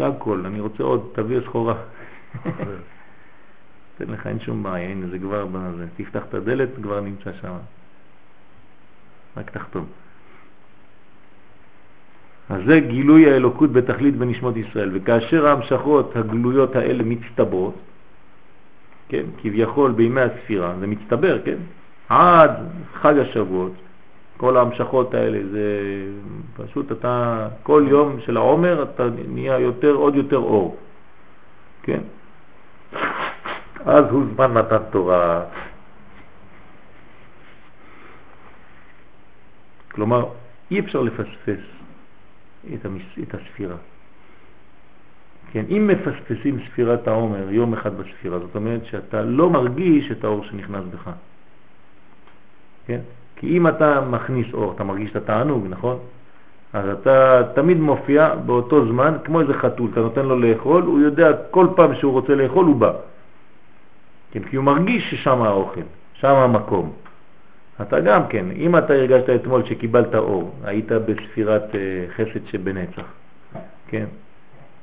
הכל, אני רוצה עוד, תביא סחורה. תן לך, אין שום בעיה, הנה זה כבר בזה. תפתח את הדלת, כבר נמצא שם. רק תחתום. אז זה גילוי האלוקות בתכלית בנשמות ישראל, וכאשר ההמשכות הגלויות האלה מצטברות, כן, כביכול בימי הספירה, זה מצטבר, כן, עד חג השבועות, כל ההמשכות האלה, זה פשוט אתה, כל יום של העומר אתה נהיה יותר, עוד יותר אור, כן? אז הוא זמן מתן תורה. כלומר, אי אפשר לפספס את, המס... את הספירה. כן, אם מפספסים ספירת העומר יום אחד בספירה, זאת אומרת שאתה לא מרגיש את האור שנכנס בך. כן? כי אם אתה מכניס אור, אתה מרגיש את התענוג, נכון? אז אתה תמיד מופיע באותו זמן, כמו איזה חתול, אתה נותן לו לאכול, הוא יודע כל פעם שהוא רוצה לאכול הוא בא. כן, כי הוא מרגיש ששם האוכל, שם המקום. אתה גם כן, אם אתה הרגשת אתמול שקיבלת אור, היית בספירת uh, חסד שבנצח, כן?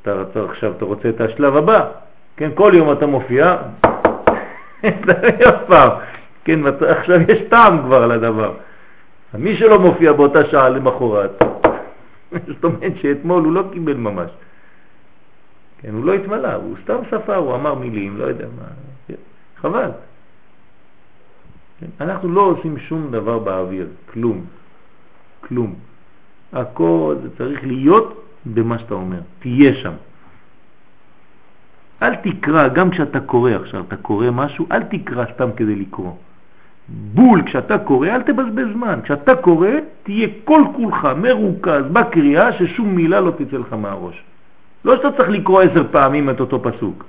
אתה רצה, עכשיו אתה רוצה את השלב הבא, כן? כל יום אתה מופיע, (laughs) פעם, כן? עכשיו יש טעם כבר לדבר. מי שלא מופיע באותה שעה למחרת, (laughs) זאת אומרת שאתמול הוא לא קיבל ממש. כן, הוא לא התמלא, הוא סתם ספר, הוא אמר מילים, לא יודע מה. חבל. אנחנו לא עושים שום דבר באוויר, כלום. כלום. הכל זה צריך להיות במה שאתה אומר, תהיה שם. אל תקרא, גם כשאתה קורא עכשיו, אתה קורא משהו, אל תקרא סתם כדי לקרוא. בול, כשאתה קורא, אל תבזבז זמן. כשאתה קורא, תהיה כל כולך מרוכז בקריאה ששום מילה לא תצא לך מהראש. לא שאתה צריך לקרוא עשר פעמים את אותו פסוק.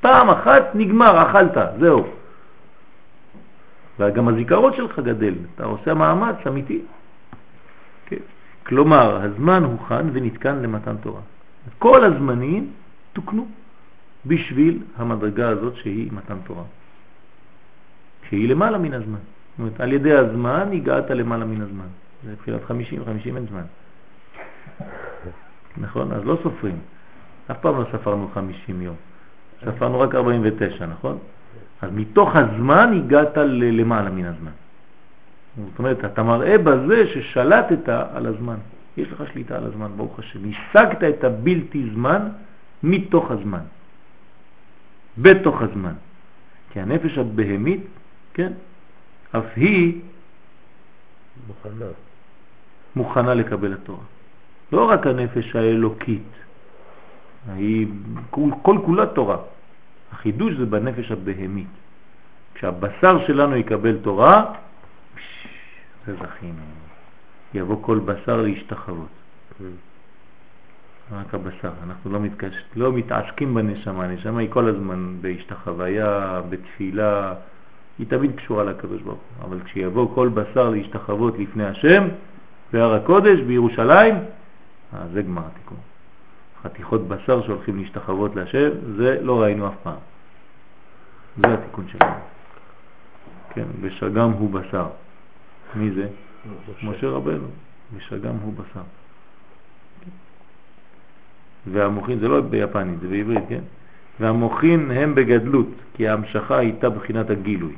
פעם אחת נגמר, אכלת, זהו. וגם הזיכרון שלך גדל, אתה עושה מאמץ אמיתי. כן. כלומר, הזמן הוכן ונתקן למתן תורה. כל הזמנים תוקנו בשביל המדרגה הזאת שהיא מתן תורה. שהיא למעלה מן הזמן. זאת אומרת, על ידי הזמן הגעת למעלה מן הזמן. זה תחילת 50, 50 אין זמן. נכון? אז לא סופרים. אף פעם לא ספרנו 50 יום. ספרנו רק 49, נכון? אז מתוך הזמן הגעת למעלה מן הזמן. זאת אומרת, אתה מראה בזה ששלטת על הזמן. יש לך שליטה על הזמן, ברוך השם. השגת את הבלתי זמן מתוך הזמן. בתוך הזמן. כי הנפש הבהמית, כן, אף היא מוכנה. מוכנה לקבל התורה. לא רק הנפש האלוקית, היא כל, כל כולה תורה. החידוש זה בנפש הבהמית. כשהבשר שלנו יקבל תורה, זה זכינו. יבוא כל בשר להשתחוות. רק הבשר. אנחנו לא, מתקש... לא מתעסקים בנשמה, הנשמה היא כל הזמן בהשתחוויה, בתפילה, היא תמיד קשורה לקדוש ברוך הוא. אבל כשיבוא כל בשר להשתחוות לפני השם, בהר הקודש, בירושלים, אז זה גמר התיקון. חתיכות בשר שהולכים להשתחוות להשם, זה לא ראינו אף פעם. זה התיקון שלנו. כן, ושגם הוא בשר. מי זה? משה רבנו. ושגם הוא בשר. והמוחין, זה לא ביפנית, זה בעברית, כן? והמוחין הם בגדלות, כי ההמשכה הייתה בחינת הגילוי.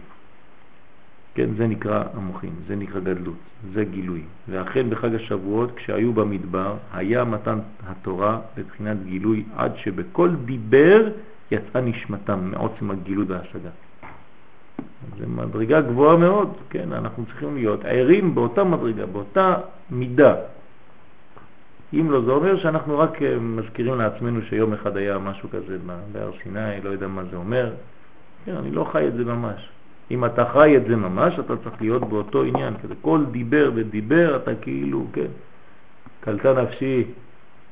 כן, זה נקרא המוחין, זה נקרא גדלות, זה גילוי. ואכן בחג השבועות, כשהיו במדבר, היה מתן התורה בבחינת גילוי, עד שבכל דיבר יצאה נשמתם מעוצם הגילוי וההשגה. זה מדרגה גבוהה מאוד, כן, אנחנו צריכים להיות ערים באותה מדרגה, באותה מידה. אם לא, זה אומר שאנחנו רק אה, מזכירים לעצמנו שיום אחד היה משהו כזה בהר סיני, לא יודע מה זה אומר. כן, אני לא חי את זה ממש. אם אתה חי את זה ממש, אתה צריך להיות באותו עניין, כזה כל דיבר ודיבר, אתה כאילו, כן, קלטה נפשי,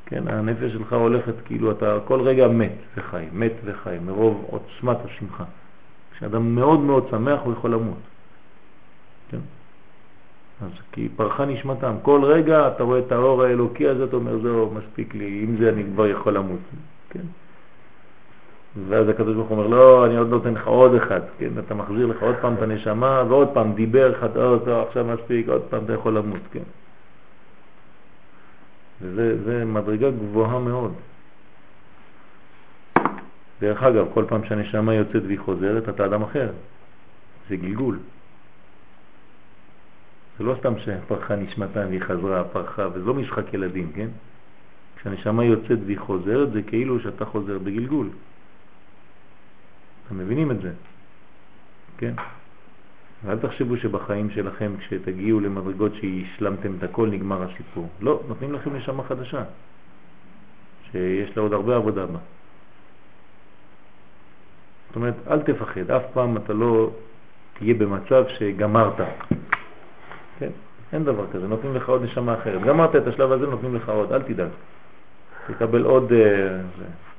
כן, הנפש שלך הולכת כאילו אתה כל רגע מת וחי, מת וחי, מרוב עוצמת השמחה. כשאדם מאוד מאוד שמח הוא יכול למות. כן? אז כי פרחה נשמתם. כל רגע אתה רואה את האור האלוקי הזה, אתה אומר, זהו, מספיק לי, עם זה אני כבר יכול למות. כן? ואז הקדוש ברוך הוא אומר, לא, אני עוד נותן לך עוד אחד, כן? אתה מחזיר לך עוד פעם את הנשמה, ועוד פעם דיבר לך, טוב, עכשיו מספיק, עוד פעם אתה יכול למות, כן? וזה מדרגה גבוהה מאוד. דרך אגב, כל פעם שהנשמה יוצאת והיא חוזרת, אתה אדם אחר. זה גלגול. זה לא סתם שפרחה נשמתה והיא חזרה, פרחה, וזה לא משחק ילדים, כן? כשהנשמה יוצאת והיא חוזרת, זה כאילו שאתה חוזר בגלגול. אתם מבינים את זה? כן? ואל תחשבו שבחיים שלכם, כשתגיעו למדרגות שהשלמתם את הכל, נגמר הסיפור. לא, נותנים לכם נשמה חדשה, שיש לה עוד הרבה עבודה בה. זאת אומרת, אל תפחד, אף פעם אתה לא תהיה במצב שגמרת. כן? אין דבר כזה, נותנים לך עוד נשמה אחרת. גמרת את השלב הזה, נותנים לך עוד, אל תדאג. תקבל עוד, אה,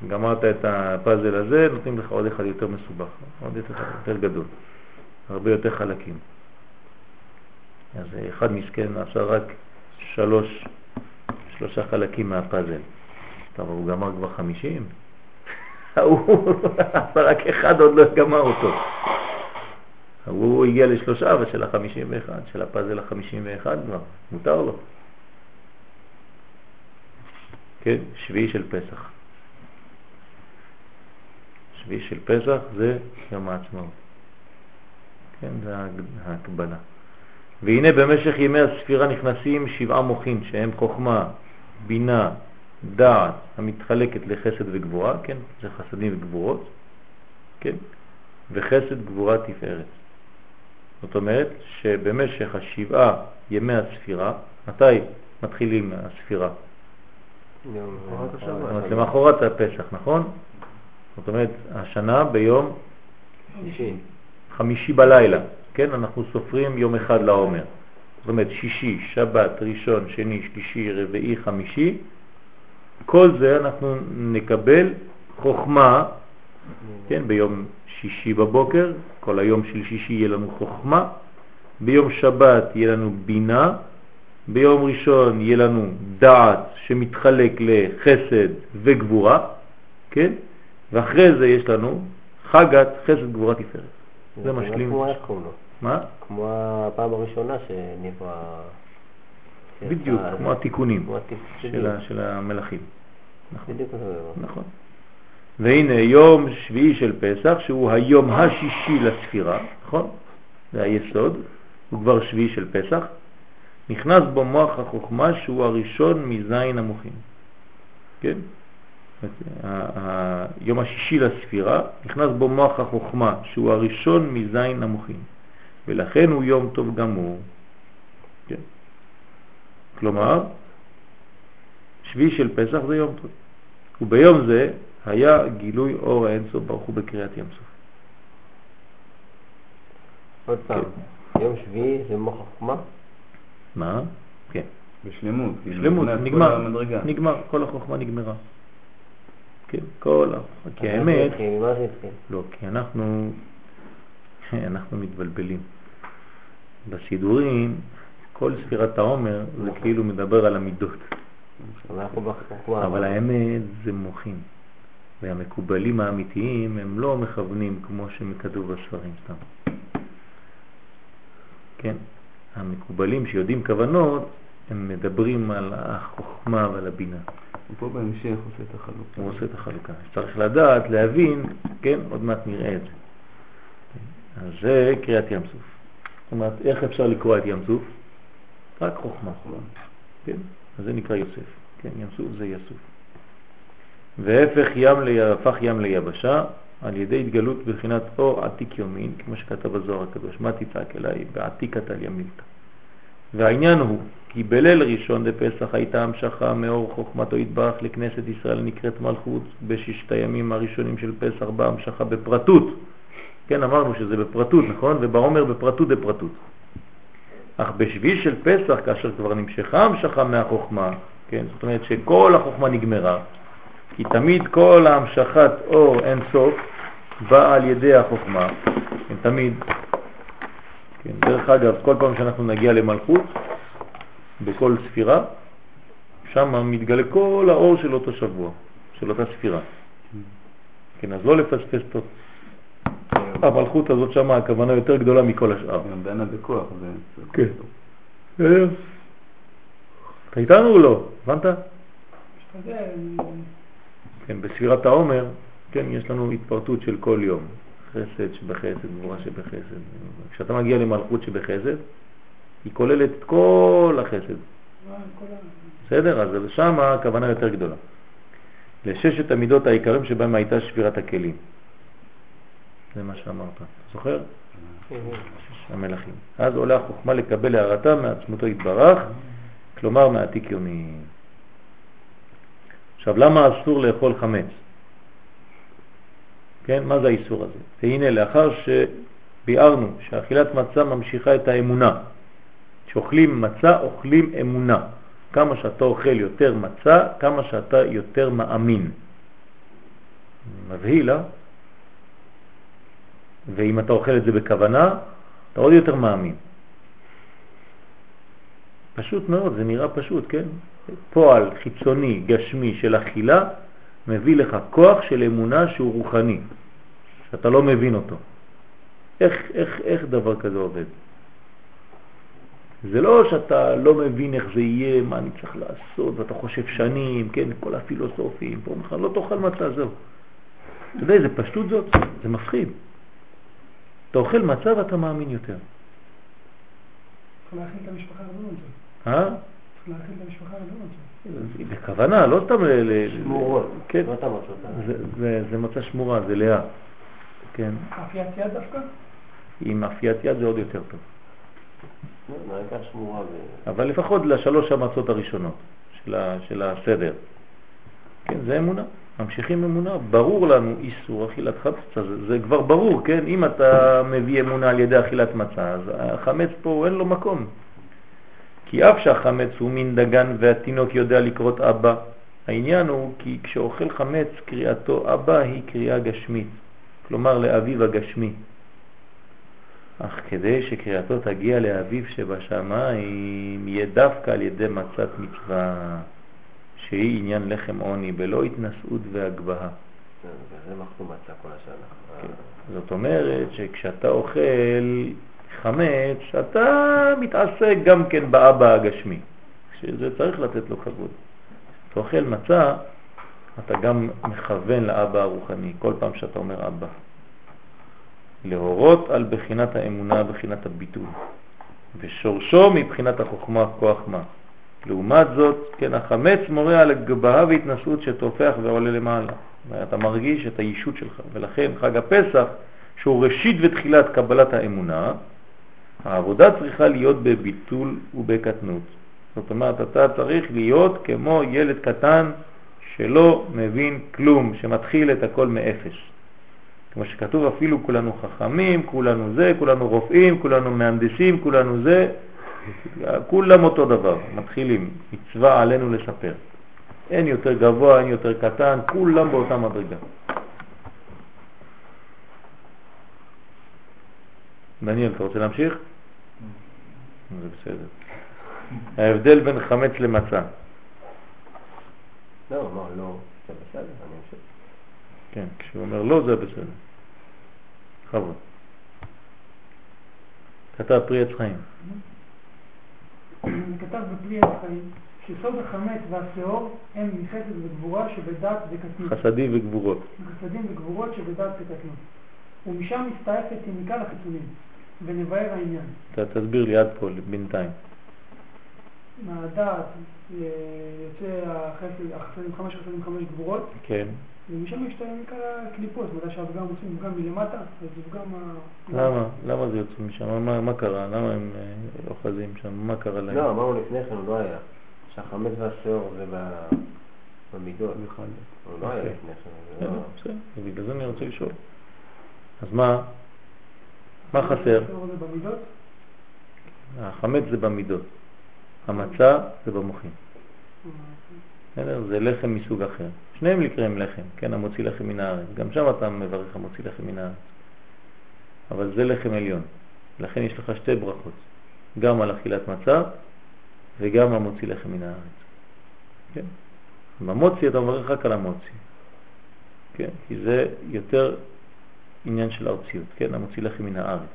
גמרת את הפאזל הזה, נותנים לך עוד אחד יותר מסובך, עוד יותר, יותר גדול, הרבה יותר חלקים. אז אחד מסכן עשה רק שלוש, שלושה חלקים מהפאזל. טוב, הוא גמר כבר חמישים. (laughs) הוא עשה רק אחד, עוד לא גמר אותו. הוא הגיע לשלושה, אבל של החמישים ואחד, של הפאזל החמישים ואחד כבר, מותר לו. כן, שביעי של פסח. שביעי של פסח זה יום העצמאות. כן, זה ההקבלה. והנה במשך ימי הספירה נכנסים שבעה מוחים שהם חוכמה, בינה, דעת המתחלקת לחסד וגבורה, כן, זה חסדים וגבורות, כן, וחסד גבורה תפארת. זאת אומרת שבמשך השבעה ימי הספירה, מתי מתחילים הספירה? למחרת הפסח, נכון? זאת אומרת, השנה ביום חמישי בלילה, כן? אנחנו סופרים יום אחד לעומר. זאת אומרת, שישי, שבת, ראשון, שני, שלישי, רביעי, חמישי, כל זה אנחנו נקבל חוכמה, כן, ביום שישי בבוקר, כל היום של שישי יהיה לנו חוכמה, ביום שבת יהיה לנו בינה, ביום ראשון יהיה לנו דעת שמתחלק לחסד וגבורה, כן? ואחרי זה יש לנו חגת חסד גבורה תפארת. זה משלים. כמו איך קוראים לו? מה? כמו הפעם הראשונה שנברא... בדיוק, כמו התיקונים. של ה- של המלאכים. נכון. בדיוק אותו דבר. נכון. והנה יום שביעי של פסח, שהוא היום השישי לספירה, נכון? זה היסוד, הוא כבר שביעי של פסח, נכנס בו מוח החוכמה שהוא הראשון מזין המוחים. כן? היום השישי לספירה, נכנס בו מוח החוכמה שהוא הראשון מזין המוחים, ולכן הוא יום טוב גמור. כן? כלומר, שביעי של פסח זה יום טוב. וביום זה היה גילוי אור האינסוף ברוך הוא בקריאת ים סוף. עוד פעם, כן. יום שביעי זה מוח החוכמה? מה? כן, בשלמות, כאילו, שלמות, לפני כל נגמר. נגמר, כל החוכמה נגמרה. כן, כל ה... כי האמת, התחיל? לא, כי אנחנו, אנחנו מתבלבלים. בסידורים, כל ספירת העומר זה כאילו מדבר על המידות. אבל האמת זה מוחים. והמקובלים האמיתיים הם לא מכוונים כמו שכתוב בספרים סתם. כן, המקובלים שיודעים כוונות, הם מדברים על החוכמה ועל הבינה. ופה בהמשך עושה את החלוקה. הוא עושה את החלוקה. צריך לדעת, להבין, כן, עוד מעט נראה את זה. אז זה קריאת ים סוף. זאת אומרת, איך אפשר לקרוא את ים סוף? רק חוכמה. כן? אז זה נקרא יוסף. כן, ים סוף זה יסוף. והפך ים, הפך ים ליבשה על ידי התגלות בבחינת אור עתיק יומין, כמו שכתב בזוהר הקדוש, מה תצעק אליי בעתיקת על ימילתא. והעניין הוא כי בליל ראשון דפסח הייתה המשכה מאור חוכמתו יתברך לכנסת ישראל נקראת מלכות בששת הימים הראשונים של פסח באה המשכה בפרטות. כן, אמרנו שזה בפרטות, נכון? ובעומר בפרטות דפרטות. אך בשביל של פסח, כאשר כבר נמשכה המשכה מהחוכמה, כן, זאת אומרת שכל החוכמה נגמרה, כי תמיד כל המשכת אור אין סוף באה על ידי החוכמה, כן, תמיד. כן, דרך אגב, כל פעם שאנחנו נגיע למלכות, בכל ספירה, שם מתגלה כל האור של אותו שבוע, של אותה ספירה. כן, אז לא לפספס אותו. המלכות הזאת שם הכוונה יותר גדולה מכל השאר. גם דנה בכוח, זה... כן. אה, אתה איתנו או לא? הבנת? משתדל, כן, בספירת העומר, כן, יש לנו התפרטות של כל יום. חסד שבחסד, גבורה שבחסד. כשאתה מגיע למלכות שבחסד, היא כוללת את כל החסד. בסדר? אז שם הכוונה יותר גדולה. לששת המידות העיקרים שבהם הייתה שבירת הכלים. זה מה שאמרת. זוכר? המלאכים. אז עולה החוכמה לקבל הערתה מעצמותו יתברך, כלומר מעתיק יומי. עכשיו, למה אסור לאכול חמץ? כן, מה זה האיסור הזה? והנה, לאחר שביארנו שאכילת מצה ממשיכה את האמונה, שאוכלים מצה, אוכלים אמונה. כמה שאתה אוכל יותר מצה, כמה שאתה יותר מאמין. מבהיל, אה? ואם אתה אוכל את זה בכוונה, אתה עוד יותר מאמין. פשוט מאוד, זה נראה פשוט, כן? פועל חיצוני, גשמי של אכילה, מביא לך כוח של אמונה שהוא רוחני, שאתה לא מבין אותו. איך, איך, איך דבר כזה עובד? זה לא שאתה לא מבין איך זה יהיה, מה אני צריך לעשות, ואתה חושב שנים, כן, כל הפילוסופים, פה בכלל לא תאכל מצה, זהו. אתה יודע איזה פשטות זאת? זה מפחיד. אתה אוכל מצה ואתה מאמין יותר. צריך להכין את המשפחה על זה. אה? בכוונה, לא סתם ל... ל- שמורות. כן. לא. זה, מצה שמורה, זה לאה. כן. אפיית יד דווקא? עם אפיית יד זה עוד יותר טוב. שמורה? ו- אבל לפחות לשלוש המצות הראשונות של, הסדר. כן, זה אמונה. ממשיכים אמונה. ברור לנו איסור אכילת חמץ, זה, זה כבר ברור, כן? אם אתה מביא אמונה על ידי אכילת מצה, אז החמץ פה אין לו מקום. כי אף שהחמץ הוא מין דגן והתינוק יודע לקרות אבא, העניין הוא כי כשאוכל חמץ קריאתו אבא היא קריאה גשמית, כלומר לאביו הגשמי. אך כדי שקריאתו תגיע לאביו שבשמיים יהיה דווקא על ידי מצת מצווה, שהיא עניין לחם עוני, בלא התנשאות והגבהה. וזה מחתום מצה כל השנה. כן. זאת אומרת שכשאתה אוכל חמץ, אתה מתעסק גם כן באבא הגשמי, שזה צריך לתת לו כבוד. אתה אוכל מצה, אתה גם מכוון לאבא הרוחני, כל פעם שאתה אומר אבא. להורות על בחינת האמונה, בחינת הביטול, ושורשו מבחינת החוכמה, כוח מה. לעומת זאת, כן, החמץ מורה על הגבהה והתנסות שתופח ועולה למעלה. ואתה מרגיש את האישות שלך, ולכן חג הפסח, שהוא ראשית ותחילת קבלת האמונה, העבודה צריכה להיות בביטול ובקטנות. זאת אומרת, אתה צריך להיות כמו ילד קטן שלא מבין כלום, שמתחיל את הכל מאפס. כמו שכתוב אפילו כולנו חכמים, כולנו זה, כולנו רופאים, כולנו מהנדסים, כולנו זה, כולם אותו דבר, מתחילים, מצווה עלינו לספר. אין יותר גבוה, אין יותר קטן, כולם באותה מדרגה. דניאל, אתה רוצה להמשיך? זה בסדר. ההבדל בין חמץ למצה. לא, אמר לא, זה בסדר, אני אמשיך. כן, כשהוא אומר לא זה בסדר. בכבוד. כתב פרי עץ חיים. כתב בפרי עץ חיים שסוד החמץ והשאור הם מחסד וגבורה שבדת וקטנות. חסדים וגבורות. חסדים וגבורות שבדת וקטנות. ומשם מסתעפת יניקה לחיצונים, ונבהר העניין. אתה תסביר לי עד פה, בינתיים. מהדעת אה, יוצא החסד, החסדים חמש חסדים חמש גבורות, כן. ומשם יש את הנקרא קליפות, מתי שהפגם עושים פגם מלמטה, אז זה פגם ה... למה? למה זה יוצא משם? מה, מה קרה? למה הם אה, אוחזים שם? מה קרה להם? לא, אמרנו לפני כן, הוא לא היה. שהחמץ והשאור זה ב- במידות. הוא לא היה אוקיי. לפני כן. לא- בסדר, ובגלל זה אני רוצה לשאול. אז מה? מה חסר? החמץ זה במידות, המצה זה במוחים. זה לחם מסוג אחר. שניהם נקראים לחם, כן, המוציא לחם מן הארץ. גם שם אתה מברך המוציא לחם מן הארץ. אבל זה לחם עליון. לכן יש לך שתי ברכות, גם על אכילת מצה וגם המוציא לחם מן הארץ. כן? במוציא אתה מברך רק על המוציא. כן? כי זה יותר עניין של ארציות, כן? המוציא לחם מן הארץ.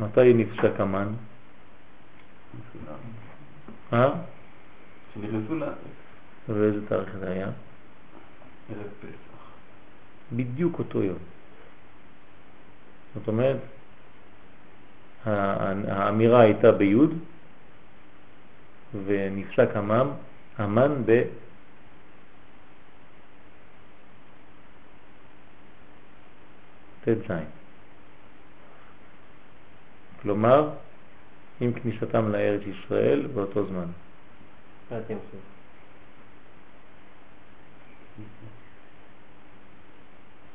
מתי נפסק המן? אה? שנכנסו לארץ, ואיזה תאריך זה היה? ערב פסח. בדיוק אותו יום. זאת אומרת, האמירה הייתה ביוד ונפסק המן, המן ב... ט"ז. כלומר, עם כניסתם לארץ ישראל באותו זמן.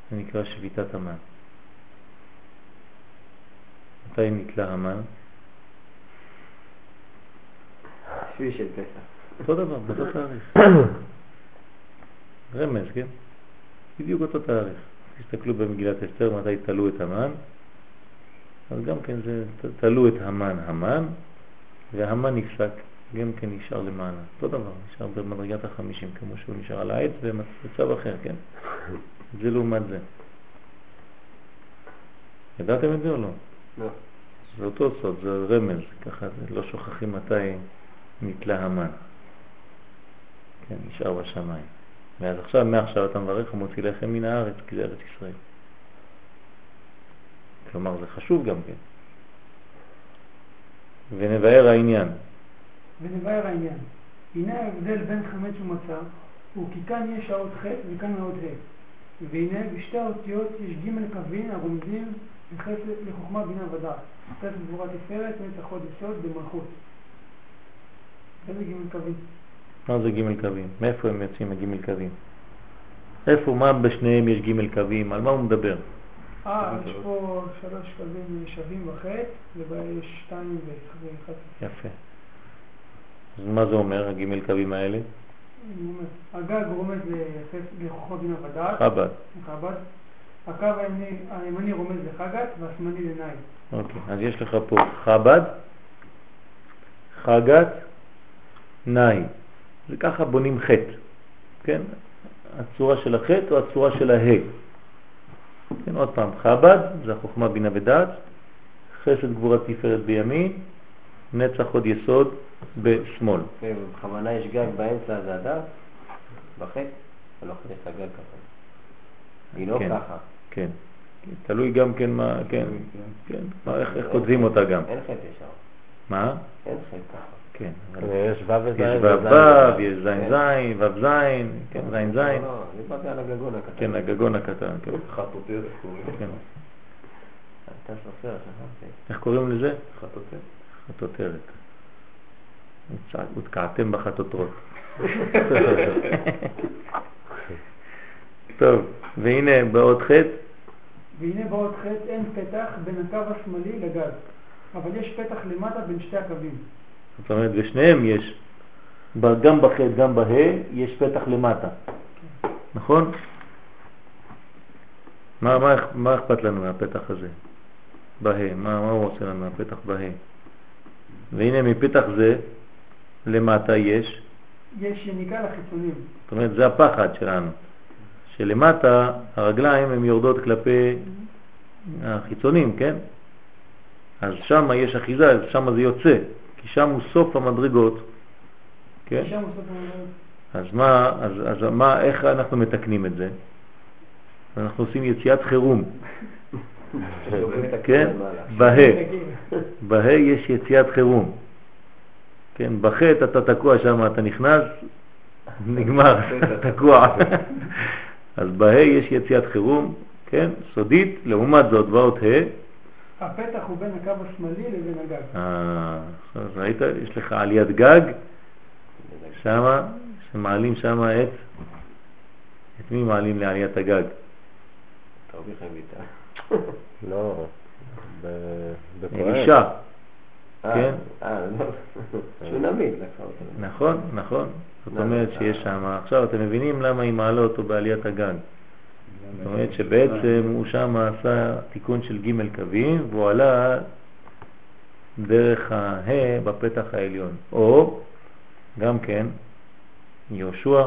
זה נקרא שביתת המן. מתי נתלה המן? שביעי של פסח. אותו דבר, באותו תאריך. (coughs) רמז, כן? בדיוק אותו תאריך. תסתכלו במגילת אסתר מתי תלו את המן, אז גם כן זה, תלו את המן המן, והמן נפסק, גם כן נשאר למעלה. אותו דבר, נשאר במדרגת החמישים, כמו שהוא נשאר על העץ במצב אחר, כן? (laughs) זה לעומת זה. ידעתם את זה או לא? לא. זה אותו סוד, זה רמז, ככה זה, לא שוכחים מתי נתלה המן. כן, נשאר בשמיים. ואז עכשיו, מעכשיו אתה מברך ומוציא לחם מן הארץ, כי זה ארץ ישראל. כלומר, זה חשוב גם כן. ונבהר העניין. ונבהר העניין. הנה ההבדל בין חמץ ומצה, הוא כי כאן יש האות ח' וכאן האות ה'. והנה בשתי האותיות יש ג' קווים הרומזים לחוכמה בינה ודעת. חסד גבורה תפארת, נצח הוד יסוד במלכות. איזה ג' קווים? מה זה ג' קווים? מאיפה הם יוצאים הג' קווים? איפה, מה בשניהם יש ג' קווים? על מה הוא מדבר? אה, יש פה שלוש קווים שווים בחטא, יש שתיים ואחד. יפה. אז מה זה אומר, הג' קווים האלה? הגג רומז לחוכמה בינה ודעת. חב"ד. חב"ד. הקו הימני רומז לחגת והשמאלי לנאי. אוקיי, אז יש לך פה חב"ד, חגת, נאי. זה ככה בונים חטא, כן? הצורה של החטא או הצורה של ההא. כן, עוד פעם, חב"ד זה החוכמה בינה ודעת, חסד גבורה תפארת בימין, נצח עוד יסוד בשמאל. ובכוונה יש גג באמצע, זה הדף? בחטא? לא חטא הגג ככה? היא לא כן. ככה. כן. תלוי גם כן מה, כן, כן. כן, איך, כותבים אותה גם. אין חטא ישר. מה? אין חטא ככה. כן. אבל יש ו' וז' יש וז' ו', יש ז' כן. ז', ו' ז', כן, ז' ז', לא, לא, דיברתי על הגגון הקטן. כן, הגגון הקטן, כן. חטוטרת קוראים. כן. סופר, שכחתי. איך קוראים לזה? חטוטרת. חטוטרת. הותקעתם בחטוטרות. טוב, והנה באות ח' והנה באות ח' אין פתח בין הקו השמאלי לגג, אבל יש פתח למטה בין שתי הקווים. זאת אומרת, בשניהם יש, גם בח' גם בה' יש פתח למטה, נכון? מה, מה, מה אכפת לנו מהפתח הזה? בה', מה, מה הוא עושה לנו הפתח בה'? והנה מפתח זה למטה יש, יש יניקה לחיצונים. זאת אומרת זה הפחד שלנו, שלמטה הרגליים הן יורדות כלפי החיצונים, כן? אז שם יש אחיזה, אז שם זה יוצא, כי שם הוא סוף המדרגות, כן? שם הוא סוף המדרגות. אז מה, אז, אז מה, איך אנחנו מתקנים את זה? אנחנו עושים יציאת חירום, (laughs) כן? בה, בה יש יציאת חירום, כן? בחטא אתה תקוע שם, אתה נכנס, נגמר, (laughs) אתה תקוע. (laughs) אז בה יש יציאת חירום, כן? סודית, לעומת זאת באות ה', הפתח הוא בין הקו השמאלי לבין הגג. אה, עכשיו ראית, יש לך עליית גג, שמה, שמעלים שמה את, את מי מעלים לעליית הגג? רבי חיים ויטל. לא, ב- בכהן. אלישע, אה, כן. אה, לא. שונמית. נכון, נכון. זאת אומרת שיש אה. שם, עכשיו אתם מבינים למה היא מעלה אותו בעליית הגג. זאת אומרת שבעצם הוא שם עשה תיקון של ג' קווים והוא עלה דרך הה בפתח העליון. או גם כן יהושע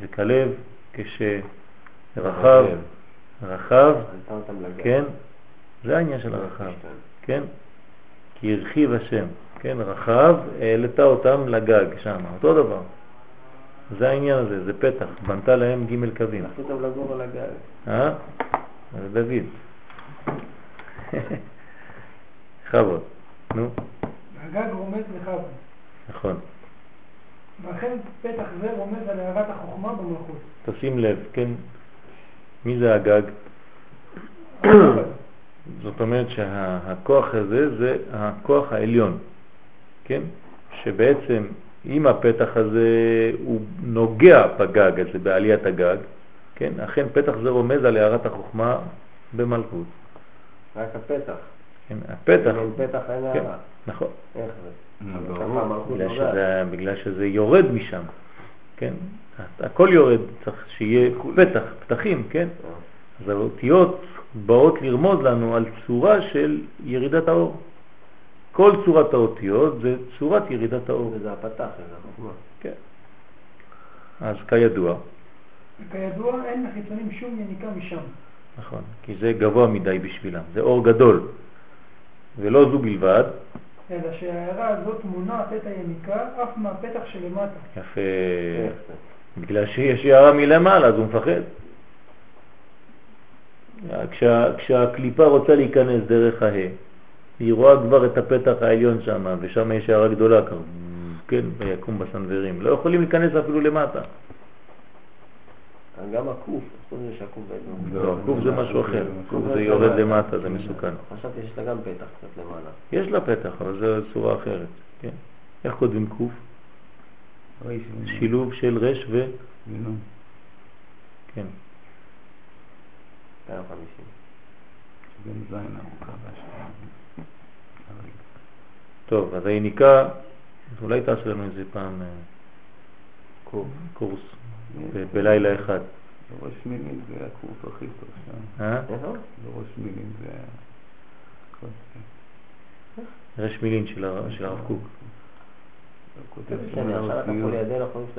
וכלב כשרחב, רחב. כן, זה העניין של הרחב, כן? כי הרחיב השם, כן, רחב, העלתה אותם לגג שם, אותו דבר. זה העניין הזה, זה פתח, בנתה להם ג' קווים. לקחו אותם לגור על הגג. אה? זה דוד. בכבוד, נו, הגג רומז לחווה. נכון. ואכן פתח זה רומז על הערת החוכמה במלכות. תשים לב, כן? מי זה הגג? (coughs) זאת אומרת שהכוח הזה זה הכוח העליון, כן? שבעצם אם הפתח הזה הוא נוגע בגג הזה, בעליית הגג, כן? אכן פתח זה רומז על הערת החוכמה במלכות. רק הפתח. כן? הפתח, אם אין פתח אין כן, הערה. נכון. איך זה? בגלל. שזה, בגלל שזה יורד משם, כן? הכל יורד, צריך שיהיה פתח, פתחים, כן? אז האותיות באות לרמוז לנו על צורה של ירידת האור. כל צורת האותיות זה צורת ירידת האור. וזה הפתח, זה החוכמה. כן. אז כידוע, וכידוע אין לחיצונים שום יניקה משם. נכון, כי זה גבוה מדי בשבילם, זה אור גדול. ולא זו בלבד, אלא שההערה הזאת מונעת את היניקה אף מהפתח שלמטה. יפה. בגלל שיש הערה מלמעלה אז הוא מפחד. כשה, כשהקליפה רוצה להיכנס דרך הה, היא רואה כבר את הפתח העליון שם, ושם יש הערה גדולה, ככה, כן, ויקום בסנוורים. לא יכולים להיכנס אפילו למטה. גם הקוף. לא, הקוף זה משהו אחר, הקוף זה יורד למטה. זה מסוכן. חשבתי שיש לה גם פתח קצת למעלה. יש לה פתח, אבל זו צורה אחרת, כן. איך כותבים קוף? שילוב של רש ו... כן. 250. טוב, אז היניקה, אולי תעשה לנו איזה פעם אה. קורס בלילה אחד. בראש מילים זה הקורס הכי טוב שם. אה? בראש מילים זה... רש מילין של הר- של הרב קוק.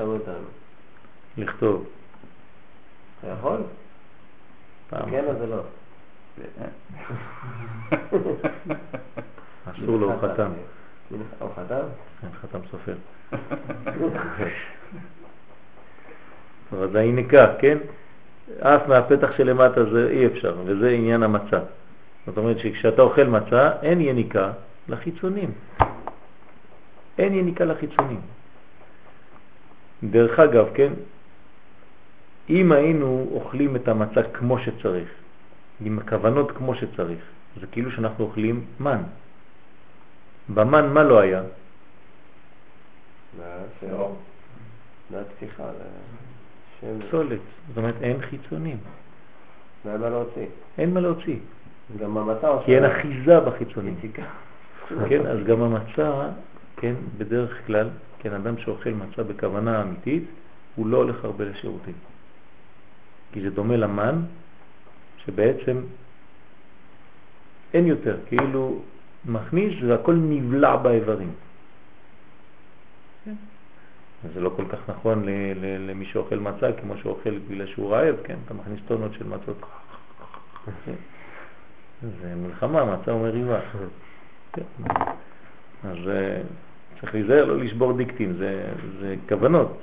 אותנו. לכתוב. אתה יכול? פעם כן או. זה לא? (laughs) אסור לו, הוא חתם. הוא חתם? כן, חתם סופר. (laughs) טוב, אז היניקה, כן? אף מהפתח שלמטה זה אי אפשר, וזה עניין המצה. זאת אומרת שכשאתה אוכל מצה, אין יניקה לחיצונים. אין יניקה לחיצונים. דרך אגב, כן? אם היינו אוכלים את המצה כמו שצריך, עם הכוונות כמו שצריך, זה כאילו שאנחנו אוכלים מן. במן מה לא היה? לא. מהפתיחה. לשם. פסולת, זאת אומרת אין חיצונים. מה מה להוציא? אין מה להוציא, גם המצה עושה... כי אין אחיזה בחיצונים. יציקה. (laughs) כן, אז גם המצה, כן, בדרך כלל, כן, אדם שאוכל מצה בכוונה אמיתית, הוא לא הולך הרבה לשירותים. כי זה דומה למן, שבעצם אין יותר, כאילו מכניס והכל נבלע באיברים. כן. אז זה לא כל כך נכון ל- ל- למי שאוכל מצה כמו שאוכל בגלל שהוא רעב, כן, אתה מכניס טונות של מצות. זה מלחמה, מצה ומריבה. כן. אז אה, צריך להיזהר לא לשבור דיקטים, זה, זה כוונות.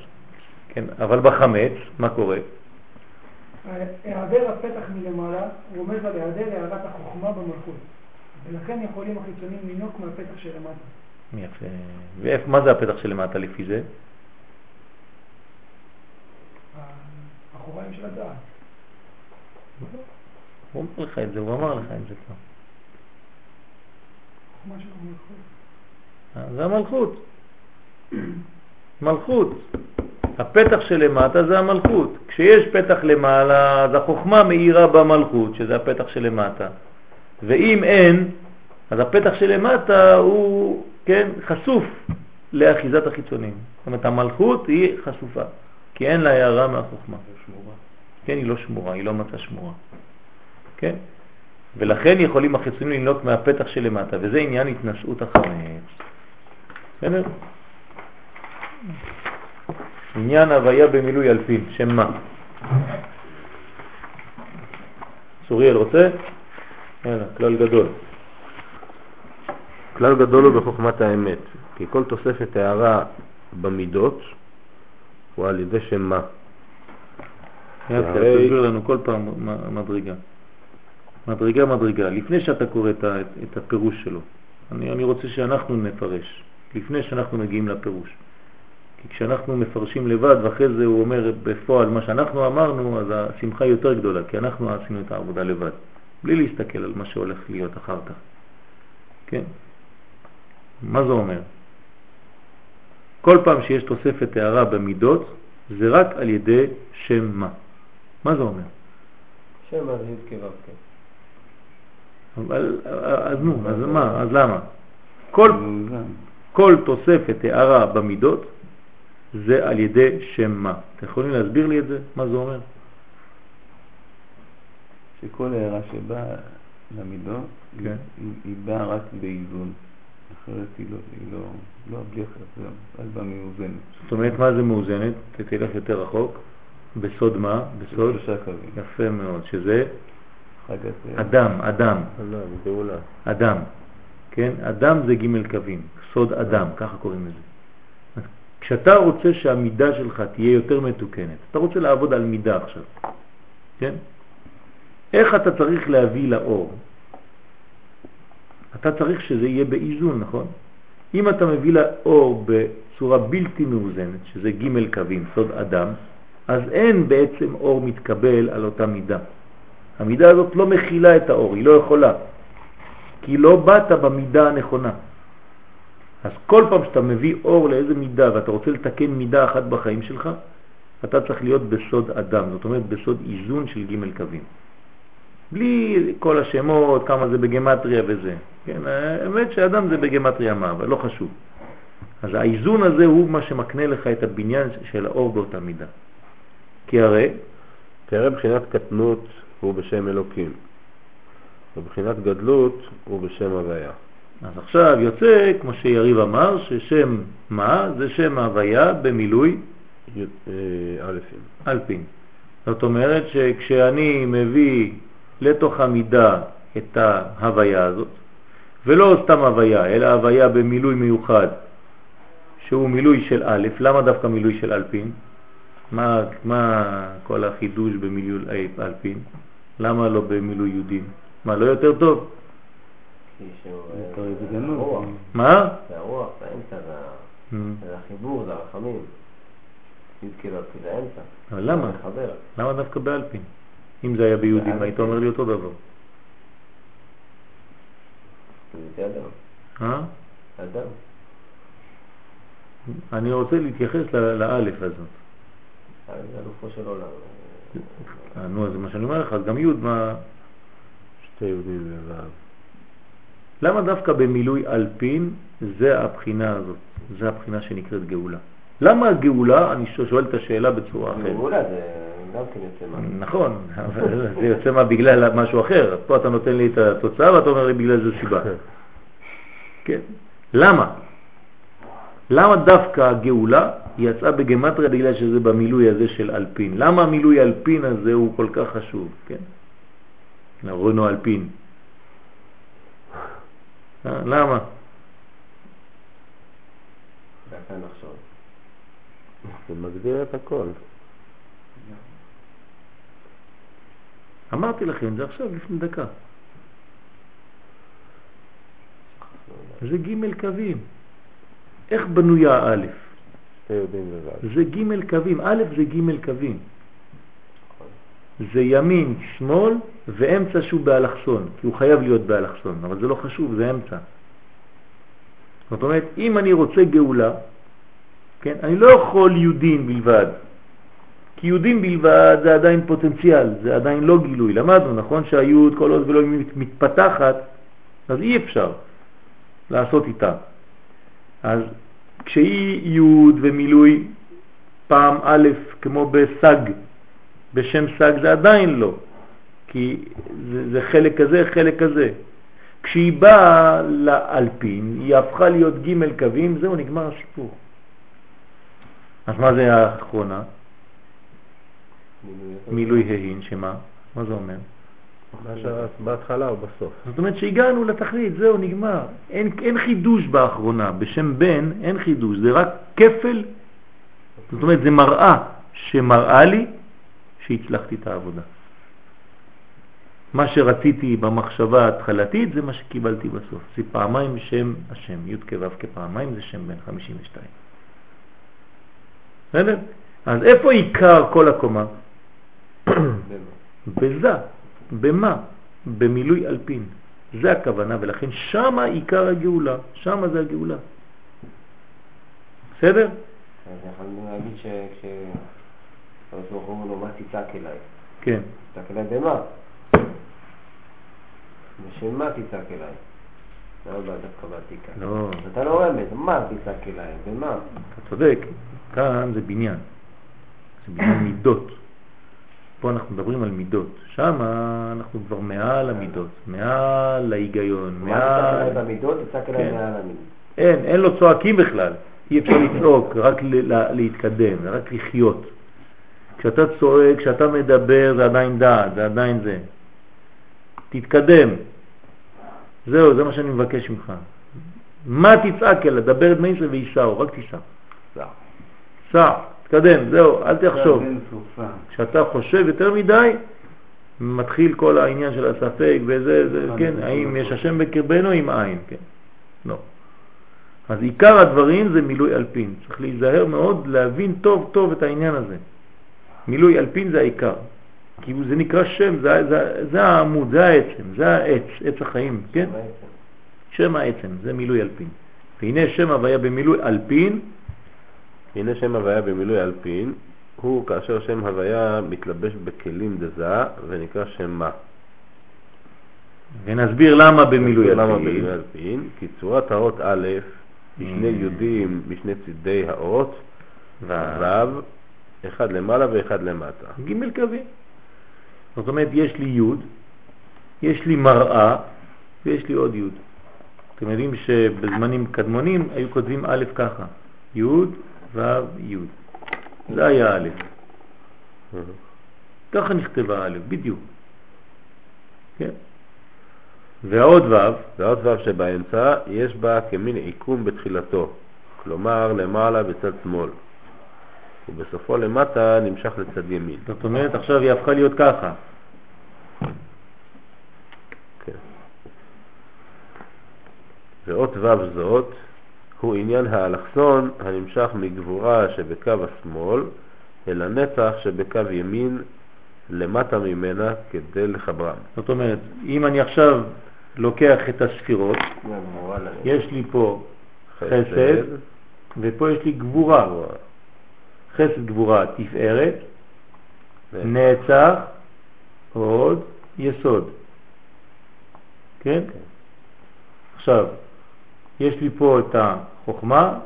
כן, אבל בחמץ, מה קורה? היעדר הפתח מלמעלה רומז על היעדר הערת החוכמה במלכות, ולכן יכולים החיצונים לינוק מהפתח שלמטה. יפה. מה זה הפתח שלמטה לפי זה? האחוריים של הדעת. הוא אומר לך את זה, הוא אמר לך את זה כבר. אה, זה המלכות. מלכות. הפתח שלמטה זה המלכות. כשיש פתח למעלה, אז החוכמה מאירה במלכות, שזה הפתח שלמטה. ואם אין, אז הפתח שלמטה הוא, כן, חשוף לאחיזת החיצונים. זאת אומרת, המלכות היא חשופה, כי אין לה הערה מהחוכמה. כן, היא לא שמורה, היא לא מצאה שמורה. כן? ולכן יכולים החיצונים לנלוק מהפתח שלמטה, וזה עניין התנשאות החמץ. בסדר? עניין הוויה במילוי אלפין, שם מה? צוריאל רוצה? יאללה, כלל גדול. כלל גדול הוא בחוכמת האמת, כי כל תוספת הערה במידות הוא על ידי שם מה. תסביר לנו כל פעם מדרגה. מדרגה מדרגה, לפני שאתה קורא את, את הפירוש שלו. אני, אני רוצה שאנחנו נפרש, לפני שאנחנו מגיעים לפירוש. כי כשאנחנו מפרשים לבד ואחרי זה הוא אומר בפועל מה שאנחנו אמרנו, אז השמחה יותר גדולה, כי אנחנו עשינו את העבודה לבד, בלי להסתכל על מה שהולך להיות אחר כך. כן? מה זה אומר? כל פעם שיש תוספת הערה במידות, זה רק על ידי שם מה. מה זה אומר? שם אז י' כו' כן. אבל, אז נו, אז מה, אז למה? כל. כל תוספת הערה במידות זה על ידי שם מה. אתם יכולים להסביר לי את זה? מה זה אומר? שכל הערה שבאה למידות, כן. היא, היא באה רק באיזון. אחרת היא לא, היא לא, לא בלי אחרת, זה רק באה מאוזנת. זאת אומרת, מה זה מאוזנת? תלך יותר רחוק. בסוד מה? בסוד? שלושה קווים. יפה מאוד, שזה זה... אדם, אדם, לא. אדם. כן? אדם זה ג' קווים, סוד אדם, ככה קוראים לזה. אז כשאתה רוצה שהמידה שלך תהיה יותר מתוקנת, אתה רוצה לעבוד על מידה עכשיו, כן? איך אתה צריך להביא לאור? אתה צריך שזה יהיה באיזון, נכון? אם אתה מביא לאור בצורה בלתי מאוזנת, שזה ג' קווים, סוד אדם, אז אין בעצם אור מתקבל על אותה מידה. המידה הזאת לא מכילה את האור, היא לא יכולה. כי לא באת במידה הנכונה. אז כל פעם שאתה מביא אור לאיזה מידה ואתה רוצה לתקן מידה אחת בחיים שלך, אתה צריך להיות בסוד אדם, זאת אומרת בסוד איזון של ג' קווים. בלי כל השמות, כמה זה בגמטריה וזה. כן, האמת שאדם זה בגמטריה מה, אבל לא חשוב. אז האיזון הזה הוא מה שמקנה לך את הבניין של האור באותה מידה. כי הרי, כי הרי בחינת קטנות הוא בשם אלוקים, ובחינת גדלות הוא בשם הוויה. אז עכשיו יוצא, כמו שיריב אמר, ששם מה זה שם ההוויה במילוי אה, אלפים. אלפין. זאת אומרת שכשאני מביא לתוך המידה את ההוויה הזאת, ולא סתם הוויה, אלא הוויה במילוי מיוחד, שהוא מילוי של א', למה דווקא מילוי של אלפין? מה, מה כל החידוש במילוי אלפין? למה לא במילוי יהודים? מה, לא יותר טוב? כי שהוא... יותר אה, מה? זה הרוח, זה האמצע, זה Mm. החיבור, זה הרחמים. האמצע. אבל למה? למה דווקא באלפין? אם זה היה ביהודים, באלפין. היית אומר לי אותו דבר. זה אדם. אה? אדם. אני רוצה להתייחס לאלף הזאת. אה, זה אלופו של עולם. נו, זה מה שאני אומר לך, אז גם י' מה... שתי יהודים וו'. למה דווקא במילוי אלפין זה הבחינה הזאת, זה הבחינה שנקראת גאולה? למה הגאולה, אני שואל את השאלה בצורה אחרת. גאולה זה גם כן יוצא מה. נכון, אבל זה יוצא מה בגלל משהו אחר. פה אתה נותן לי את התוצאה ואתה אומר לי בגלל זה סיבה. כן. למה? למה דווקא הגאולה יצאה בגמטריה בגלל שזה במילוי הזה של אלפין? למה המילוי אלפין הזה הוא כל כך חשוב? כן? רונו אלפין. אה, למה? זה מגדיר את הכל. אמרתי לכם, זה עכשיו לפני דקה. זה ג' קווים. איך בנויה א'? זה ג' קווים. א' זה ג' קווים. זה ימין, שמאל ואמצע שהוא באלכסון, כי הוא חייב להיות באלכסון, אבל זה לא חשוב, זה אמצע. זאת אומרת, אם אני רוצה גאולה, כן, אני לא יכול יהודים בלבד, כי יהודים בלבד זה עדיין פוטנציאל, זה עדיין לא גילוי. למדנו, נכון שהיהוד כל עוד ולא מתפתחת, אז אי אפשר לעשות איתה. אז כשהיא יהוד ומילוי פעם א', כמו בסג, בשם סג זה עדיין לא, כי זה, זה חלק כזה, חלק כזה. כשהיא באה לאלפין, היא הפכה להיות ג' קווים, זהו, נגמר הסיפור. אז מה זה האחרונה? מילוי ההין, שמה? מה זה אומר? בהתחלה או בסוף. זאת אומרת שהגענו לתכלית, זהו, נגמר. אין, אין חידוש באחרונה, בשם בן אין חידוש, זה רק כפל, זאת אומרת זה מראה שמראה לי שהצלחתי את העבודה. מה שרציתי במחשבה ההתחלתית זה מה שקיבלתי בסוף. זה פעמיים שם השם, י' כו' כפעמיים זה שם בן 52. בסדר? אז איפה עיקר כל הקומה? (coughs) בזה. במה? במילוי אלפין. זה הכוונה, ולכן שמה עיקר הגאולה, שמה זה הגאולה. בסדר? אז יכולנו להגיד שכשהקדוש ברוך הוא אומר לו מה תצעק אליי? כן. תצעק אליי במה? בשם מה תצעק אליי? למה בא דווקא בעתיקה? לא, אתה לא רמז, מה תצעק אליי? במה? אתה צודק, כאן זה בניין, זה בניין מידות. פה אנחנו מדברים על מידות, שם אנחנו כבר מעל המידות, מעל ההיגיון, מה תצעק אליי מעל... במידות? תצעק אליי כן. מעל המידות. אין, אין לו צועקים בכלל, אי אפשר לצעוק, רק להתקדם, רק לחיות. כשאתה צועק, כשאתה מדבר, זה עדיין דעת, זה עדיין זה. תתקדם. זהו, זה מה שאני מבקש ממך. מה תצעק אלא? דבר את מייסר וייסעו, רק תיסע. סע, תתקדם, זהו, אל תחשוב. כשאתה חושב יותר מדי, מתחיל כל העניין של הספק וזה, זה, כן, האם יש השם בקרבנו עם עין, כן, לא. אז עיקר הדברים זה מילוי אלפין, צריך להיזהר מאוד להבין טוב טוב את העניין הזה. מילוי אלפין זה העיקר, כי זה נקרא שם, זה, זה, זה העמוד, זה העצם, זה העץ, עץ החיים, כן? שם העצם, זה מילוי אלפין. והנה שם הוויה במילוי אלפין, הנה שם הוויה במילוי אלפין, הוא כאשר שם הוויה מתלבש בכלים דזה ונקרא שם מה. ונסביר למה במילוי למה אלפין. במילוי אלפין? כי צורת האות א' היא שני Mm. יודים משני צידי האות, ו', אחד למעלה ואחד למטה. ג' קווים. זאת אומרת, יש לי י', יש לי מראה ויש לי עוד י'. אתם יודעים שבזמנים קדמונים היו כותבים א' ככה, י' ו' י'. זה היה א'. ככה נכתבה א', בדיוק. כן? והעוד ו', והאות ו' שבאמצע יש בה כמין עיקום בתחילתו, כלומר למעלה בצד שמאל, ובסופו למטה נמשך לצד ימין. זאת אומרת עכשיו היא הפכה להיות ככה. כן. ואות ו' זאת הוא עניין האלכסון הנמשך מגבורה שבקו השמאל אל הנצח שבקו ימין למטה ממנה כדי לחברם. זאת אומרת, אם אני עכשיו לוקח את הספירות, יש לי פה חסד, ופה יש לי גבורה. חסד גבורה תפארת, נצח, עוד, יסוד. כן? עכשיו, יש לי פה את החוכמה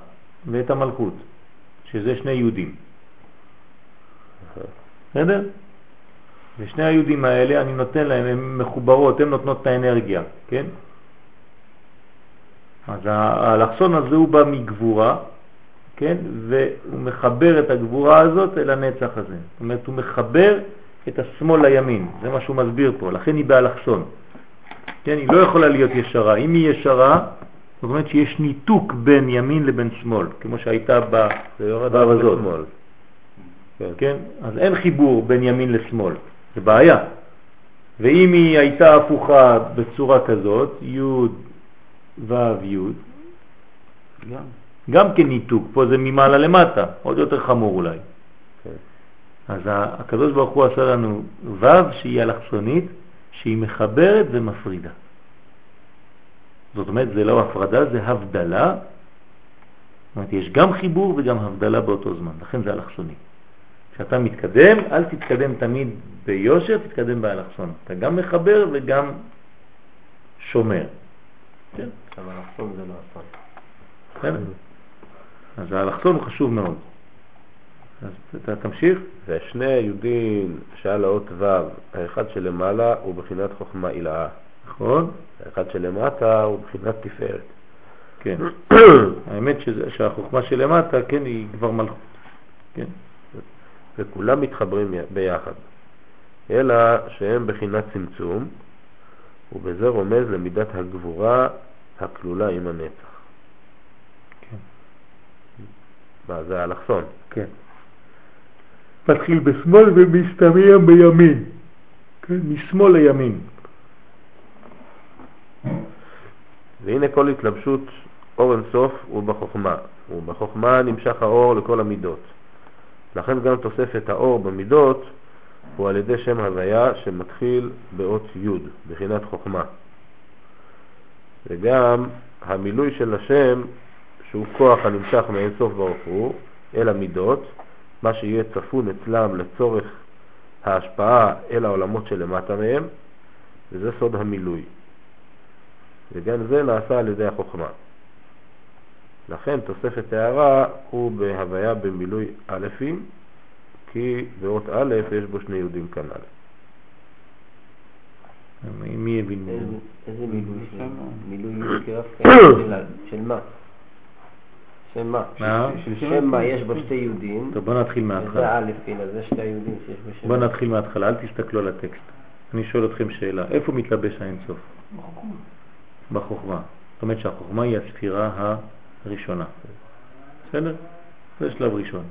ואת המלכות, שזה שני יהודים. בסדר? ושני היהודים האלה, אני נותן להם, הן מחוברות, הן נותנות את האנרגיה, כן? אז האלכסון הזה הוא בא מגבורה, כן? והוא מחבר את הגבורה הזאת אל הנצח הזה. זאת אומרת, הוא מחבר את השמאל לימין, זה מה שהוא מסביר פה, לכן היא באלכסון. כן, היא לא יכולה להיות ישרה. אם היא ישרה, זאת אומרת שיש ניתוק בין ימין לבין שמאל, כמו שהייתה בו"ב הזאת. כן. כן? אז אין חיבור בין ימין לשמאל, זה בעיה. ואם היא הייתה הפוכה בצורה כזאת, י' ו' י', גם. גם כן ניתוק, פה זה ממעלה למטה, עוד יותר חמור אולי. כן. אז הקדוש ברוך הוא עשה לנו ו' שהיא אלכסונית, שהיא מחברת ומפרידה. זאת אומרת, זה לא הפרדה, זה הבדלה. זאת אומרת, יש גם חיבור וגם הבדלה באותו זמן, לכן זה אלכסוני. כשאתה מתקדם, אל תתקדם תמיד ביושר, תתקדם באלכסון. אתה גם מחבר וגם שומר. כן? אבל אלכסון זה לא אסון. בסדר. אז האלכסון הוא חשוב מאוד. אז אתה תמשיך. ושני היהודים שעל האות ו', האחד שלמעלה הוא בחינת חוכמה עילאה. נכון. האחד שלמטה הוא בחינת תפארת. כן. (coughs) האמת שזה, שהחוכמה שלמטה, כן, היא כבר מלכות. כן. וכולם מתחברים ביחד. אלא שהם בחינת צמצום, ובזה רומז למידת הגבורה הכלולה עם הנצח. כן. מה, זה האלכסון? כן. מתחיל בשמאל ומסתיים בימין. כן, משמאל לימין. והנה כל התלבשות אור אינסוף הוא בחוכמה, ובחוכמה נמשך האור לכל המידות. לכן גם תוספת האור במידות הוא על ידי שם הוויה שמתחיל באות י', בחינת חוכמה. וגם המילוי של השם, שהוא כוח הנמשך מאינסוף ברוך הוא, אל המידות, מה שיהיה צפון אצלם לצורך ההשפעה אל העולמות שלמטה מהם, וזה סוד המילוי. וגם זה נעשה על ידי החוכמה. לכן תוספת הערה הוא בהוויה במילוי אלפים, כי באות א' יש בו שני יהודים כנ"ל. מי הבין? איזה מילוי? מילוי של (coughs) מה? שם מה? שם מה יש בו שתי יהודים. טוב, בוא נתחיל מההתחלה. זה א', הנה, זה שתי יהודים שיש בו שם. בוא נתחיל מההתחלה, אל תסתכלו על הטקסט. אני שואל אתכם שאלה, איפה מתלבש האינסוף? בחוכמה. זאת אומרת שהחוכמה היא הספירה הראשונה. בסדר? זה שלב ראשון,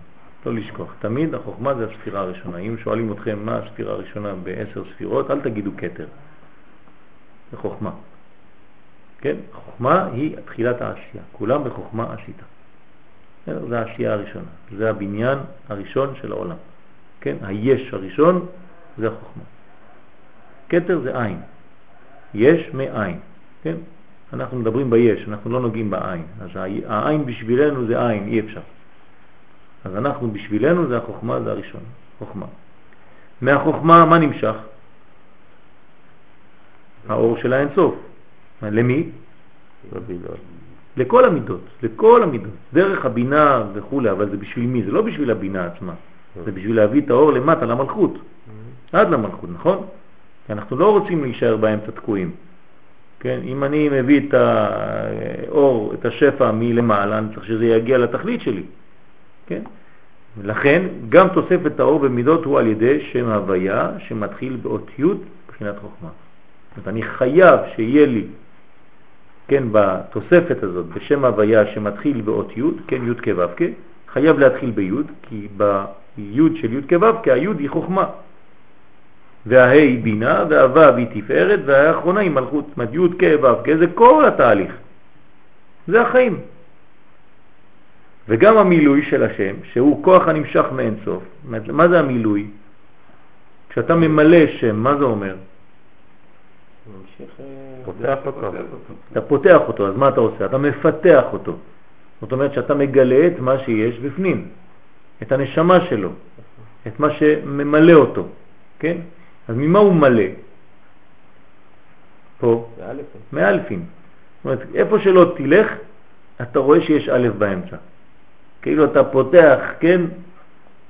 לא לשכוח. תמיד החוכמה זה הספירה הראשונה. אם שואלים אתכם מה הספירה הראשונה בעשר ספירות, אל תגידו קטר. זה חוכמה. כן? חוכמה היא תחילת העשייה. כולם בחוכמה עשית. זה העשייה הראשונה. זה הבניין הראשון של העולם. כן? היש הראשון זה החוכמה. קטר זה עין. יש מעין. כן? אנחנו מדברים ביש, אנחנו לא נוגעים בעין. אז העין בשבילנו זה עין, אי אפשר. אז אנחנו בשבילנו זה החוכמה, זה הראשון, חוכמה. מהחוכמה מה נמשך? האור של האינסוף. למי? לכל המידות, לכל המידות, דרך הבינה וכו', אבל זה בשביל מי? זה לא בשביל הבינה עצמה, זה בשביל להביא את האור למטה למלכות, עד למלכות, נכון? כי אנחנו לא רוצים להישאר באמצע תקועים. כן, אם אני מביא את האור, את השפע מלמעלה, אני צריך שזה יגיע לתכלית שלי. כן? לכן גם תוספת האור במידות הוא על ידי שם הוויה שמתחיל באות י' מבחינת חוכמה. זאת אני חייב שיהיה לי, כן, בתוספת הזאת, בשם הוויה שמתחיל באות י', כן, י' כו' חייב להתחיל בי', כי בי' של י' כו' כ', הי' היא חוכמה. וההי בינה והוו היא תפארת והאחרונה היא מלכות. זאת אומרת י' כ' ו' זה כל התהליך. זה החיים. וגם המילוי של השם, שהוא כוח הנמשך מאין סוף. מה זה המילוי? כשאתה ממלא שם, מה זה אומר? אה, פותח אותו. אתה פותח אותו, אז מה אתה עושה? אתה מפתח אותו. זאת אומרת שאתה מגלה את מה שיש בפנים, את הנשמה שלו. את מה שממלא אותו, כן? אז ממה הוא מלא? פה, באלף. מאלפים. זאת אומרת, איפה שלא תלך, אתה רואה שיש א' באמצע. כאילו אתה פותח, כן,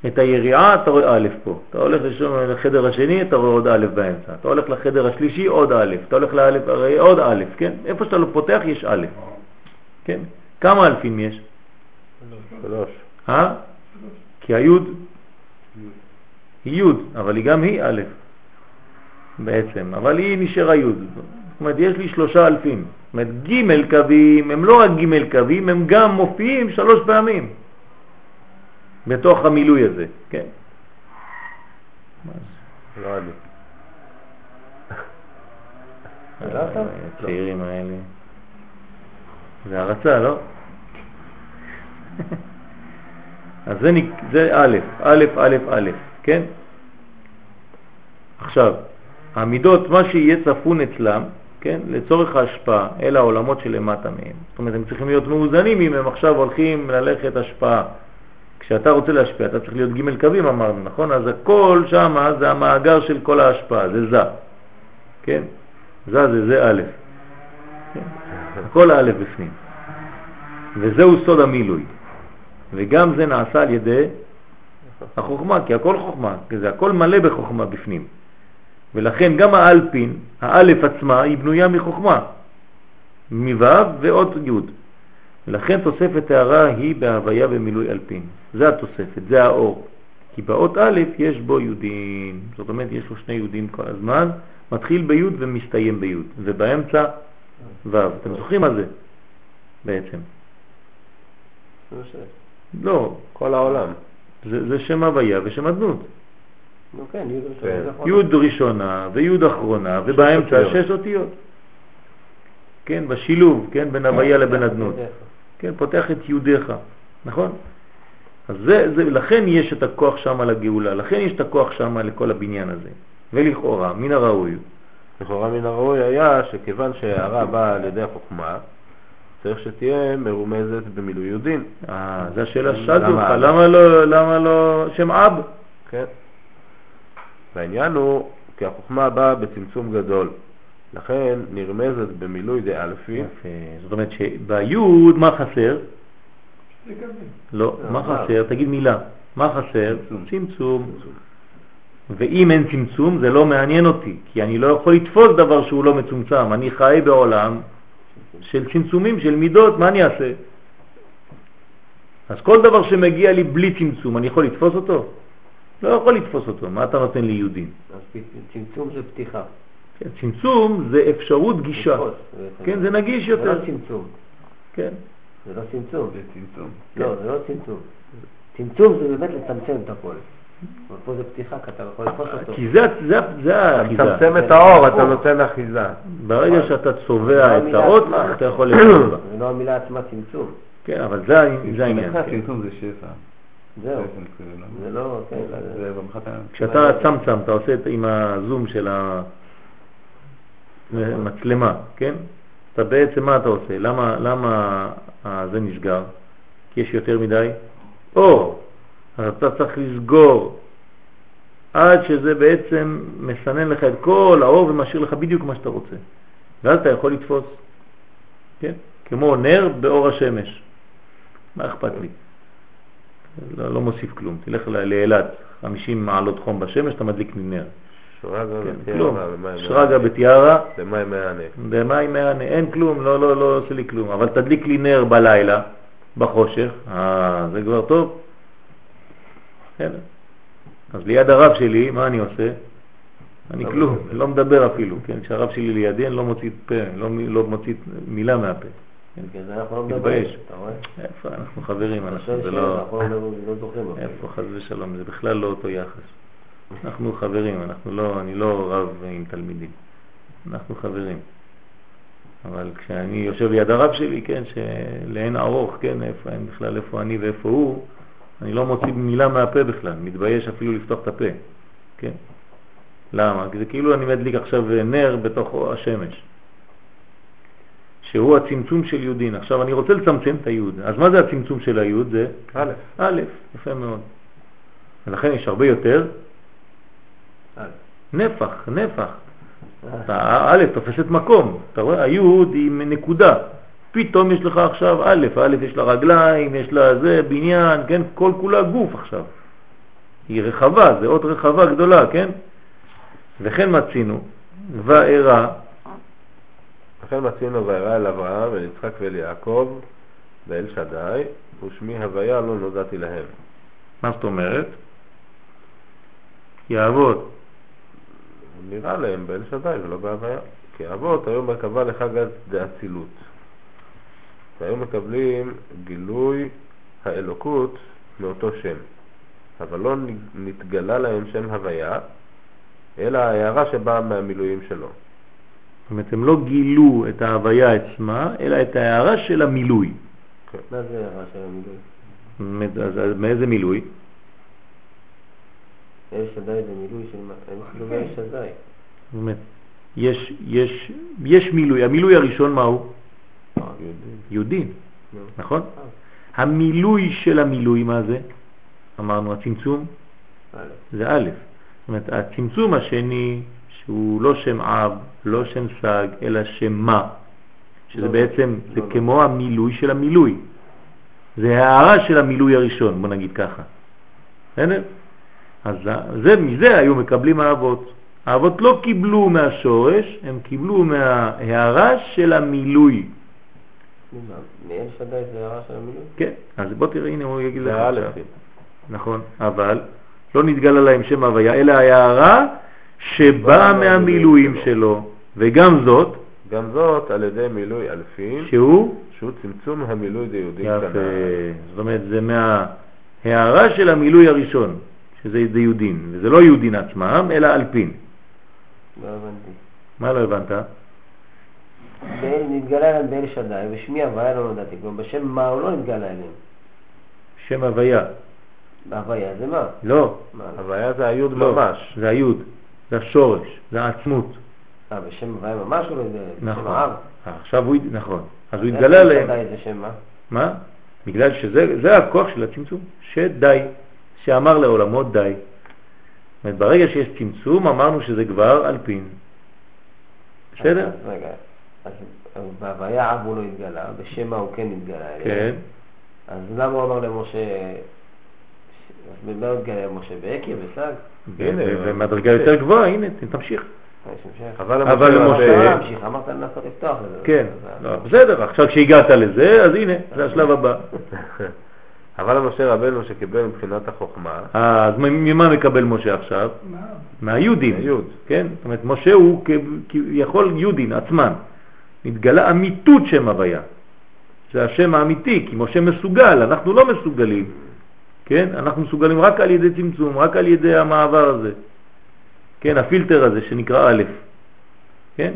את היריעה, אתה רואה א' פה. אתה הולך לשום, לחדר השני, אתה רואה עוד א' באמצע. אתה הולך לחדר השלישי, עוד א'. אתה הולך לאלף, הרי עוד א', כן? איפה שאתה לא פותח, יש א'. כן? כמה אלפים יש? שלוש. אה? כי היוד היא יוד, אבל היא גם היא א' בעצם, אבל היא נשארה יוד. זאת אומרת, יש לי שלושה אלפים. זאת אומרת, ג' קווים הם לא רק ג' קווים, הם גם מופיעים שלוש פעמים בתוך המילוי הזה, כן? לא. לא אתה? הצעירים האלה. זה הרצה, לא? אז זה א', א', א', א', כן? עכשיו, המידות, מה שיהיה צפון אצלם, כן, לצורך ההשפעה, אל העולמות שלמטה מהם. זאת אומרת, הם צריכים להיות מאוזנים אם הם עכשיו הולכים ללכת השפעה. כשאתה רוצה להשפיע, אתה צריך להיות ג' קווים, אמרנו, נכון? אז הכל שם זה המאגר של כל ההשפעה, זה זה, כן? זה זה, זה א', כן? הכל א' בפנים. וזהו סוד המילוי. וגם זה נעשה על ידי החוכמה, כי הכל חוכמה, כי זה הכל מלא בחוכמה בפנים. ולכן גם האלפין, האלף עצמה, היא בנויה מחוכמה, מו' ועוד י'. ולכן תוספת הערה היא בהוויה במילוי אלפין. זה התוספת, זה האור. כי באות א' יש בו יודים. זאת אומרת, יש לו שני יודים כל הזמן, מתחיל ביוד ומסתיים ביוד, ובאמצע ו'. אתם זוכרים מה זה בעצם? לא, כל העולם. זה, זה שם הוויה ושם אדנות. כן, כן. י' ראשונה וי' אחרונה, ובאמצע. שש אותיות. כן, בשילוב, כן, בין הוויה לבין אדנות. כן. כן, פותח את יהודיך, נכון? אז זה, זה, לכן יש את הכוח שם לגאולה, לכן יש את הכוח שם לכל הבניין הזה. ולכאורה, מן הראוי, לכאורה מן הראוי היה שכיוון שההערה באה על ידי החוכמה, צריך שתהיה מרומזת במילוי יהודין. אה, זו השאלה ששאלתי למה אותך, אב? למה לא, למה לא שם אב? כן. והעניין הוא כי החוכמה באה בצמצום גדול. לכן נרמזת במילוי דאלפי, זאת אומרת שביוד מה חסר? לא, מה מה? חסר? תגיד מילה. מה חסר? צמצום. ואם אין צמצום זה לא מעניין אותי, כי אני לא יכול לתפוס דבר שהוא לא מצומצם. אני חי בעולם של צמצומים, של מידות, מה אני אעשה? אז כל דבר שמגיע לי בלי צמצום, אני יכול לתפוס אותו? לא יכול לתפוס אותו. מה אתה נותן לי יהודים? אז צמצום זה פתיחה. כן, צמצום זה אפשרות גישה. לתפוס. כן, זה נגיש זה יותר. לא צמצום. כן. זה לא צמצום. זה צמצום. לא, זה לא צמצום. צמצום זה באמת לצמצם את הכל. אבל פה זה פתיחה, כי אתה יכול לתפוס אותו. כי זה, זה, זה אתה האחיזה. מצמצם את האור, אתה נותן אחיזה. ברגע שאתה זה צובע לא את האות. אתה יכול לאכול בה. זה לא המילה עצמה צמצום. כן, אבל זה זה העניין. כן. צמצום זה שפע. זהו. לנו. זה לא, כן. כשאתה צמצם, אתה עושה את- עם הזום של המצלמה, כן? אתה בעצם, מה אתה עושה? למה, למה זה נסגר? כי יש יותר מדי אור. אז אתה צריך לסגור עד שזה בעצם מסנן לך את כל האור ומשאיר לך בדיוק מה שאתה רוצה. ואז אתה יכול לתפוס, כן? כמו נר באור השמש. מה אכפת לי? לא, לא מוסיף כלום. תלך לאילת, 50 מעלות חום בשמש, אתה מדליק לי נר. שרגא כן, ומים שרגא. בטיארה, במים מענה. במים מענה, אין כלום, לא, לא, לא עושה לי כלום. אבל תדליק לי נר בלילה, בחושך, אה, זה כבר טוב. בסדר. אז ליד הרב שלי, מה אני עושה? אני לא כלום. לא מדבר אפילו, כן? כשהרב שלי לידי, אני לא מוציא פה, לא, לא מוציא מילה מהפה. בגלל זה אנחנו לא מדברים. מתבייש. אתה רואה? איפה אנחנו חברים, אנחנו, זה לא... לא- לא. איפה חס ושלום, זה בכלל לא אותו יחס. אנחנו חברים, אנחנו לא, אני לא רב עם תלמידים, אנחנו חברים. אבל כשאני יושב ליד הרב שלי, כן, שלאין ארוך, כן, איפה, אין בכלל איפה אני ואיפה הוא, אני לא מוציא מילה מהפה בכלל, מתבייש אפילו לפתוח את הפה, כן. למה? כי זה כאילו אני מדליק עכשיו נר בתוך השמש, שהוא הצמצום של יהודין. עכשיו אני רוצה לצמצם את היהוד, אז מה זה הצמצום של היהוד? זה א', א', יפה מאוד. ולכן יש הרבה יותר א'. נפח, נפח. הא' תופסת מקום, אתה רואה? היוד היא נקודה. פתאום יש לך עכשיו א', א' יש לה רגליים, יש לה זה, בניין, כן? כל כולה גוף עכשיו. היא רחבה, זה עוד רחבה גדולה, כן? וכן מצינו, וארא, לכן מצינו וירא אל אברהם ואל יצחק ואל יעקב ואל שדי ושמי הוויה לא נודעתי להם. מה זאת אומרת? הוא נראה להם באל שדי ולא בהוויה. כי אבות היו מרכבה לחג דאצילות. והיו מקבלים גילוי האלוקות מאותו שם. אבל לא נתגלה להם שם הוויה, אלא ההערה שבאה מהמילואים שלו. זאת אומרת, הם לא גילו את ההוויה עצמה, אלא את ההערה של המילוי. מה זה הערה של המילוי? באמת, אז אז מאיזה מילוי? אל שדי זה מילוי של מה? מאל שדי. יש, יש, יש מילוי, המילוי הראשון מהו? נו. נכון? המילוי של המילוי, מה זה? אמרנו, הצמצום. זה א'. זאת אומרת, הצמצום השני, שהוא לא שם אב, לא שם סג, אלא שם מה, שזה לא, בעצם, לא, זה לא. כמו המילוי של המילוי. זה הערה של המילוי הראשון, בוא נגיד ככה. בסדר? אז זה, מזה היו מקבלים האבות. האבות לא קיבלו מהשורש, הם קיבלו מההערה של המילוי. מה, מאל שדי זה הערה של המילוי? כן, אז בוא תראה, הנה הוא יגיד לך. נכון, אבל לא נתגלה להם שם הוויה, אלא ההערה שבאה מהמילואים שלו, וגם זאת, גם זאת על ידי מילוי אלפין, שהוא שהוא צמצום המילוי דיהודים יפה, כנ"ל. זאת אומרת זה מההערה של המילוי הראשון, שזה יהודין, וזה לא יהודין עצמם, אלא אלפין. לא הבנתי. מה לא הבנת? נתגלה להם באל שדי, ושמי הוויה לא נודעתי. כלומר, בשם מה הוא לא נתגלה אליהם? שם הוויה. בהוויה זה מה? לא? הוויה זה היוד לא, ממש. זה היוד, זה העצמות. אה, בשם הוויה ממש נתגלה. בשם נכון, האב. עכשיו הוא, נכון, אז הוא התגלה. שדי זה שם מה? מה? בגלל שזה זה הכוח של הצמצום, שדי, שאמר לעולמות די. זאת אומרת, ברגע שיש צמצום, אמרנו שזה כבר אלפין. בסדר? רגע, אז בהוויה אב הוא לא התגלה, בשם מה הוא כן התגלה. כן. אז למה הוא אמר למשה... אז במה הוא התגלה למשה? בעקב, בסג? הנה, ו- ומדרגה יותר גבוהה, הנה, תמשיך. אה. אבל למשה לא אמרת לנסות לפתוח את זה. כן, אז- לא, בסדר, עכשיו כשהגעת לזה, אז הנה, זה השלב הבא. (laughs) אבל למשה רבנו שקיבל מבחינת החוכמה, אז מ- ממה מקבל משה עכשיו? מה? מהיודין. מהיוד. כן? זאת אומרת, משה הוא כביכול יודין עצמן. מתגלה אמיתות שם הוויה. זה השם האמיתי, כי משה מסוגל, אנחנו לא מסוגלים. כן? אנחנו מסוגלים רק על ידי צמצום, רק על ידי המעבר הזה. כן, הפילטר הזה שנקרא א', כן?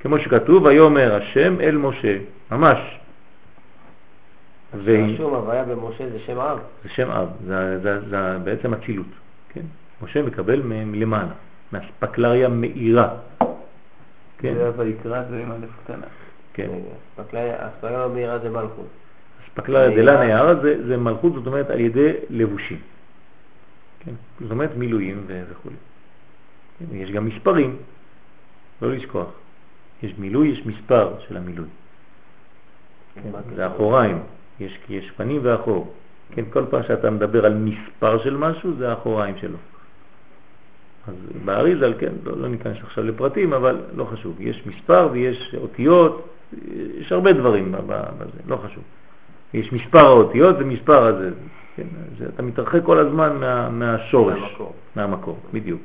כמו שכתוב, ויאמר השם אל משה, ממש. והיא- רשום הוויה במשה זה שם אב. זה שם אב, זה, זה, זה בעצם אצילות, כן? משה מקבל מלמעלה, מהספקלריה מאירה, כן? זה ויקרא זה עם א' קטנה. כן. הספגה המהירה זה מלכות. אספקלריה מאירה. דלה נערה זה, זה מלכות, זאת אומרת על ידי לבושים, כן? זאת אומרת מילואים וכו'. כן? יש גם מספרים, לא לשכוח. יש מילוי, יש מספר של המילוי. כן? זה? אחוריים, יש, יש פנים ואחור. כן, כל פעם שאתה מדבר על מספר של משהו, זה האחוריים שלו. אז באריזל, כן, לא, לא ניכנס עכשיו לפרטים, אבל לא חשוב. יש מספר ויש אותיות, יש הרבה דברים בזה, לא חשוב. יש מספר האותיות ומספר הזה. כן, זה, אתה מתרחק כל הזמן מה, מהשורש, מהמקור. מהמקור, בדיוק.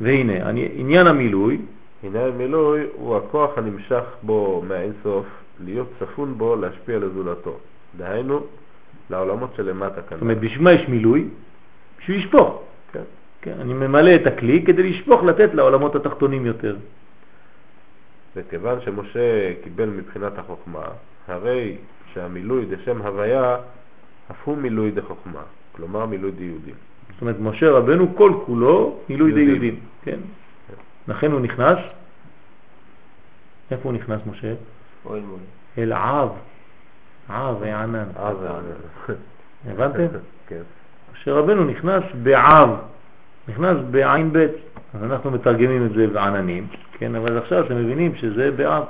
והנה, אני, עניין המילוי, הנה המילוי הוא הכוח הנמשך בו מהאינסוף, להיות צפון בו להשפיע לזולתו. דהיינו, לעולמות שלמטה זאת כאן. אומרת, בשביל מה יש מילוי? בשביל לשפוך. כן. כן, אני ממלא את הכלי כדי לשפוך, לתת לעולמות התחתונים יותר. וכיוון שמשה קיבל מבחינת החוכמה, הרי שהמילוי דשם הוויה אף הוא מילוי דחוכמה, כלומר מילוי דיהודים. זאת אומרת, משה רבנו כל כולו מילוי די יהודים. יהודים, כן? לכן הוא נכנס, איפה הוא נכנס משה? אל עב, עב וענן. אה, זה... הבנתם? (laughs) כן. משה רבנו נכנס בעב, נכנס בעין ב', אז אנחנו מתרגמים את זה בעננים, כן, אבל עכשיו אתם מבינים שזה בעב,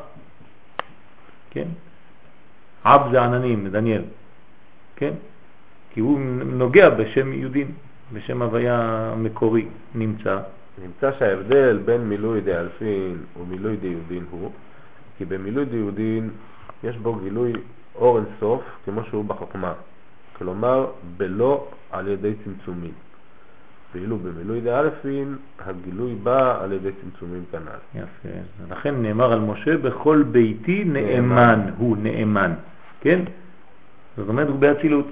כן? עב זה עננים, דניאל, כן? כי הוא נוגע בשם יהודים, בשם הוויה מקורי נמצא. נמצא שההבדל בין מילוי דאלפין ומילוי דיודין הוא כי במילוי דיודין יש בו גילוי אור אינסוף כמו שהוא בחוכמה, כלומר בלא על ידי צמצומים. ואילו במילוי דאלפין הגילוי בא על ידי צמצומים כנ"ל. יפה. לכן נאמר על משה בכל ביתי נאמן, הוא נאמן, כן? זאת אומרת הוא באצילות.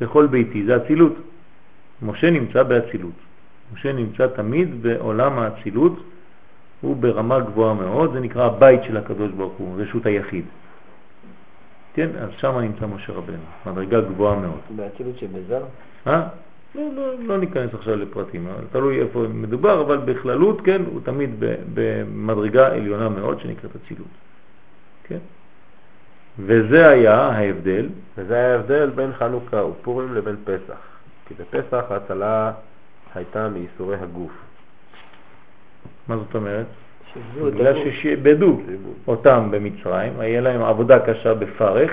בכל ביתי זה אצילות. משה נמצא באצילות. משה נמצא תמיד בעולם האצילות, הוא ברמה גבוהה מאוד, זה נקרא הבית של הקדוש ברוך הוא, רשות היחיד. כן, אז שם נמצא משה רבנו, מדרגה גבוהה מאוד. באצילות שבזר? אה? לא, לא, לא ניכנס עכשיו לפרטים, תלוי איפה מדובר, אבל בכללות, כן, הוא תמיד במדרגה עליונה מאוד שנקראת אצילות. כן? וזה היה ההבדל. וזה היה ההבדל בין חנוכה ופורים לבין פסח. כי בפסח ההצלה הייתה מייסורי הגוף. מה זאת אומרת? בגלל. ששעבדו אותם במצרים, היה להם עבודה קשה בפרך,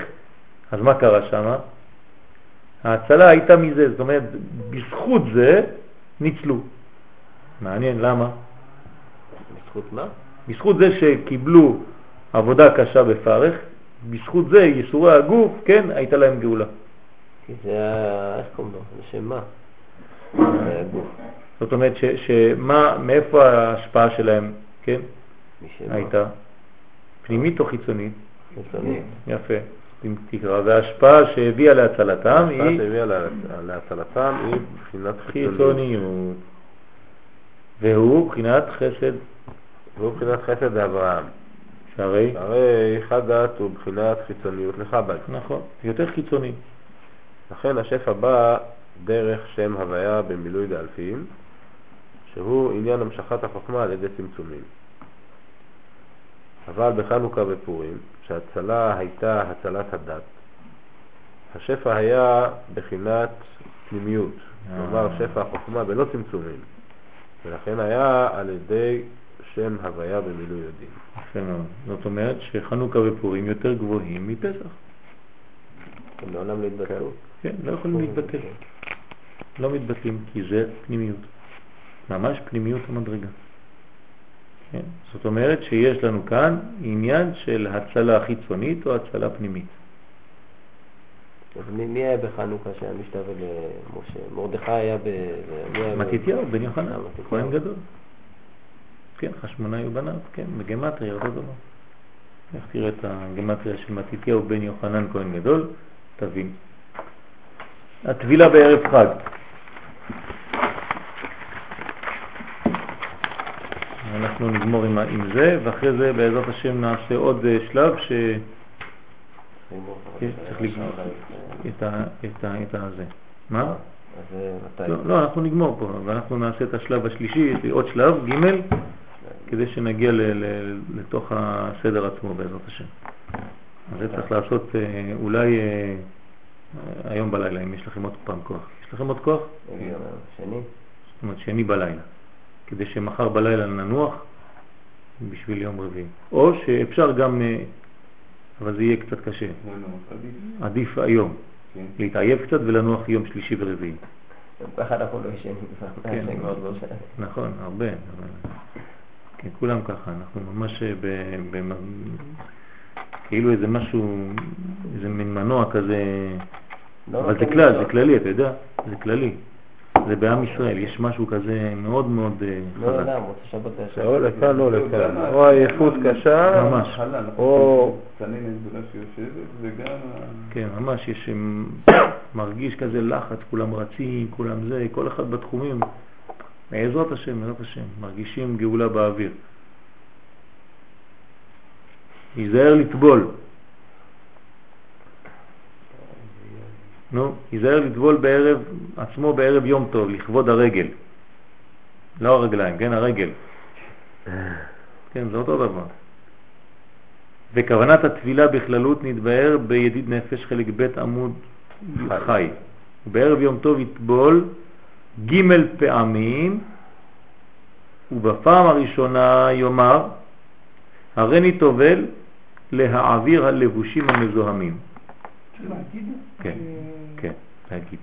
אז מה קרה שם? ההצלה הייתה מזה, זאת אומרת, בזכות זה ניצלו. מעניין, למה? בזכות מה? בזכות זה שקיבלו עבודה קשה בפרך, בזכות זה ייסורי הגוף, כן, הייתה להם גאולה. כי זה היה, איך קוראים לו? זה שם מה? זאת אומרת, שמה, מאיפה ההשפעה שלהם, כן? הייתה? פנימית או חיצונית? חיצוני. יפה, אם תקרא, וההשפעה שהביאה להצלתם ההשפעה היא שהביאה לה- להצלתם היא בחינת חיצוניות. והוא בחינת חסד, והוא בחינת חסד לאברהם. שהרי, הרי חגת הוא בחינת חיצוניות לחב"ד. נכון, יותר חיצוני, לכן השפע בא דרך שם הוויה במילוי דאלפים, שהוא עניין המשכת החוכמה על ידי צמצומים. אבל בחנוכה ופורים, שהצלה הייתה הצלת הדת, השפע היה בחינת פנימיות, כלומר אה. שפע החוכמה בלא צמצומים, ולכן היה על ידי שם הוויה במילוי הדין. יפה מאוד. זאת אומרת שחנוכה ופורים יותר גבוהים מפסח, הם לעולם לא התבטאו. כן, לא יכולים להתבטל, לא מתבטלים, כי זה פנימיות, ממש פנימיות המדרגה. כן? זאת אומרת שיש לנו כאן עניין של הצלה חיצונית או הצלה פנימית. אז מי מי היה בחנוכה שהיה משתווה למשה? מרדכי היה ב... מתתיהו בן יוחנן, אה. כהן גדול. כן, חשמונאי ובניו, כן, בגמטריה אותו דבר. איך תראה את הגמטריה של מתתיהו בן יוחנן כהן גדול, תבין. הטבילה בערב חג. אנחנו נגמור עם, עם זה, ואחרי זה בעזרת השם נעשה עוד אה, שלב ש... כן, צריך לגמור את ה... את ה... את הזה. מה? אז אה? לא, לא, אנחנו נגמור פה, ואנחנו נעשה את השלב השלישי, יש לי עוד שלב, ג', כדי שנגיע ל, ל, לתוך הסדר עצמו בעזרת השם. אז זה צריך לעשות אה, אולי אה, היום בלילה, אם יש לכם עוד פעם כוח. יש לכם עוד כוח? שני? זאת אומרת שני בלילה, כדי שמחר בלילה ננוח בשביל יום רביעי. או שאפשר גם, אה, אבל זה יהיה קצת קשה, לא, לא, עדיף. עדיף היום, כן. להתעייף קצת ולנוח יום שלישי ורביעי. ככה אנחנו לא ישנים. כן. לא נכון, הרבה. אבל... כן, כולם ככה, אנחנו ממש ב... ב... כאילו איזה משהו, איזה מין מנוע כזה, לא אבל זה כלל, אני זה כללי, אתה יודע, זה כללי. זה בעם ישראל, יש משהו כזה מאוד מאוד אה, לא חזק. יודע, רוצה שבת היה זה או לכאן או לכאן, או עייפות קשה, ממש. או- כן, ממש יש, מרגיש כזה לחץ, כולם רצים, כולם זה, כל אחד בתחומים. בעזרת השם, בעזרת השם, מרגישים גאולה באוויר. ייזהר לטבול. נו, ייזהר לטבול בערב עצמו בערב יום טוב, לכבוד הרגל. לא הרגליים, כן, הרגל. כן, זה אותו דבר. וכוונת התפילה בכללות נתבהר בידיד נפש חלק ב' עמוד חי. ובערב יום טוב יטבול ג' פעמים, ובפעם הראשונה יאמר, הריני טובל להעביר הלבושים המזוהמים. כן, אה, כן, להגיד.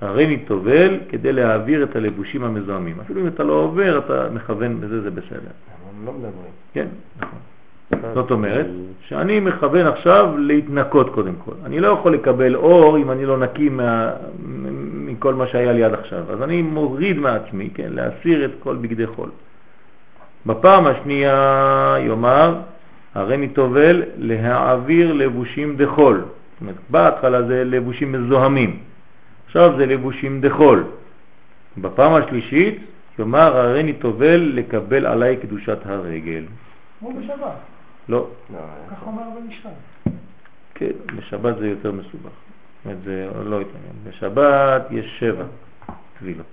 הריני טובל כדי להעביר את הלבושים המזוהמים. אפילו אם אתה לא עובר, אתה מכוון בזה, זה בסדר. הם לא מדברים. כן, נכון. זאת אומרת שאני מכוון עכשיו להתנקות קודם כל. אני לא יכול לקבל אור אם אני לא נקי מה, מכל מה שהיה לי עד עכשיו. אז אני מוריד מעצמי, כן, להסיר את כל בגדי חול. בפעם השנייה יאמר, הריני טובל להעביר לבושים דחול. זאת אומרת, בהתחלה זה לבושים מזוהמים, עכשיו זה לבושים דחול. בפעם השלישית יאמר, הריני טובל לקבל עליי קדושת הרגל. כמו בשבת, לא, לא, ככה אומר בן ישראל. כן, בשבת זה יותר מסובך. זאת אומרת, זה לא התעניין. בשבת יש שבע טבילות.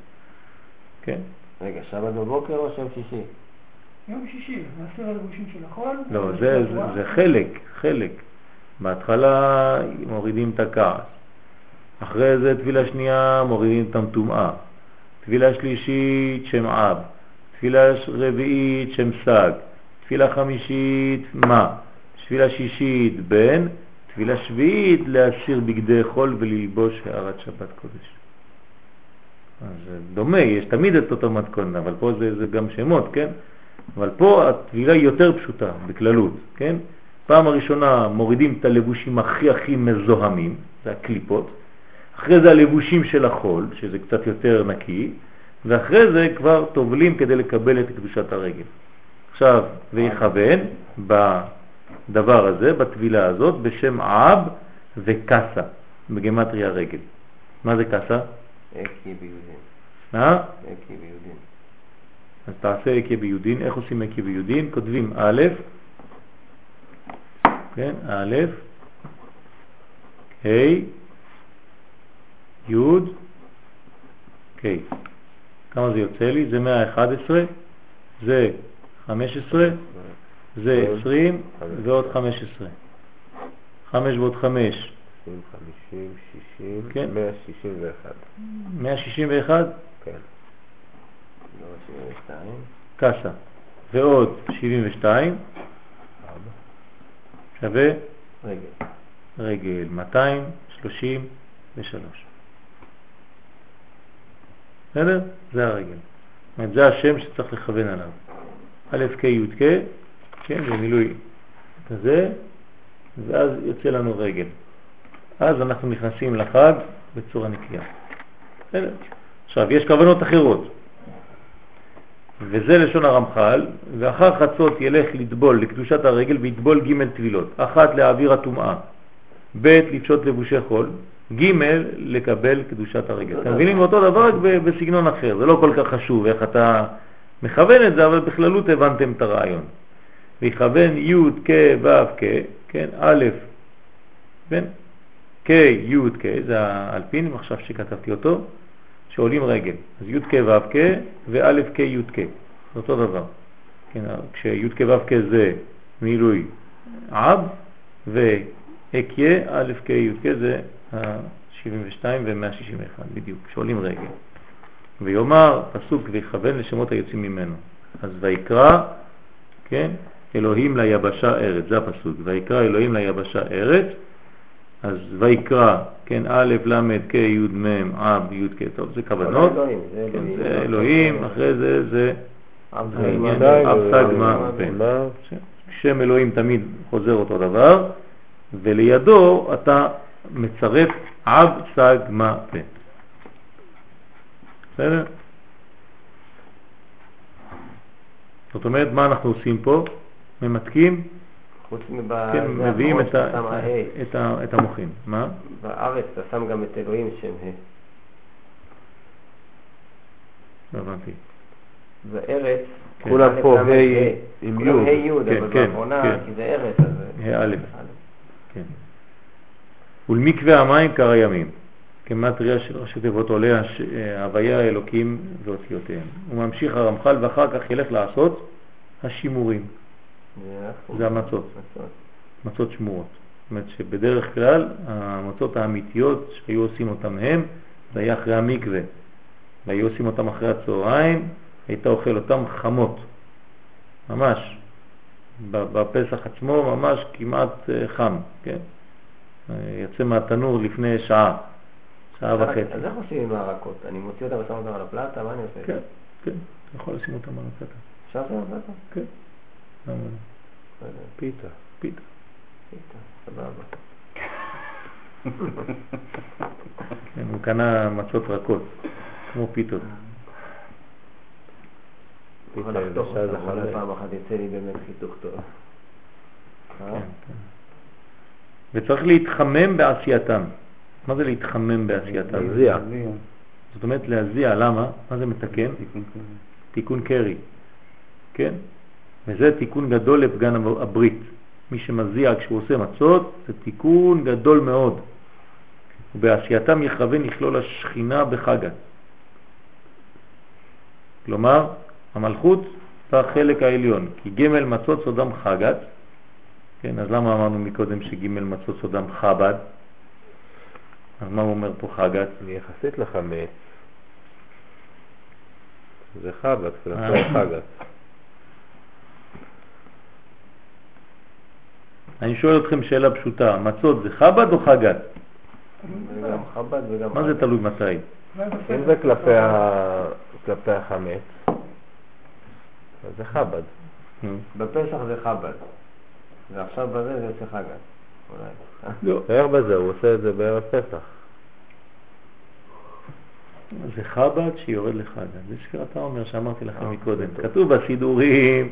כן? רגע, שבת בבוקר או שם שישי? יום שישי, להסיר הלבושים של החול. לא, זה, זה, זה חלק, חלק. בהתחלה מורידים את הכעס. אחרי זה תפילה שנייה מורידים את המטומאה. תפילה שלישית שם אב. תפילה ש- רביעית שם סג. תפילה חמישית מה. תפילה שישית בן. תפילה שביעית להסיר בגדי חול וללבוש הערת שבת קודש. אז דומה, יש תמיד את אותו מתכון, אבל פה זה, זה גם שמות, כן? אבל פה התבילה היא יותר פשוטה, בכללות, כן? פעם הראשונה מורידים את הלבושים הכי הכי מזוהמים, זה הקליפות, אחרי זה הלבושים של החול, שזה קצת יותר נקי, ואחרי זה כבר טובלים כדי לקבל את קדושת הרגל. עכשיו, ויכוון בדבר הזה, בתבילה הזאת, בשם אב וקסה, בגמטריה רגל. מה זה קסה? אקי ביהודים. אה? אקי ביהודים. אז תעשה אקי ביודין. איך עושים אקי ביודין? כותבים א', כן, א', ה', י', ק'. כמה זה יוצא לי? זה 111, זה 15, זה 20 ועוד 15. 5 ועוד 5, 20, 50, 60, כן. 161. 161, לא, כן. 72. קסה, ועוד 72, שווה רגע. רגל 233. בסדר? זה הרגל. זאת אומרת, זה השם שצריך לכוון עליו. א' כ' י' כ', כן, זה מילוי כזה, ואז יוצא לנו רגל. אז אנחנו נכנסים לחג בצורה נקייה. עכשיו, יש כוונות אחרות, וזה לשון הרמח"ל, ואחר חצות ילך לטבול לקדושת הרגל ויטבול ג' טבילות, אחת להעביר הטומאה, ב' לפשוט לבושי חול, ג' לקבל קדושת הרגל. אתם מבינים אותו דבר רק בסגנון אחר, זה לא כל כך חשוב איך אתה מכוון את זה, אבל בכללות הבנתם את הרעיון. ויכוון י' כ' ו' כ', כן, א', כן, כ' י' כ', זה האלפין, עכשיו שכתבתי אותו, שעולים רגל. אז י' כ' ו' כ' וא' כ' י' כ', זה אותו דבר. כן, כשי' כ' ו' כ' זה מילוי עב, והקיה א' כ' י' כ' זה ה-72 ו-161 בדיוק, שעולים רגל. ויאמר פסוק ויכוון לשמות היוצאים ממנו. אז ויקרא, כן, אלוהים ליבשה ארץ, זה הפסוק, ויקרא אלוהים ליבשה ארץ, אז ויקרא, כן, א', ל', כ', י', מ', אב, י', כ', טוב, זה כוונות, אלוהים, זה כן, אלוהים. זה אלוהים, אחרי זה זה עבד העניין אלוהים. אב סגמה אלוהים. פן. מה? שם אלוהים תמיד חוזר אותו דבר, ולידו אתה מצרף אב. בסדר? זאת אומרת, מה אנחנו עושים פה? ממתקים, חוץ מב... כן, זה מביאים את ה- שאתה שם את ה- ה- את ה- את המוחים. מה? בארץ אתה שם גם את אלוהים שם ה'. לא הבנתי. בארץ... כן. כולם פה ה'. עם כולם י'. ה' י', כן, אבל כן, באחרונה, כן. כי זה ארץ, אז... זה- ה' א'. כן. ולמקווה המים קרא ימים, כמטריה של ראשי תיבות עולה אה, הוויה אלוקים ואותיותיהם. הוא ממשיך הרמח"ל ואחר כך ילך לעשות השימורים, זה המצות. מצות. מצות שמורות. אומרת שבדרך כלל המצות האמיתיות שהיו עושים אותם הם, זה היה אחרי המקווה. והיו עושים אותם אחרי הצהריים, היית אוכל אותם חמות, ממש. בפסח עצמו ממש כמעט אה, חם, כן? אה, יוצא מהתנור לפני שעה, שעה וחצי. אז איך עושים עם הרקות? אני מוציא אותם ושם אותם על הפלטה? מה אני עושה? כן, כן, אתה יכול לשים אותם על הפלטה. אפשר לשים על הפלטה? כן. למה לא? לא יודע. פיתה. פיתה. פיתה, סבבה. (laughs) כן, הוא קנה מצות רכות, כמו פיתות. יכול פיתה לחתוך יבשה זה אותם, אולי חמץ. פעם אחת יצא לי באמת חיתוך טוב. אה? כן, כן. וצריך להתחמם בעשייתם. מה זה להתחמם בעשייתם? להזיע. זאת אומרת להזיע, למה? מה זה מתקן? תיקון קרי, כן? וזה תיקון גדול לפגן הב- הברית. מי שמזיע כשהוא עושה מצות, זה תיקון גדול מאוד. ובעשייתם יכוון לכלול השכינה בחגת. כלומר, המלכות בחלק העליון, כי ג' מצות סודם חגת, כן, אז למה אמרנו מקודם שג' מצות סודם חב"ד? אז מה הוא אומר פה חגת? יחסית לחמץ, זה חגת, אה. כלפי חגת. אני שואל אתכם שאלה פשוטה, מצות זה חב"ד או חגת? זה גם חב"ד וגם... מה זה תלוי מתי? אם. זה כלפי החמץ, אז זה חב"ד. בפסח זה חב"ד. ועכשיו בזה זה יוצא חג"ד. אולי. לא. תאר בזה, הוא עושה את זה בערב פסח. זה חב"ד שיורד לחגת. זה שאתה אומר שאמרתי לכם אה, מקודם. כתוב בסידורים,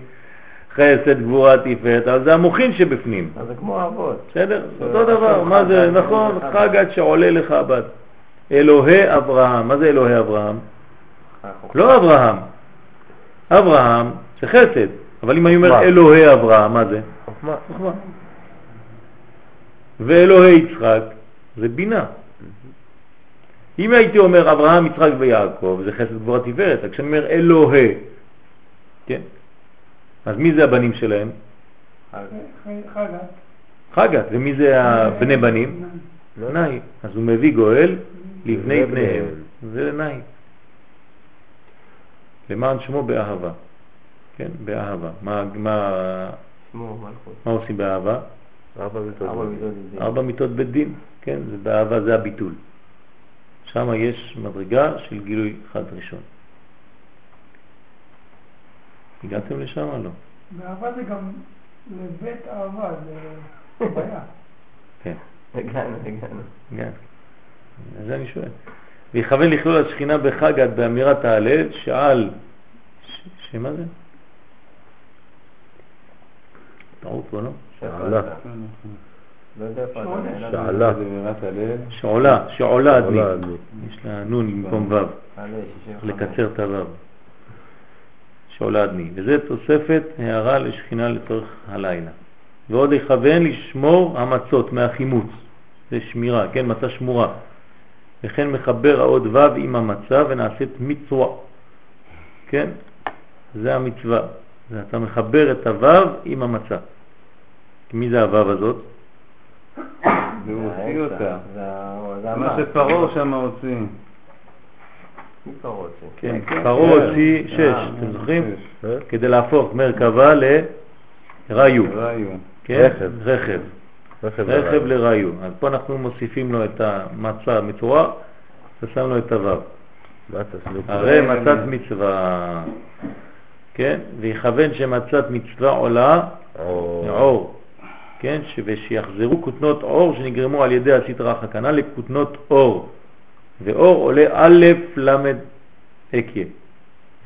חסד, גבורה, תפארת, אבל זה המוחין שבפנים. אז זה כמו האבות. בסדר? אותו דבר. מה זה? נכון, חגת. חגת שעולה לחב"ד. אלוהי אברהם. מה זה אלוהי אברהם? לא אברהם. אברהם זה חסד. אבל אם אני אומר? אלוהי אברהם, מה זה? חוכמה. ואלוהי יצחק זה בינה. אם הייתי אומר אברהם, יצחק ויעקב, זה חסד גבורה תפארת, רק כשאני אומר אלוהי, כן? אז מי זה הבנים שלהם? חגת. חגת, ומי זה הבני בנים? נאי. אז הוא מביא גואל לבני בניהם. זה נאי. למען שמו באהבה. כן, באהבה. מה, מה, שמו מלכות. מה עושים באהבה? ארבע מיטות. בית דין, כן, זה באהבה זה הביטול. שם יש מדרגה של גילוי חד ראשון. הגעתם לשם או לא? באהבה זה גם לבית אהבה, זה (laughs) בעיה. כן, הגענו, הגענו. כן. אז זה אני שואל. ויכוון לכלול השכינה בחגת באמירת ההלל שעל, שמה זה? טעות פה, לא? שעלה. לא. שעלה. שעולה, שעולה עדני. יש לה נון במקום ו'. עלה 65. לקצר את הוו. שעולה עדני. וזה תוספת הערה לשכינה לצורך הלילה. ועוד יכוון לשמור המצות מהחימוץ. זה שמירה, כן, מצה שמורה. וכן מחבר העוד ו' עם המצה ונעשית מצווה. כן? זה המצווה. זה אתה מחבר את הו' עם המצה. מי זה הו' הזאת? והוא הוציא אותה. זה זה מה. שפרעה שם הוציא. מי פרעה הוציא? כן, כן, פרעה כן. הוציא שש, אה, אתם זוכרים? אה? כדי להפוך מרכבה לראיו. ראיו. כן? רכב. רכב. לראיו. אז פה אנחנו מוסיפים לו את המצה מצורע ושמנו את הוו. הרי מצת מצווה, כן? ויכוון שמצת מצווה עולה או- עור, כן? ש- ושיחזרו כותנות עור שנגרמו על ידי הסטרה החכנה לכותנות אור. ואור עולה א' ל' אקיה.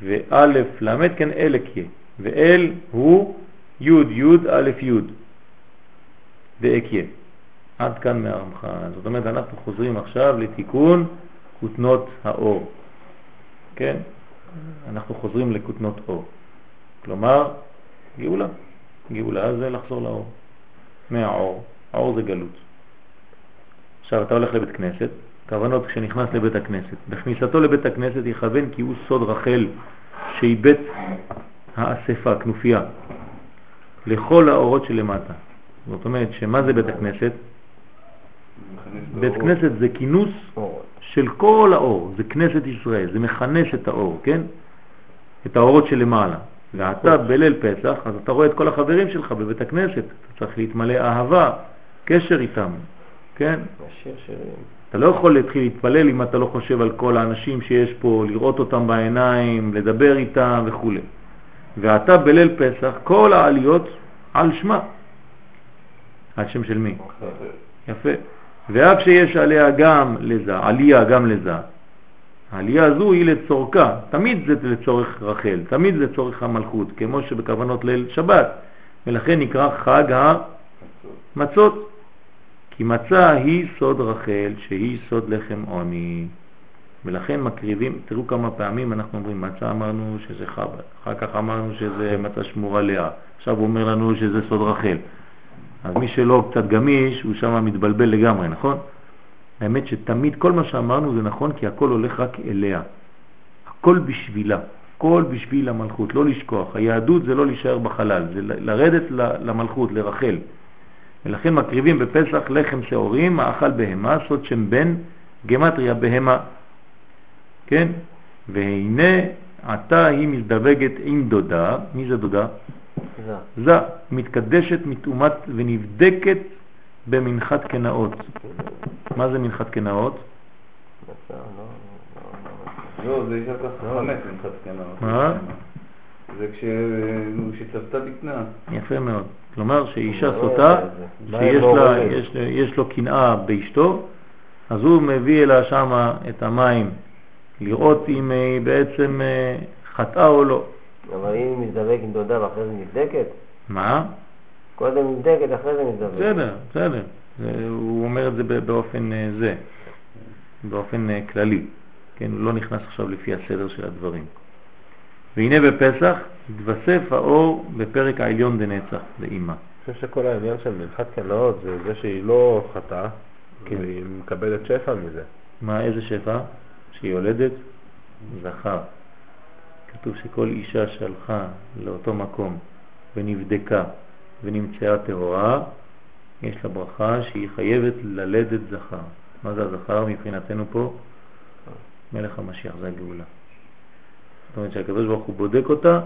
וא' ל' כן אל אקיה. ואל הוא י' י' א' י' דאקיה. עד כאן מהרמח"ל. זאת אומרת, אנחנו חוזרים עכשיו לתיקון כותנות האור. כן? אנחנו חוזרים לכותנות אור. כלומר, גאולה. גאולה זה לחזור לאור. מהאור. האור זה גלות. עכשיו אתה הולך לבית כנסת, כוונות כשנכנס לבית הכנסת. בכניסתו לבית הכנסת יכוון כי הוא סוד רחל שהיא בית האספה, כנופיה, לכל האורות שלמטה. זאת אומרת, שמה זה בית הכנסת? בית. כנסת זה כינוס אור. של כל האור, זה כנסת ישראל, זה מכנס את האור, כן? את האורות שלמעלה. ואתה בליל פסח, אז אתה רואה את כל החברים שלך בבית הכנסת, אתה צריך להתמלא אהבה, קשר איתם, כן? השיר שירים. אתה לא יכול להתחיל להתפלל אם אתה לא חושב על כל האנשים שיש פה, לראות אותם בעיניים, לדבר איתם וכו'. ואתה בליל פסח, כל העליות על שמה. על שם של מי? יפה. ואף שיש עליה גם לזה, עלייה גם לזה, העלייה הזו היא לצורכה, תמיד זה לצורך רחל, תמיד זה לצורך המלכות, כמו שבכוונות ליל שבת, ולכן נקרא חג המצות. כי מצה היא סוד רחל, שהיא סוד לחם עוני. ולכן מקריבים, תראו כמה פעמים אנחנו אומרים, מצה אמרנו שזה חב"ד, אחר כך אמרנו שזה מצה שמורה לאה, עכשיו הוא אומר לנו שזה סוד רחל. אז מי שלא קצת גמיש, הוא שם מתבלבל לגמרי, נכון? האמת שתמיד כל מה שאמרנו זה נכון, כי הכל הולך רק אליה. הכל בשבילה, הכל בשביל המלכות, לא לשכוח. היהדות זה לא להישאר בחלל, זה לרדת למלכות, לרחל. ולכן מקריבים בפסח לחם שעורים, מאכל בהמה, סוד שם בן, גמטריה בהמה. כן? והנה עתה היא מזדווגת עם דודה, מי זה דודה? זה. זה, מתקדשת, מתאומת ונבדקת במנחת קנאות. מה זה מנחת קנאות? לא, לא, לא. לא, זה אישה ככה חמץ ממך זקנה. זה כש- כשצפתה בקנה. יפה מאוד. כלומר שאישה לא סוטה. שיש יש לו קנאה באשתו, אז הוא מביא אליה שמה את המים, לראות אם היא בעצם אה, חטאה או לא. אבל אם היא מזדבק עם דודה ואחרי זה נבדקת, מה? קודם נבדקת, אחרי זה מזדבק. בסדר, בסדר. הוא אומר את זה באופן אה, זה, באופן אה, כללי. כן, הוא לא נכנס עכשיו לפי הסדר של הדברים. והנה בפסח התווסף האור בפרק העליון דנצח, לאמא. אני חושב שכל העניין של מנחת קנאות זה זה שהיא לא חטאה, כן. והיא מקבלת שפע מזה. מה, איזה שפע? שהיא יולדת זכר. כתוב שכל אישה שהלכה לאותו מקום ונבדקה ונמצאה טהורה, יש לה ברכה שהיא חייבת ללדת זכר. מה זה הזכר מבחינתנו פה? מלך המשיח, זה הגאולה. זאת אומרת שהקדוש ברוך הוא בודק אותה,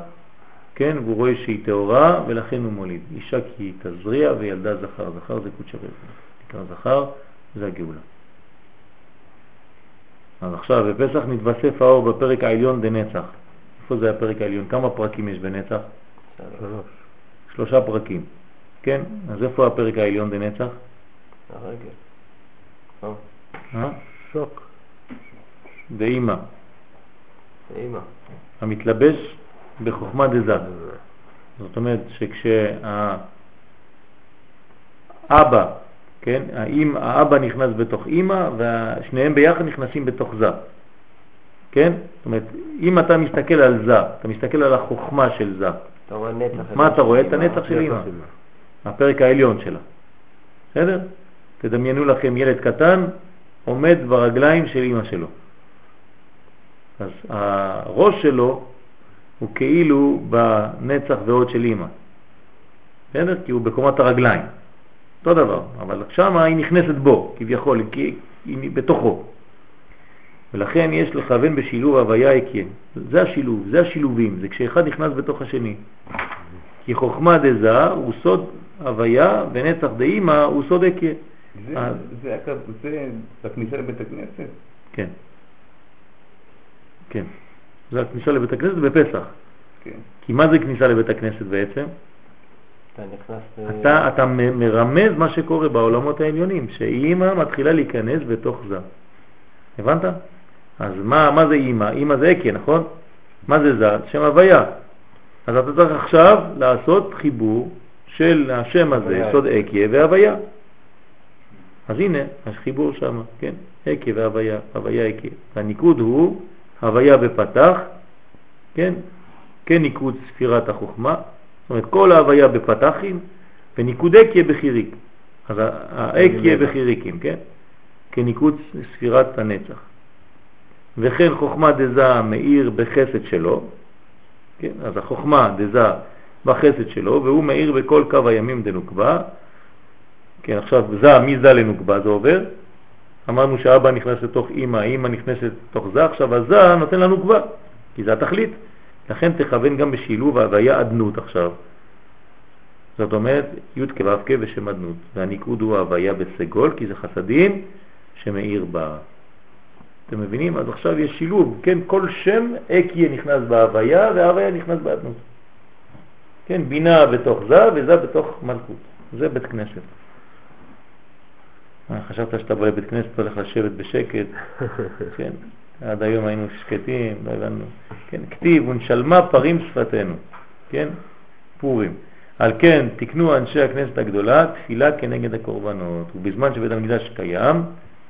כן, והוא רואה שהיא טהורה ולכן הוא מוליד. אישה כי היא תזריע וילדה זכר. זכר זה קודש הבריאה. נקרא זכר, זה הגאולה. אז עכשיו, בפסח נתווסף האור בפרק העליון דנצח. איפה זה הפרק העליון? כמה פרקים יש בנצח? שלוש. שלושה פרקים. כן? אז איפה הפרק העליון דנצח? הרגל. אה? שוק. דאמא, אימא. המתלבש בחוכמה דזת. זאת אומרת שכשהאבא, כן, האם, האבא נכנס בתוך אימא ושניהם ביחד נכנסים בתוך זה. כן? זאת אומרת, אם אתה מסתכל על זה, אתה מסתכל על החוכמה של זה, אתה רואה נצח. מה אתה רואה? את. הנצח של אימא, הפרק העליון שלה. בסדר? תדמיינו לכם ילד קטן עומד ברגליים של אימא שלו. אז הראש שלו הוא כאילו בנצח ועוד של אימא. בסדר? כי הוא בקומת הרגליים. אותו דבר, אבל שם היא נכנסת בו, כביכול, כי היא בתוכו. ולכן יש לכוון בשילוב הוויה היקיה. זה השילוב, זה השילובים, זה כשאחד נכנס בתוך השני. כי חוכמה דזה הוא סוד הוויה ונצח דאימא הוא סוד היקיה. זה- אה. זה הקו- זה בכניסה לבית הכנסת? כן. כן. זה הכניסה לבית הכנסת בפסח. כן. כי מה זה כניסה לבית הכנסת בעצם? אתה נכנס... אתה, אתה מרמז מה שקורה בעולמות העליונים, שאימא מתחילה להיכנס בתוך זה. הבנת? אז מה, מה זה אימא? אימא זה אקיה, נכון? מה זה זה? שם הוויה. אז אתה צריך עכשיו לעשות חיבור של השם הזה. סוד אקיה והוויה. אז הנה, החיבור שם, כן? אקיה והוויה, הוויה אקיה. והניקוד הוא הוויה בפתח, כן? כן ניקוד ספירת החוכמה, זאת אומרת כל ההוויה בפתחים וניקוד אקיה בחיריק. אז האקיה בחיריקים, כן? כניקוד ספירת הנצח. וכן חוכמה דזה מאיר בחסד שלו, כן? אז החוכמה דזה בחסד שלו, והוא מאיר בכל קו הימים דנוקבה, כן, עכשיו זה, מזה לנוגבה זה עובר. אמרנו שאבא נכנס לתוך אמא, אמא נכנסת לתוך זה, עכשיו הזה נותן לנו גבה, כי זה התכלית. לכן תכוון גם בשילוב ההוויה אדנות עכשיו. זאת אומרת, י' כו' ושם אדנות. והניקוד הוא ההוויה בסגול, כי זה חסדים שמאיר בה. אתם מבינים? אז עכשיו יש שילוב, כן? כל שם אקיה נכנס בהוויה וההוויה נכנס באדנות. כן? בינה בתוך זה וזה בתוך מלכות. זה בית כנסת. אה, חשבת שאתה בא לבית כנסת, הולך לשבת בשקט, (laughs) כן, עד היום היינו שקטים, לא הבנו, כן, כתיב ונשלמה פרים שפתנו, כן, פורים. על כן תקנו אנשי הכנסת הגדולה תפילה כנגד הקורבנות, ובזמן שבית המקדש קיים,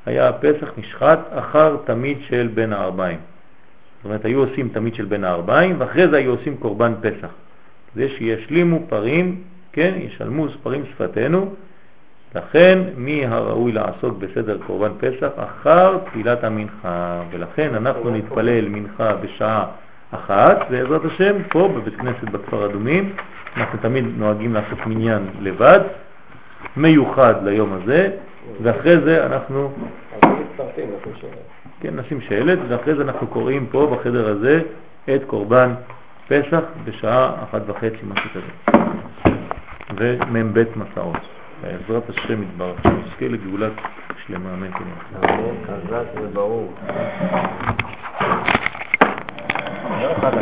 היה הפסח נשחט אחר תמיד של בין הארבעים. זאת אומרת, היו עושים תמיד של בין הארבעים, ואחרי זה היו עושים קורבן פסח. זה שישלימו פרים, כן, ישלמו פרים שפתנו, לכן מי הראוי לעסוק בסדר קורבן פסח? אחר תפילת המנחה, ולכן אנחנו נתפלל מנחה בשעה אחת, בעזרת השם, פה בבית כנסת בכפר אדומים, אנחנו תמיד נוהגים לעשות מניין לבד, מיוחד ליום הזה, ואחרי זה אנחנו... כן, נשים שלט, ואחרי זה אנחנו קוראים פה בחדר הזה את קורבן פסח בשעה אחת וחצי, משהו כזה, ומ"ב מסעות. בעזרת השם יתברך, שנזכה לגאולת שלמה, אמן כמובן. אמן, חזק וברור.